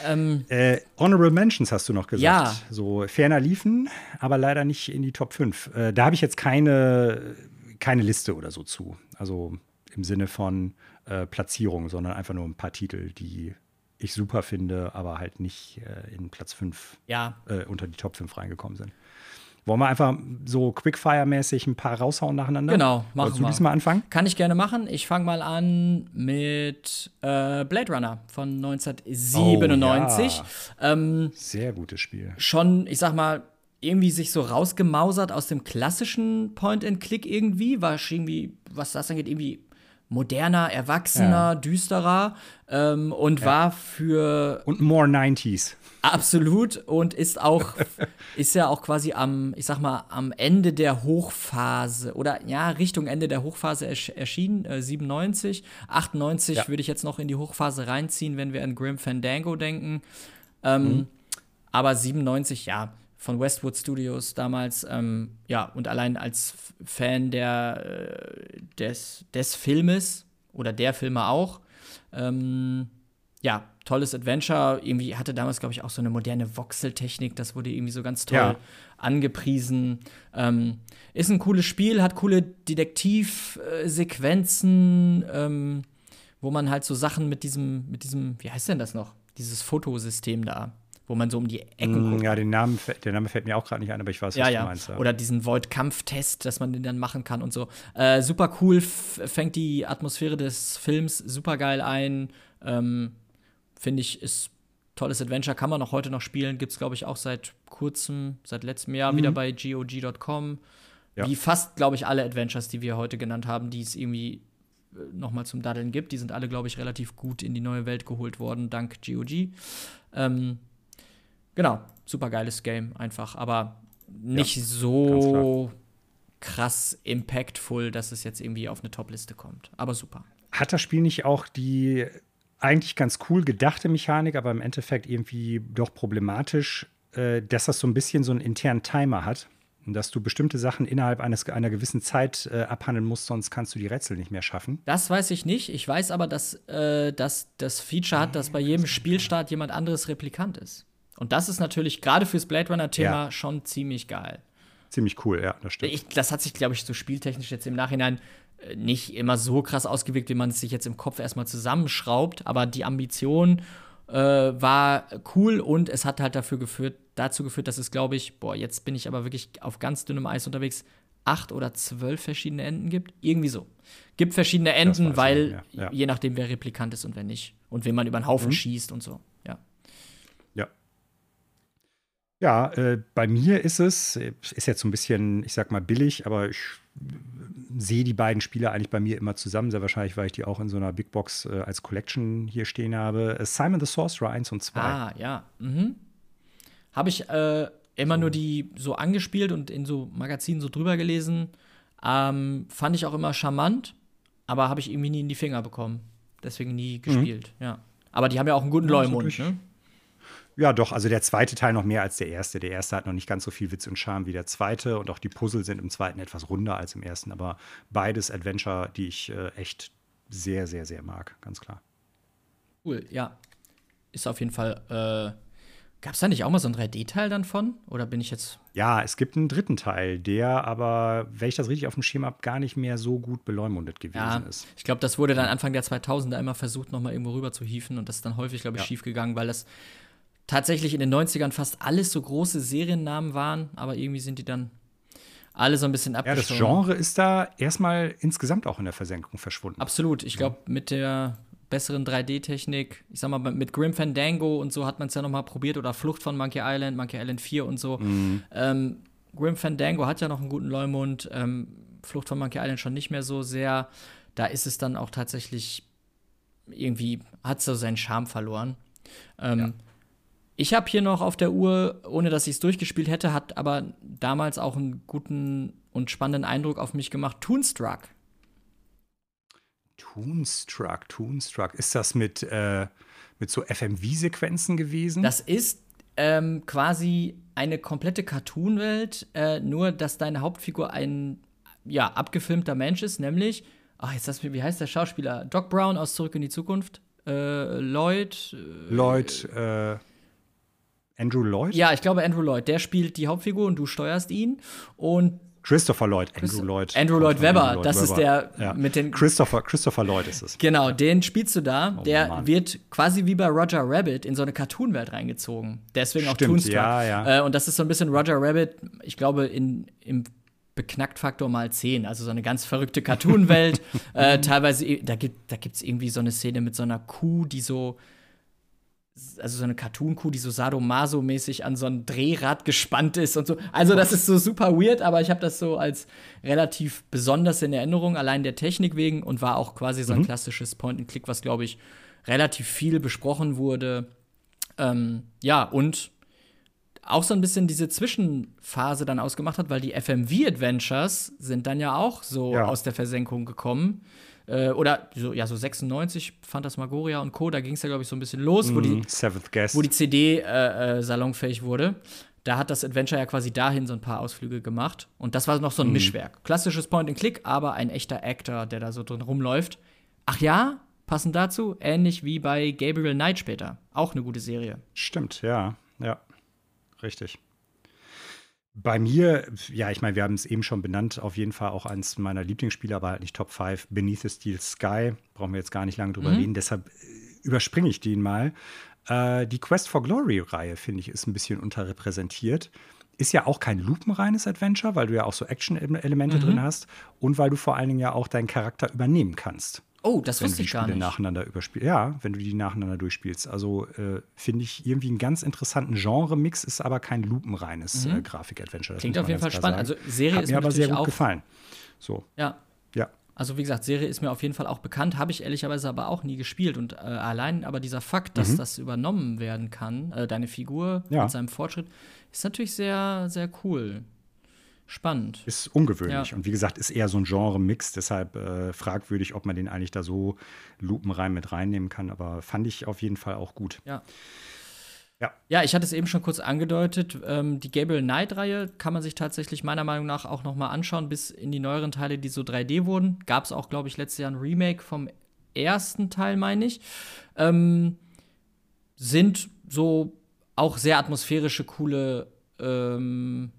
Ähm, Äh, Honorable Mentions hast du noch gesagt. Ja. So ferner liefen, aber leider nicht in die Top 5. Äh, da habe ich jetzt keine, keine Liste oder so zu. Also im Sinne von äh, Platzierung, sondern einfach nur ein paar Titel, die ich super finde, aber halt nicht äh, in Platz 5 ja, äh, unter die Top 5 reingekommen sind. Wollen wir einfach so Quickfire-mäßig ein paar raushauen nacheinander? Genau, machen Wolltest du wir. diesmal anfangen? Kann ich gerne machen. Ich fange mal an mit äh, Blade Runner von 1997. Oh, ja. ähm, Sehr gutes Spiel. schon, ich sag mal, irgendwie sich so rausgemausert aus dem klassischen Point-and-Click irgendwie. War irgendwie, was das angeht, irgendwie moderner, erwachsener, Ja. düsterer ähm, und war für Und more 90s. absolut und ist auch, [LAUGHS] ist ja auch quasi am, ich sag mal, am Ende der Hochphase oder ja, Richtung Ende der Hochphase ersch erschienen, äh, 97. 98 Ja. würde ich jetzt noch in die Hochphase reinziehen, wenn wir an Grim Fandango denken. Ähm, Aber 97, ja, von Westwood Studios damals, ähm, ja, und allein als Fan der, äh, des, des Filmes oder der Filme auch, ähm, ja, tolles Adventure. Irgendwie hatte damals, glaube ich, auch so eine moderne Voxel-Technik. Das wurde irgendwie so ganz toll Ja. angepriesen. Ähm, ist ein cooles Spiel, hat coole Detektivsequenzen, ähm, wo man halt so Sachen mit diesem, mit diesem, wie heißt denn das noch? Dieses Fotosystem da, wo man so um die Ecken Mm, guckt. Ja, den Namen, der Name fällt mir auch gerade nicht ein, aber ich weiß, was Ja, du ja. meinst. Oder diesen Void-Kampftest, dass man den dann machen kann und so. Äh, super cool, fängt die Atmosphäre des Films super geil ein. Ähm, Finde ich, ist tolles Adventure, kann man auch heute noch spielen. Gibt es, glaube ich, auch seit kurzem, seit letztem Jahr wieder bei GOG.com. Mhm. Ja. Wie fast, glaube ich, alle Adventures, die wir heute genannt haben, die es irgendwie äh, noch mal zum Daddeln gibt. Die sind alle, glaube ich, relativ gut in die neue Welt geholt worden, dank GOG. Ähm, genau, super geiles Game einfach, aber nicht ganz so krass impactful, dass es jetzt irgendwie auf eine Top-Liste kommt. Aber super. Hat das Spiel nicht auch die eigentlich ganz cool gedachte Mechanik, aber im Endeffekt irgendwie doch problematisch, äh, dass das so ein bisschen so einen internen Timer hat? Und dass du bestimmte Sachen innerhalb eines, einer gewissen Zeit äh, abhandeln musst, sonst kannst du die Rätsel nicht mehr schaffen. Das weiß ich nicht. Ich weiß aber, dass, äh, dass das Feature hat, dass bei jedem Spielstart jemand anderes Replikant ist. Und das ist natürlich gerade fürs Blade Runner-Thema Ja. schon ziemlich geil. Ziemlich cool, ja, das stimmt. Ich, das hat sich, glaube ich, so spieltechnisch jetzt im Nachhinein äh, nicht immer so krass ausgewirkt, wie man es sich jetzt im Kopf erstmal zusammenschraubt. Aber die Ambition äh, war cool und es hat halt dafür geführt, dazu geführt, dass es, glaube ich, boah, jetzt bin ich aber wirklich auf ganz dünnem Eis unterwegs, acht oder zwölf verschiedene Enden gibt. Irgendwie so. Gibt verschiedene Enden, weil ja. je nachdem, wer Replikant ist und wer nicht. Und wen man über den Haufen Mhm. schießt und so. Ja. Ja. Ja, äh, bei mir ist es, äh, ist jetzt so ein bisschen, ich sag mal, billig, aber ich äh, sehe die beiden Spiele eigentlich bei mir immer zusammen. Sehr wahrscheinlich, weil ich die auch in so einer Big Box äh, als Collection hier stehen habe. Äh, Simon the Sorcerer 1 und 2. Ah, ja. Mhm. Habe ich äh, immer nur die so angespielt und in so Magazinen so drüber gelesen. Ähm, fand ich auch immer charmant, aber habe ich irgendwie nie in die Finger bekommen. Deswegen nie gespielt, ja. Aber die haben ja auch einen guten Mhm. Ja, Leumund, ne? Ja, doch, also der zweite Teil noch mehr als der erste. Der erste hat noch nicht ganz so viel Witz und Charme wie der zweite und auch die Puzzle sind im zweiten etwas runder als im ersten, aber beides Adventure, die ich äh, echt sehr, sehr, sehr mag, ganz klar. Cool, ja. Ist auf jeden Fall. Äh, Gab es da nicht auch mal so ein 3D-Teil dann von? Oder bin ich jetzt. Ja, es gibt einen dritten Teil, der aber, wenn ich das richtig auf dem Schirm habe, gar nicht mehr so gut beleumundet gewesen Ja, ist. ich glaube, das wurde dann Anfang der 2000er immer versucht, noch mal irgendwo rüber zu hieven. Und das ist dann häufig, glaube ich, Ja. schief gegangen, weil das tatsächlich in den 90ern fast alles so große Seriennamen waren. Aber irgendwie sind die dann alle so ein bisschen Ja, das. Genre ist da erstmal insgesamt auch in der Versenkung verschwunden. Absolut. Ich glaube, mit der besseren 3D-Technik, ich sag mal, mit Grim Fandango und so hat man es ja noch mal probiert oder Flucht von Monkey Island, Monkey Island 4 und so. Ähm, Grim Fandango hat ja noch einen guten Leumund, ähm, Flucht von Monkey Island schon nicht mehr so sehr. Da ist es dann auch tatsächlich irgendwie, hat so seinen Charme verloren. Ähm, Ja. Ich habe hier noch auf der Uhr, ohne dass ich es durchgespielt hätte, hat aber damals auch einen guten und spannenden Eindruck auf mich gemacht. Toonstruck. Toonstruck, Toonstruck. Ist das mit, äh, mit so FMV-Sequenzen gewesen? Das ist ähm, quasi eine komplette Cartoon-Welt, äh, nur dass deine Hauptfigur ein ja, abgefilmter Mensch ist, nämlich, ach, jetzt das, wie heißt der Schauspieler? Doc Brown aus Zurück in die Zukunft? Äh, Lloyd? Äh, Lloyd, äh, Andrew Lloyd? ja, ich glaube Andrew Lloyd, der spielt die Hauptfigur und du steuerst ihn. Und Christopher Lloyd, Andrew Lloyd. Andrew Lloyd Webber, Lloyd das Webber. ist der ja. mit den. Christopher, Christopher Lloyd ist es. Genau, den spielst du da. Oh, der Mann. wird quasi wie bei Roger Rabbit in so eine Cartoon-Welt reingezogen. Deswegen auch Stimmt, Toonstruck. Ja, ja. Äh, und das ist so ein bisschen Roger Rabbit, ich glaube, in, im Beknackt-Faktor mal 10. Also so eine ganz verrückte Cartoon-Welt. [LAUGHS] äh, teilweise, da gibt es da irgendwie so eine Szene mit so einer Kuh, die so also so eine Cartoon-Kuh, die so sadomaso-mäßig an so ein Drehrad gespannt ist und so. Also das ist so super weird, aber ich habe das so als relativ besonders in Erinnerung, allein der Technik wegen und war auch quasi so ein mhm. klassisches Point-and-Click, was, glaube ich, relativ viel besprochen wurde. Ähm, ja, und auch so ein bisschen diese Zwischenphase dann ausgemacht hat, weil die FMV-Adventures sind dann ja auch so ja. aus der Versenkung gekommen. Äh, oder so, ja, so 96, Phantasmagoria und Co., da ging es ja, glaube ich, so ein bisschen los, mm, wo, die, wo die CD äh, äh, salonfähig wurde. Da hat das Adventure ja quasi dahin so ein paar Ausflüge gemacht. Und das war noch so ein mm. Mischwerk. Klassisches Point-and-Click, aber ein echter Actor, der da so drin rumläuft. Ach ja, passend dazu, ähnlich wie bei Gabriel Knight später. Auch eine gute Serie. Stimmt, ja, ja. Richtig. Bei mir, ja, ich meine, wir haben es eben schon benannt, auf jeden Fall auch eins meiner Lieblingsspiele, aber halt nicht Top 5, Beneath the Steel Sky. Brauchen wir jetzt gar nicht lange drüber mhm. reden, deshalb äh, überspringe ich den mal. Äh, die Quest for Glory-Reihe, finde ich, ist ein bisschen unterrepräsentiert. Ist ja auch kein lupenreines Adventure, weil du ja auch so Action-Elemente mhm. drin hast und weil du vor allen Dingen ja auch deinen Charakter übernehmen kannst. Oh, das wusste ich gar nicht. nacheinander. Ja, wenn du die nacheinander durchspielst. Also äh, finde ich irgendwie einen ganz interessanten Genre-Mix, ist aber kein lupenreines mhm. äh, Grafik-Adventure. Klingt auf jeden Fall spannend. Also Serie Hat ist mir aber sehr gut gefallen. So. Ja. Ja. Also wie gesagt, Serie ist mir auf jeden Fall auch bekannt, habe ich ehrlicherweise aber auch nie gespielt. Und äh, allein aber dieser Fakt, dass mhm. das übernommen werden kann, äh, deine Figur ja. mit seinem Fortschritt, ist natürlich sehr, sehr cool. Spannend. Ist ungewöhnlich. Ja. Und wie gesagt, ist eher so ein Genre-Mix, deshalb äh, fragwürdig, ob man den eigentlich da so lupenrein mit reinnehmen kann. Aber fand ich auf jeden Fall auch gut. Ja. Ja. ja, ich hatte es eben schon kurz angedeutet. Ähm, die Gabriel Knight-Reihe kann man sich tatsächlich meiner Meinung nach auch noch mal anschauen, bis in die neueren Teile, die so 3D wurden. Gab es auch, glaube ich, letztes Jahr ein Remake vom ersten Teil, meine ich. Ähm, sind so auch sehr atmosphärische, coole ähm,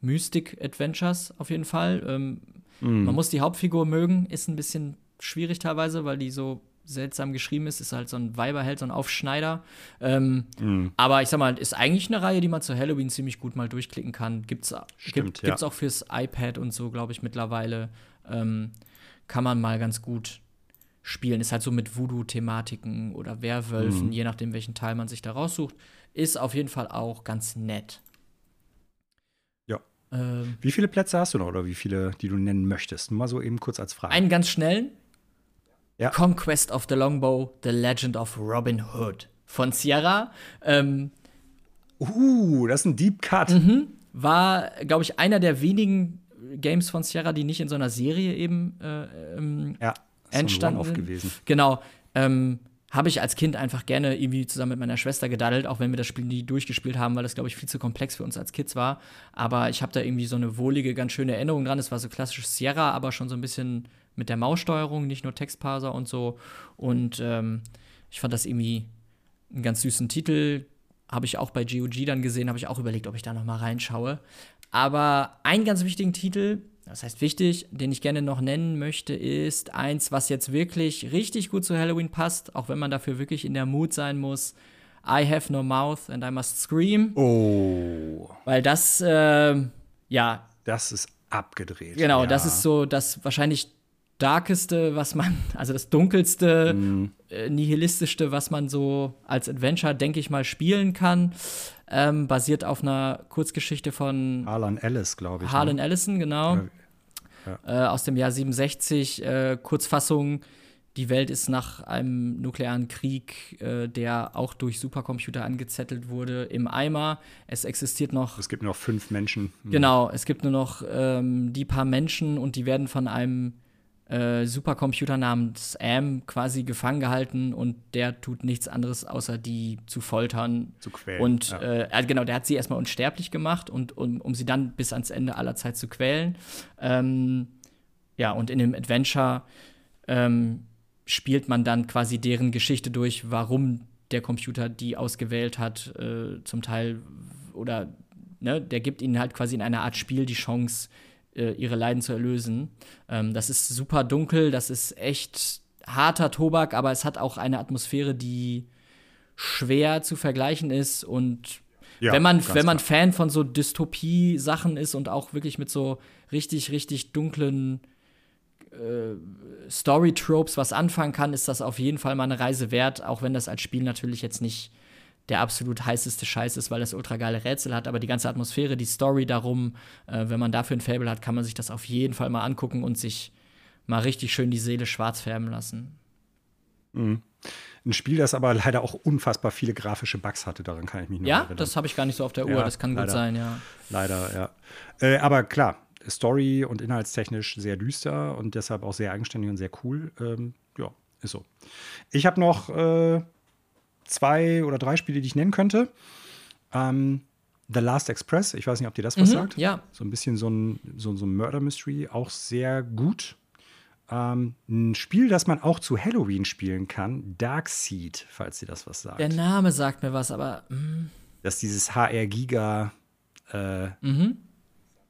Mystic-Adventures auf jeden Fall. Ähm, mm. Man muss die Hauptfigur mögen, ist ein bisschen schwierig teilweise, weil die so seltsam geschrieben ist. Ist halt so ein Weiberheld, so ein Aufschneider. Ähm, mm. Aber ich sag mal, ist eigentlich eine Reihe, die man zu Halloween ziemlich gut mal durchklicken kann. Gibt's, Stimmt, gibt, ja. gibt's auch fürs iPad und so, glaube ich, mittlerweile. Ähm, kann man mal ganz gut spielen. Ist halt so mit Voodoo-Thematiken oder Werwölfen, mm. je nachdem, welchen Teil man sich da raussucht. Ist auf jeden Fall auch ganz nett. Ähm, wie viele Plätze hast du noch oder wie viele, die du nennen möchtest? Nur mal so eben kurz als Frage. Einen ganz schnellen. Ja. Conquest of the Longbow, The Legend of Robin Hood von Sierra. Ähm, uh, das ist ein Deep Cut. Mhm, war, glaube ich, einer der wenigen Games von Sierra, die nicht in so einer Serie eben äh, ähm, ja, entstanden sind. gewesen. Genau. Ähm, habe ich als Kind einfach gerne irgendwie zusammen mit meiner Schwester gedaddelt, auch wenn wir das Spiel nie durchgespielt haben, weil das, glaube ich, viel zu komplex für uns als Kids war. Aber ich habe da irgendwie so eine wohlige, ganz schöne Erinnerung dran. Es war so klassisches Sierra, aber schon so ein bisschen mit der Maussteuerung, nicht nur Textparser und so. Und ähm, ich fand das irgendwie einen ganz süßen Titel. Habe ich auch bei GOG dann gesehen, habe ich auch überlegt, ob ich da noch mal reinschaue. Aber einen ganz wichtigen Titel, das heißt wichtig, den ich gerne noch nennen möchte, ist eins, was jetzt wirklich richtig gut zu Halloween passt, auch wenn man dafür wirklich in der Mut sein muss. I have no mouth and I must scream. Oh. Weil das, äh, ja. Das ist abgedreht. Genau, ja. das ist so das wahrscheinlich darkeste, was man, [LAUGHS] also das dunkelste, mm. äh, nihilistischste, was man so als Adventure, denke ich mal, spielen kann. Ähm, basiert auf einer Kurzgeschichte von Harlan Ellis, glaube ich. Harlan ne? Ellison, genau. Ja. Äh, aus dem Jahr 67. Äh, Kurzfassung: Die Welt ist nach einem nuklearen Krieg, äh, der auch durch Supercomputer angezettelt wurde, im Eimer. Es existiert noch. Es gibt nur noch fünf Menschen. Genau, es gibt nur noch ähm, die paar Menschen und die werden von einem äh, Supercomputer namens Am quasi gefangen gehalten und der tut nichts anderes, außer die zu foltern. Zu quälen. Und ja. äh, genau, der hat sie erstmal unsterblich gemacht und um, um sie dann bis ans Ende aller Zeit zu quälen. Ähm, ja, und in dem Adventure ähm, spielt man dann quasi deren Geschichte durch, warum der Computer die ausgewählt hat, äh, zum Teil oder ne, der gibt ihnen halt quasi in einer Art Spiel die Chance, äh, ihre Leiden zu erlösen. Ähm, das ist super dunkel, das ist echt harter Tobak, aber es hat auch eine Atmosphäre, die schwer zu vergleichen ist und ja, wenn man, wenn man Fan von so Dystopie-Sachen ist und auch wirklich mit so richtig, richtig dunklen äh, Story-Tropes was anfangen kann, ist das auf jeden Fall mal eine Reise wert, auch wenn das als Spiel natürlich jetzt nicht der absolut heißeste Scheiß ist, weil das ultra geile Rätsel hat, aber die ganze Atmosphäre, die Story darum, äh, wenn man dafür ein Fable hat, kann man sich das auf jeden Fall mal angucken und sich mal richtig schön die Seele schwarz färben lassen. Mhm. Ein Spiel, das aber leider auch unfassbar viele grafische Bugs hatte, daran kann ich mich noch ja, erinnern. Ja, das habe ich gar nicht so auf der Uhr, ja, das kann leider, gut sein, ja. Leider, ja. Äh, aber klar, Story und inhaltstechnisch sehr düster und deshalb auch sehr eigenständig und sehr cool. Ähm, ja, ist so. Ich habe noch äh, zwei oder drei Spiele, die ich nennen könnte. Ähm, The Last Express, ich weiß nicht, ob dir das was mhm, sagt. Ja. So ein bisschen so ein, so, so ein Murder Mystery, auch sehr gut. Ähm, ein Spiel, das man auch zu Halloween spielen kann, Dark Seed, falls dir das was sagt. Der Name sagt mir was, aber. Mm. Das ist dieses HR Giga, äh, mhm.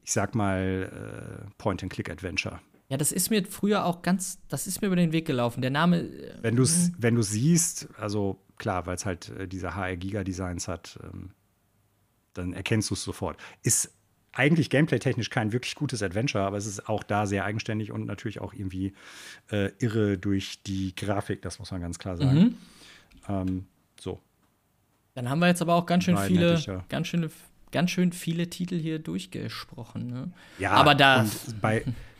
ich sag mal, äh, Point-and-Click-Adventure. Ja, das ist mir früher auch ganz, das ist mir über den Weg gelaufen. Der Name. Äh, wenn du es mhm. wenn du siehst, also klar, weil es halt äh, diese HR Giga Designs hat, ähm, dann erkennst du es sofort. Ist eigentlich gameplay-technisch kein wirklich gutes Adventure, aber es ist auch da sehr eigenständig und natürlich auch irgendwie äh, irre durch die Grafik, das muss man ganz klar sagen. Mhm. Ähm, so. Dann haben wir jetzt aber auch ganz schön viele, ganz schön, ganz schön viele Titel hier durchgesprochen. Ne? Ja, aber da. bei, [LAUGHS]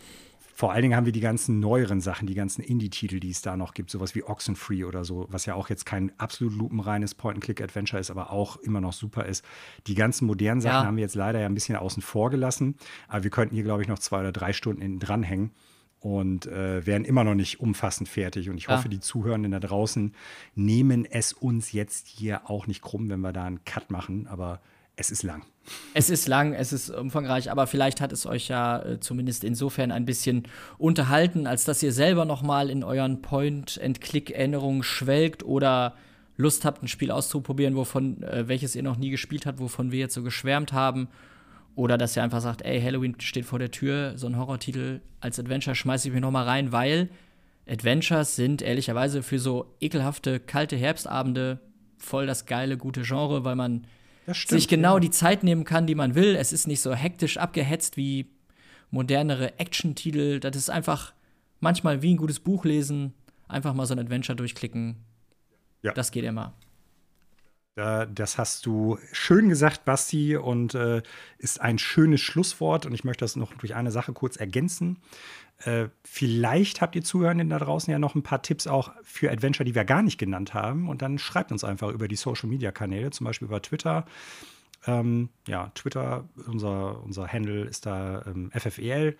Vor allen Dingen haben wir die ganzen neueren Sachen, die ganzen Indie-Titel, die es da noch gibt, sowas wie Oxenfree oder so, was ja auch jetzt kein absolut lupenreines Point-and-Click-Adventure ist, aber auch immer noch super ist. Die ganzen modernen Sachen ja. haben wir jetzt leider ja ein bisschen außen vor gelassen, aber wir könnten hier, glaube ich, noch zwei oder drei Stunden hinten dranhängen und äh, wären immer noch nicht umfassend fertig. Und ich hoffe, ja. die Zuhörenden da draußen nehmen es uns jetzt hier auch nicht krumm, wenn wir da einen Cut machen, aber es ist lang. Es ist lang, es ist umfangreich, aber vielleicht hat es euch ja äh, zumindest insofern ein bisschen unterhalten, als dass ihr selber noch mal in euren Point-and-Click-Erinnerungen schwelgt oder Lust habt, ein Spiel auszuprobieren, wovon äh, welches ihr noch nie gespielt habt, wovon wir jetzt so geschwärmt haben. Oder dass ihr einfach sagt, ey, Halloween steht vor der Tür, so ein Horrortitel als Adventure schmeiße ich mir noch mal rein, weil Adventures sind ehrlicherweise für so ekelhafte, kalte Herbstabende voll das geile, gute Genre, weil man stimmt, sich genau ja. die Zeit nehmen kann, die man will. Es ist nicht so hektisch abgehetzt wie modernere Action-Titel. Das ist einfach manchmal wie ein gutes Buch lesen, einfach mal so ein Adventure durchklicken. Ja. Das geht immer. Das hast du schön gesagt, Basti, und äh, ist ein schönes Schlusswort. Und ich möchte das noch durch eine Sache kurz ergänzen. Äh, vielleicht habt ihr Zuhörenden da draußen ja noch ein paar Tipps auch für Adventure, die wir gar nicht genannt haben. Und dann schreibt uns einfach über die Social Media Kanäle, zum Beispiel über Twitter. Ähm, ja, Twitter, unser, unser Handle ist da ähm, FFEL,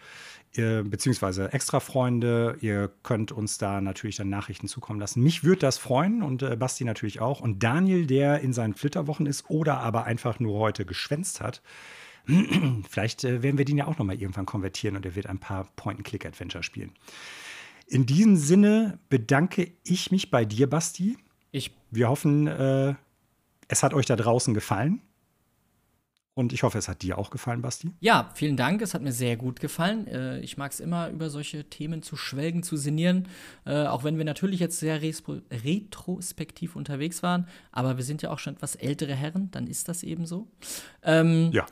äh, beziehungsweise Extra-Freunde. Ihr könnt uns da natürlich dann Nachrichten zukommen lassen. Mich würde das freuen und äh, Basti natürlich auch. Und Daniel, der in seinen Flitterwochen ist oder aber einfach nur heute geschwänzt hat, [CLEARS THROAT] Vielleicht äh, werden wir den ja auch noch mal irgendwann konvertieren und er wird ein paar Point-and-Click-Adventure spielen. In diesem Sinne bedanke ich mich bei dir, Basti. Ich. Wir hoffen, äh, es hat euch da draußen gefallen. Und ich hoffe, es hat dir auch gefallen, Basti. Ja, vielen Dank. Es hat mir sehr gut gefallen. Äh, ich mag es immer, über solche Themen zu schwelgen, zu sinnieren. Äh, auch wenn wir natürlich jetzt sehr retrospektiv unterwegs waren. Aber wir sind ja auch schon etwas ältere Herren, dann ist das eben so. Ähm, ja.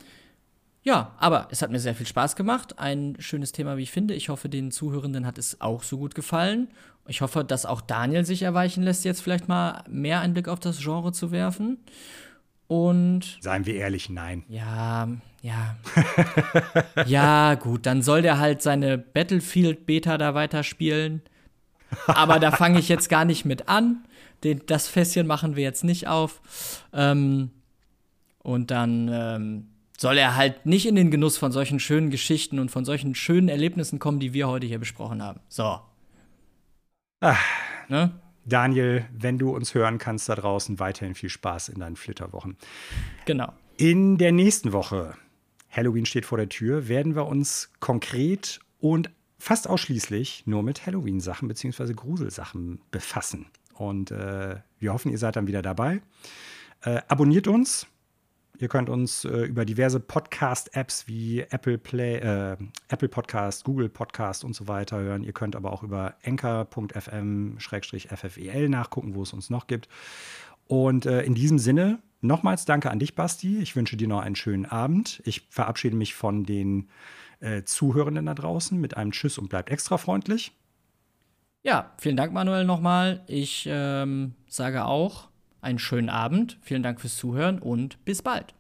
Ja, aber es hat mir sehr viel Spaß gemacht. Ein schönes Thema, wie ich finde. Ich hoffe, den Zuhörenden hat es auch so gut gefallen. Ich hoffe, dass auch Daniel sich erweichen lässt, jetzt vielleicht mal mehr einen Blick auf das Genre zu werfen. Und. Seien wir ehrlich, nein. Ja, ja. [LAUGHS] ja, gut, dann soll der halt seine Battlefield-Beta da weiterspielen. Aber da fange ich jetzt gar nicht mit an. Den, das Fässchen machen wir jetzt nicht auf. Ähm, und dann. Ähm, soll er halt nicht in den Genuss von solchen schönen Geschichten und von solchen schönen Erlebnissen kommen, die wir heute hier besprochen haben. So. Ach, ne? Daniel, wenn du uns hören kannst da draußen, weiterhin viel Spaß in deinen Flitterwochen. Genau. In der nächsten Woche, Halloween steht vor der Tür, werden wir uns konkret und fast ausschließlich nur mit Halloween-Sachen bzw. Gruselsachen befassen. Und äh, wir hoffen, ihr seid dann wieder dabei. Äh, abonniert uns, Ihr könnt uns äh, über diverse Podcast-Apps wie Apple Play, äh, Apple Podcast, Google Podcast und so weiter hören. Ihr könnt aber auch über anchor.fm-ffel nachgucken, wo es uns noch gibt. Und äh, in diesem Sinne, nochmals danke an dich, Basti. Ich wünsche dir noch einen schönen Abend. Ich verabschiede mich von den äh, Zuhörenden da draußen mit einem Tschüss und bleibt extra freundlich. Ja, vielen Dank, Manuel, nochmal. Ich ähm, sage auch einen schönen Abend. Vielen Dank fürs Zuhören und bis bald.